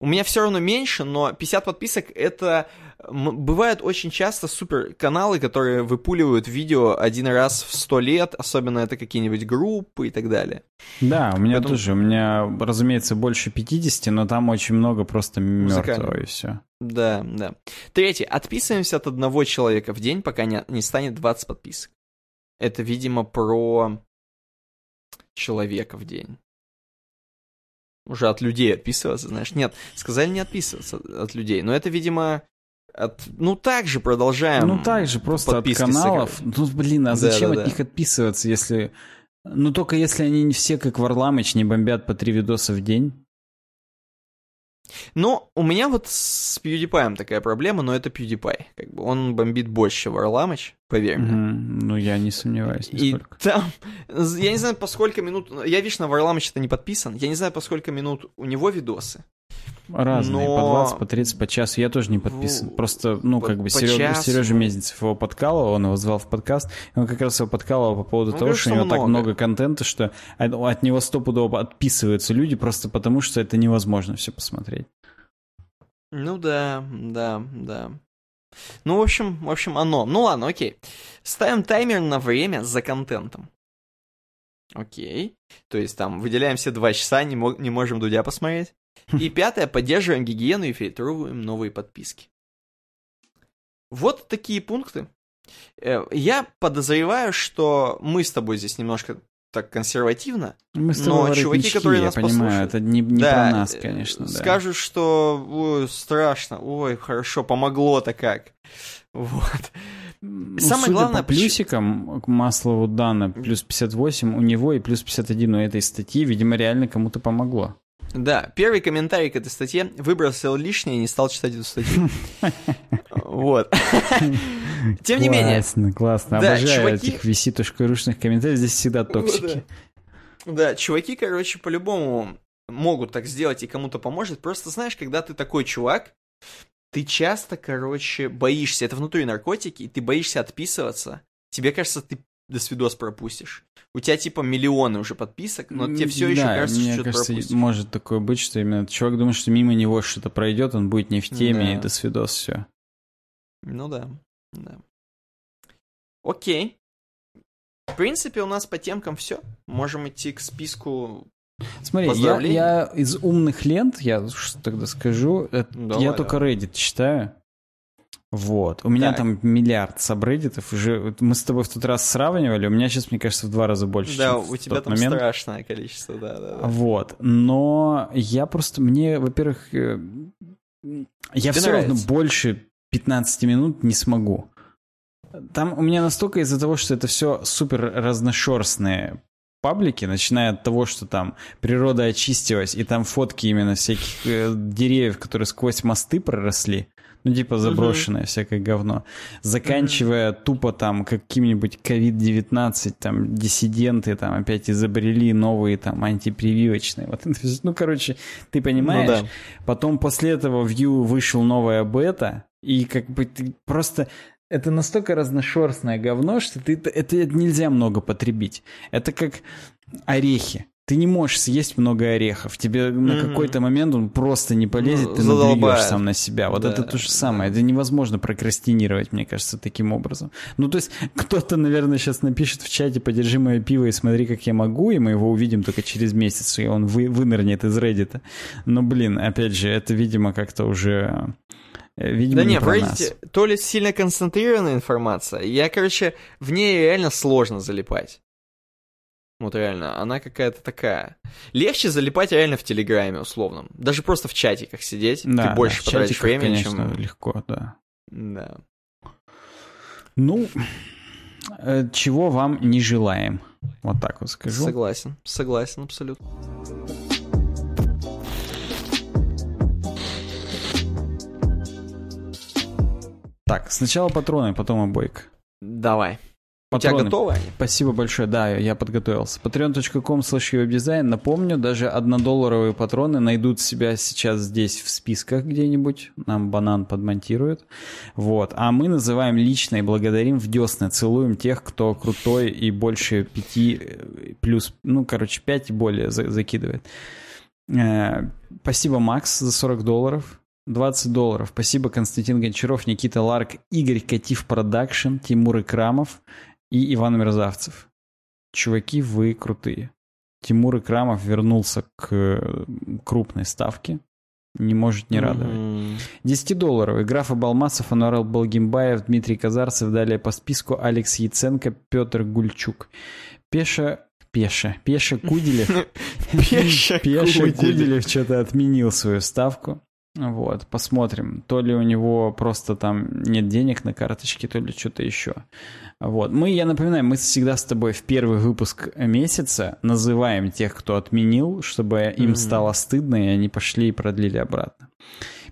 у меня все равно меньше, но 50 подписок это Бывают очень часто супер каналы, которые выпуливают видео один раз в сто лет, особенно это какие-нибудь группы и так далее. Да, у меня Поэтому... тоже. У меня, разумеется, больше 50, но там очень много просто мертвого и все. Да, да. Третье. Отписываемся от одного человека в день, пока не, не станет 20 подписок. Это, видимо, про человека в день. Уже от людей отписываться, знаешь. Нет, сказали не отписываться от людей. Но это, видимо, от, ну, так же продолжаем. Ну, так же, просто от каналов. Ну, блин, а зачем да, да, от да. них отписываться, если Ну, только если они не все, как Варламыч, не бомбят по три видоса в день. Ну, у меня вот с PewDiePie такая проблема, но это PewDiePie. Как бы он бомбит больше Варламыч, поверь мне. Мгм. Ну, я не сомневаюсь И нисколько. там, я не знаю, по сколько минут, я, видишь, на Варламыч это не подписан, я не знаю, по сколько минут у него видосы. Разные, по но- 20, по 30, по часу. Я тоже не подписан. В- Просто, ну, по- как бы по Серега, часу. Сережа Мезенцев его подкалывал, он его звал в подкаст, и он как раз его подкалывал по поводу Он того, говорит, что у что него так много. много контента, что от, от него стопудово отписываются люди просто потому, что это невозможно все посмотреть. Ну да, да, да. Ну, в общем, в общем, оно. Ну ладно, окей. Ставим таймер на время за контентом. Окей. То есть там выделяем все два часа, не, мо- не можем Дудя посмотреть. И пятое, поддерживаем гигиену и фильтруем новые подписки. Вот такие пункты. Э, Я подозреваю, что мы с тобой здесь немножко так консервативно. Мы с Но чуваки, которые я нас понимаю, послушают, это не, не да, про нас, э, конечно. да. Скажут, что ой, страшно, ой, хорошо, помогло-то как. Вот. Ну, Самое судя главное, по плюсикам, к Маслову Дана плюс 58, у него и плюс 51 у этой статьи, видимо, реально кому-то помогло. Да, первый комментарий к этой статье выбросил лишнее и не стал читать эту статью. Вот. Тем не менее, Классно, классно. Обожаю этих vc.рушных комментариев, здесь всегда токсики. да, чуваки, короче, по-любому могут так сделать и кому-то поможет. Просто знаешь, когда ты такой чувак, ты часто, короче, боишься. Это внутри наркотики, и ты боишься отписываться. Тебе кажется, ты до свидос пропустишь. У тебя типа миллионы уже подписок, но тебе все еще Да, кажется, мне что кажется, пропустишь. может такое быть, что именно чувак думает, что мимо него что-то пройдет, он будет не в теме, Да. и до свидос, все. Ну да, да. Окей. В принципе, у нас по темкам все. Можем идти к списку. Смотри, я, я из умных лент, я что тогда скажу, это- Давай, я только Reddit читаю. Вот. У меня Так. там миллиард сабреддитов. Уже мы с тобой в тот раз сравнивали. У меня сейчас, мне кажется, в два раза больше, да, у тебя там момент. страшное количество, да, да, да. Вот. Но я просто, мне, во-первых, э, я Тебе все равно нравится? больше 15 минут не смогу. Там у меня настолько из-за того, что это все супер разношерстные паблики, начиная от того, что там природа очистилась, и там фотки именно всяких э, деревьев, которые сквозь мосты проросли, ну типа заброшенное всякое говно, заканчивая тупо там каким-нибудь COVID-19, там диссиденты там опять изобрели новые там антипрививочные. Вот, это ну, короче, ты понимаешь? Ну да. Потом после этого в Vue вышел новая бета, и как бы ты просто... Это настолько разношерстное говно, что ты, это нельзя много потребить. Это как орехи. Ты не можешь съесть много орехов. Тебе на Мгм. какой-то момент он просто не полезет, Ну, ты наблюешь сам на себя. Вот Да, это то же самое. Это невозможно прокрастинировать, мне кажется, таким образом. Ну, то есть, кто-то, наверное, сейчас напишет в чате «Подержи мое пиво и смотри, как я могу», и мы его увидим только через месяц, и он вы, вынырнет из Reddit. Но, блин, опять же, это, видимо, как-то уже... э, Видимо, Да не не, в Reddit то ли сильно концентрированная информация, я, короче, в ней реально сложно залипать. Вот реально, она какая-то такая. Легче залипать реально в Телеграме, условном. Даже просто в чатиках сидеть, Да, ты больше да, потратишь чатиках, времени, конечно, чем... легко, да. Да. Ну, э, чего вам не желаем? Вот так вот скажу. Согласен, согласен, абсолютно. Так, сначала патроны, потом обойка. Давай. У тебя Патроны. готовы они? Спасибо большое, да, я подготовился. patreon.com slash веб-дизайн. Напомню, даже однодолларовые патроны найдут себя сейчас здесь в списках где-нибудь. Нам банан подмонтирует. Вот. А мы называем лично и благодарим в десны. Целуем тех, кто крутой и больше пяти э, плюс, ну, короче, пять и более за- закидывает. Э, Спасибо, Макс, за 40 долларов. 20 долларов. Спасибо, Константин Гончаров, Никита Ларк, Игорь Катив Production, Тимур Икрамов и Иван Мерзавцев. Чуваки, вы крутые. Тимур Икрамов вернулся к крупной ставке. Не может не радовать. Мгм. 10 долларов. Играфа Балмасов, Ануарел Балгимбаев, Дмитрий Казарцев. Далее по списку Алекс Яценко, Петр Гульчук. Пеша... Пеша. Пеша Куделев. Пеша. Куделев что-то отменил свою ставку. Вот, посмотрим. То ли у него просто там нет денег на карточке, то ли что-то еще. Вот. Мы, я напоминаю, мы всегда с тобой в первый выпуск месяца называем тех, кто отменил, чтобы им mm-hmm. стало стыдно, и они пошли и продлили обратно.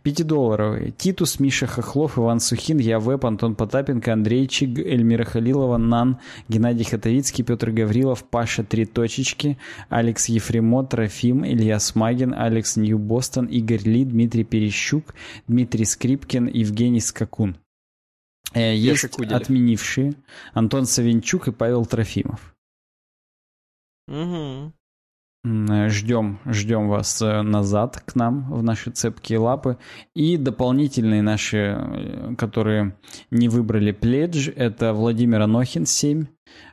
Пятидолларовые. Титус, Миша Хохлов, Иван Сухин, Я Веб, Антон Потапенко, Андрей Чиг, Эльмира Халилова, Нан, Геннадий Хатовицкий, Петр Гаврилов, Паша Три Точечки, Алекс Ефремот, Трофим, Илья Смагин, Алекс Нью-Бостон, Игорь Ли, Дмитрий Перещук, Дмитрий Скрипкин, Евгений Скакун. Э, есть отменившие Антон Савинчук и Павел Трофимов. Угу. Ждем, ждем вас э, назад к нам в наши цепкие лапы. И дополнительные наши, э, которые не выбрали пледж, это Владимир Анохин 7,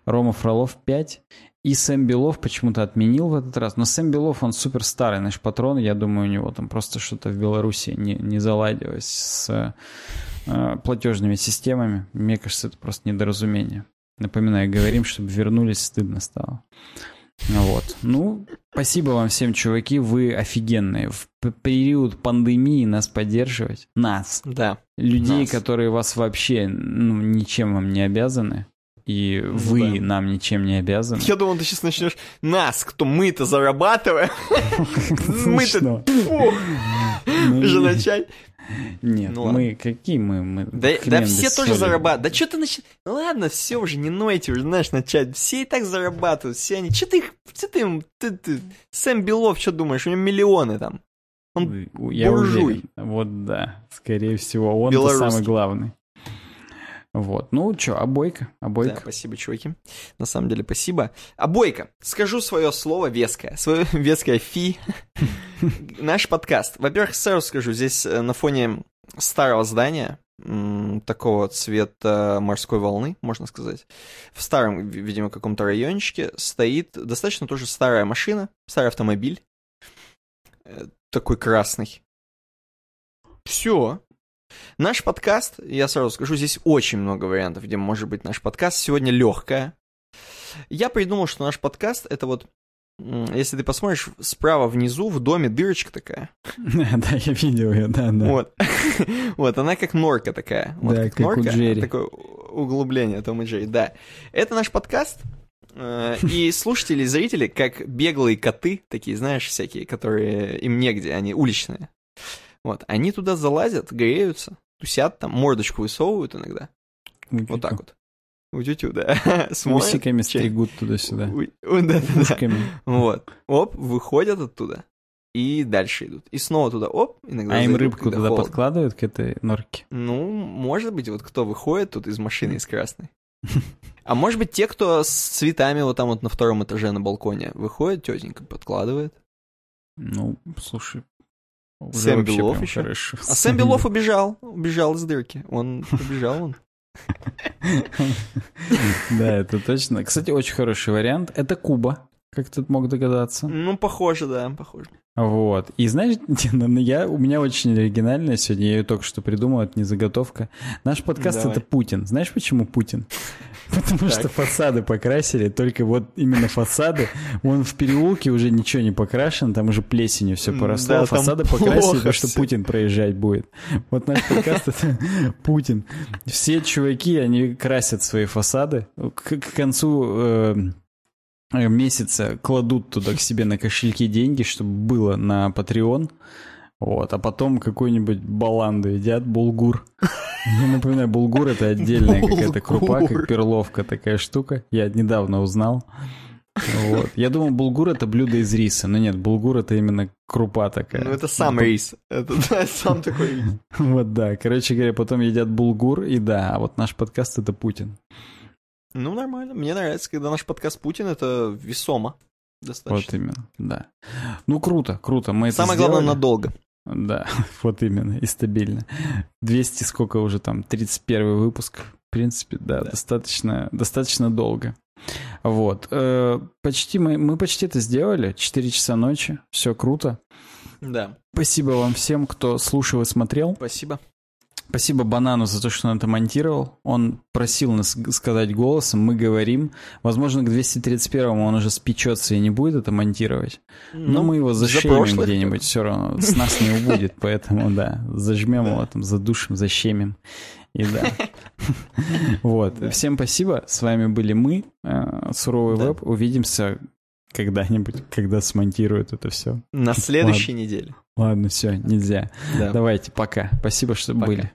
Рома Фролов 5 и Сэм Белов почему-то отменил в этот раз. Но Сэм Белов, он супер старый наш патрон. Я думаю, у него там просто что-то в Беларуси не, не заладилось с э, платежными системами. Мне кажется, это просто недоразумение. Напоминаю, говорим, чтобы вернулись, стыдно стало. Вот. Ну, спасибо вам всем, чуваки, вы офигенные. В период пандемии нас поддерживать. Нас. Да. Людей, нас. которые вас вообще ну, ничем вам не обязаны. И ну, вы да. нам ничем не обязаны. Я думал, ты сейчас начнешь нас, кто мы-то зарабатываем. Мы-то уже начать. Нет, ну, мы ладно. какие мы? мы да, да все тоже зарабатывают. Да что ты начинаешь? Ну ладно, все уже, не нойте уже, знаешь, начать. Все и так зарабатывают, все они. Что ты их, что ты им, ты, ты, Сэм Белов, что думаешь, у него миллионы там. Он Я буржуй. Уверен. Вот да, скорее всего, он самый главный. Вот. Ну, что, обойка, обойка. Да, спасибо, чуваки. На самом деле, спасибо. Обойка. Скажу свое слово веское. Свое веское фи. Наш подкаст. Во-первых, сразу скажу, здесь э, на фоне старого здания, такого цвета морской волны, можно сказать. В старом, видимо, каком-то райончике стоит достаточно тоже старая машина, старый автомобиль, э, такой красный. Все, Наш подкаст, я сразу скажу, здесь очень много вариантов, где может быть наш подкаст. Сегодня легкая. Я придумал, что наш подкаст это вот если ты посмотришь, справа внизу в доме дырочка такая. Да, я видел ее, да, да. Вот. Вот, она как норка такая. Вот, да, как, норка, у Джерри. Такое углубление Том и Джерри, да. Это наш подкаст, э, и слушатели, зрители, как беглые коты, такие, знаешь, всякие, которые им негде, они уличные. Вот, они туда залазят, греются, тусят там, мордочку высовывают иногда. Утютю. Вот так вот. Утютю, да. Смотрят, Усиками стригут туда-сюда. Да, да, Вот. Оп, выходят оттуда. И дальше идут. И снова туда, оп, иногда А им рыбку туда подкладывают к этой норке? Ну, может быть, вот кто выходит тут из машины из красной. А может быть, те, кто с цветами вот там вот на втором этаже на балконе выходит, тетенька подкладывает. Ну, слушай, уже Сэм Белов еще. Хорошо. А Сэм Белов убежал, убежал из дырки. Он убежал он. Да, это точно. Кстати, очень хороший вариант. Это Куба, как ты мог догадаться. Ну, похоже, да, похоже. Вот. И знаешь, я, у меня очень оригинальная сегодня, я ее только что придумал, это не заготовка. Наш подкаст Давай. это Путин. Знаешь, почему Путин? Потому что фасады покрасили, только вот именно фасады. Вон в переулке уже ничего не покрашено, там уже плесенью все поросло. Да, фасады покрасили, потому что Путин проезжать будет. Вот наш подкаст это Путин. Все чуваки, они красят свои фасады. К, к концу э, месяца кладут туда к себе на кошельки деньги, чтобы было на Patreon. Вот, а потом какой-нибудь баланду едят, булгур. Я напоминаю, булгур это отдельная какая-то крупа, как перловка такая штука. Я недавно узнал. Вот. Я думал, булгур это блюдо из риса, но нет, булгур это именно крупа такая. Ну это сам рис, это да, сам такой рис. Вот да, короче говоря, потом едят булгур, и да, а вот наш подкаст это Путин. Ну нормально, мне нравится, когда наш подкаст Путин, это весомо. Достаточно. Вот именно, да. Ну круто, круто, мы Самое это главное, надолго. Да, вот именно, и стабильно. 200 сколько уже там, 31 выпуск. В принципе, да, да. достаточно, достаточно долго. Вот. Э, почти мы, мы почти это сделали. 4 часа ночи. Все круто. Да. Спасибо вам всем, кто слушал и смотрел. Спасибо. Спасибо Банану за то, что он это монтировал. Он просил нас сказать голосом, мы говорим. Возможно, к 231-му он уже спечется и не будет это монтировать. Но ну, мы его зашемим где-нибудь все равно. С нас не убудет, поэтому да, зажмем его там, задушим, защемим. И да. Вот. Всем спасибо. С вами были мы, э, Суровый Веб. Увидимся когда-нибудь, когда смонтируют это все. На следующей неделе. Ладно, все, нельзя. Да. Давайте, пока. Спасибо, что пока. были.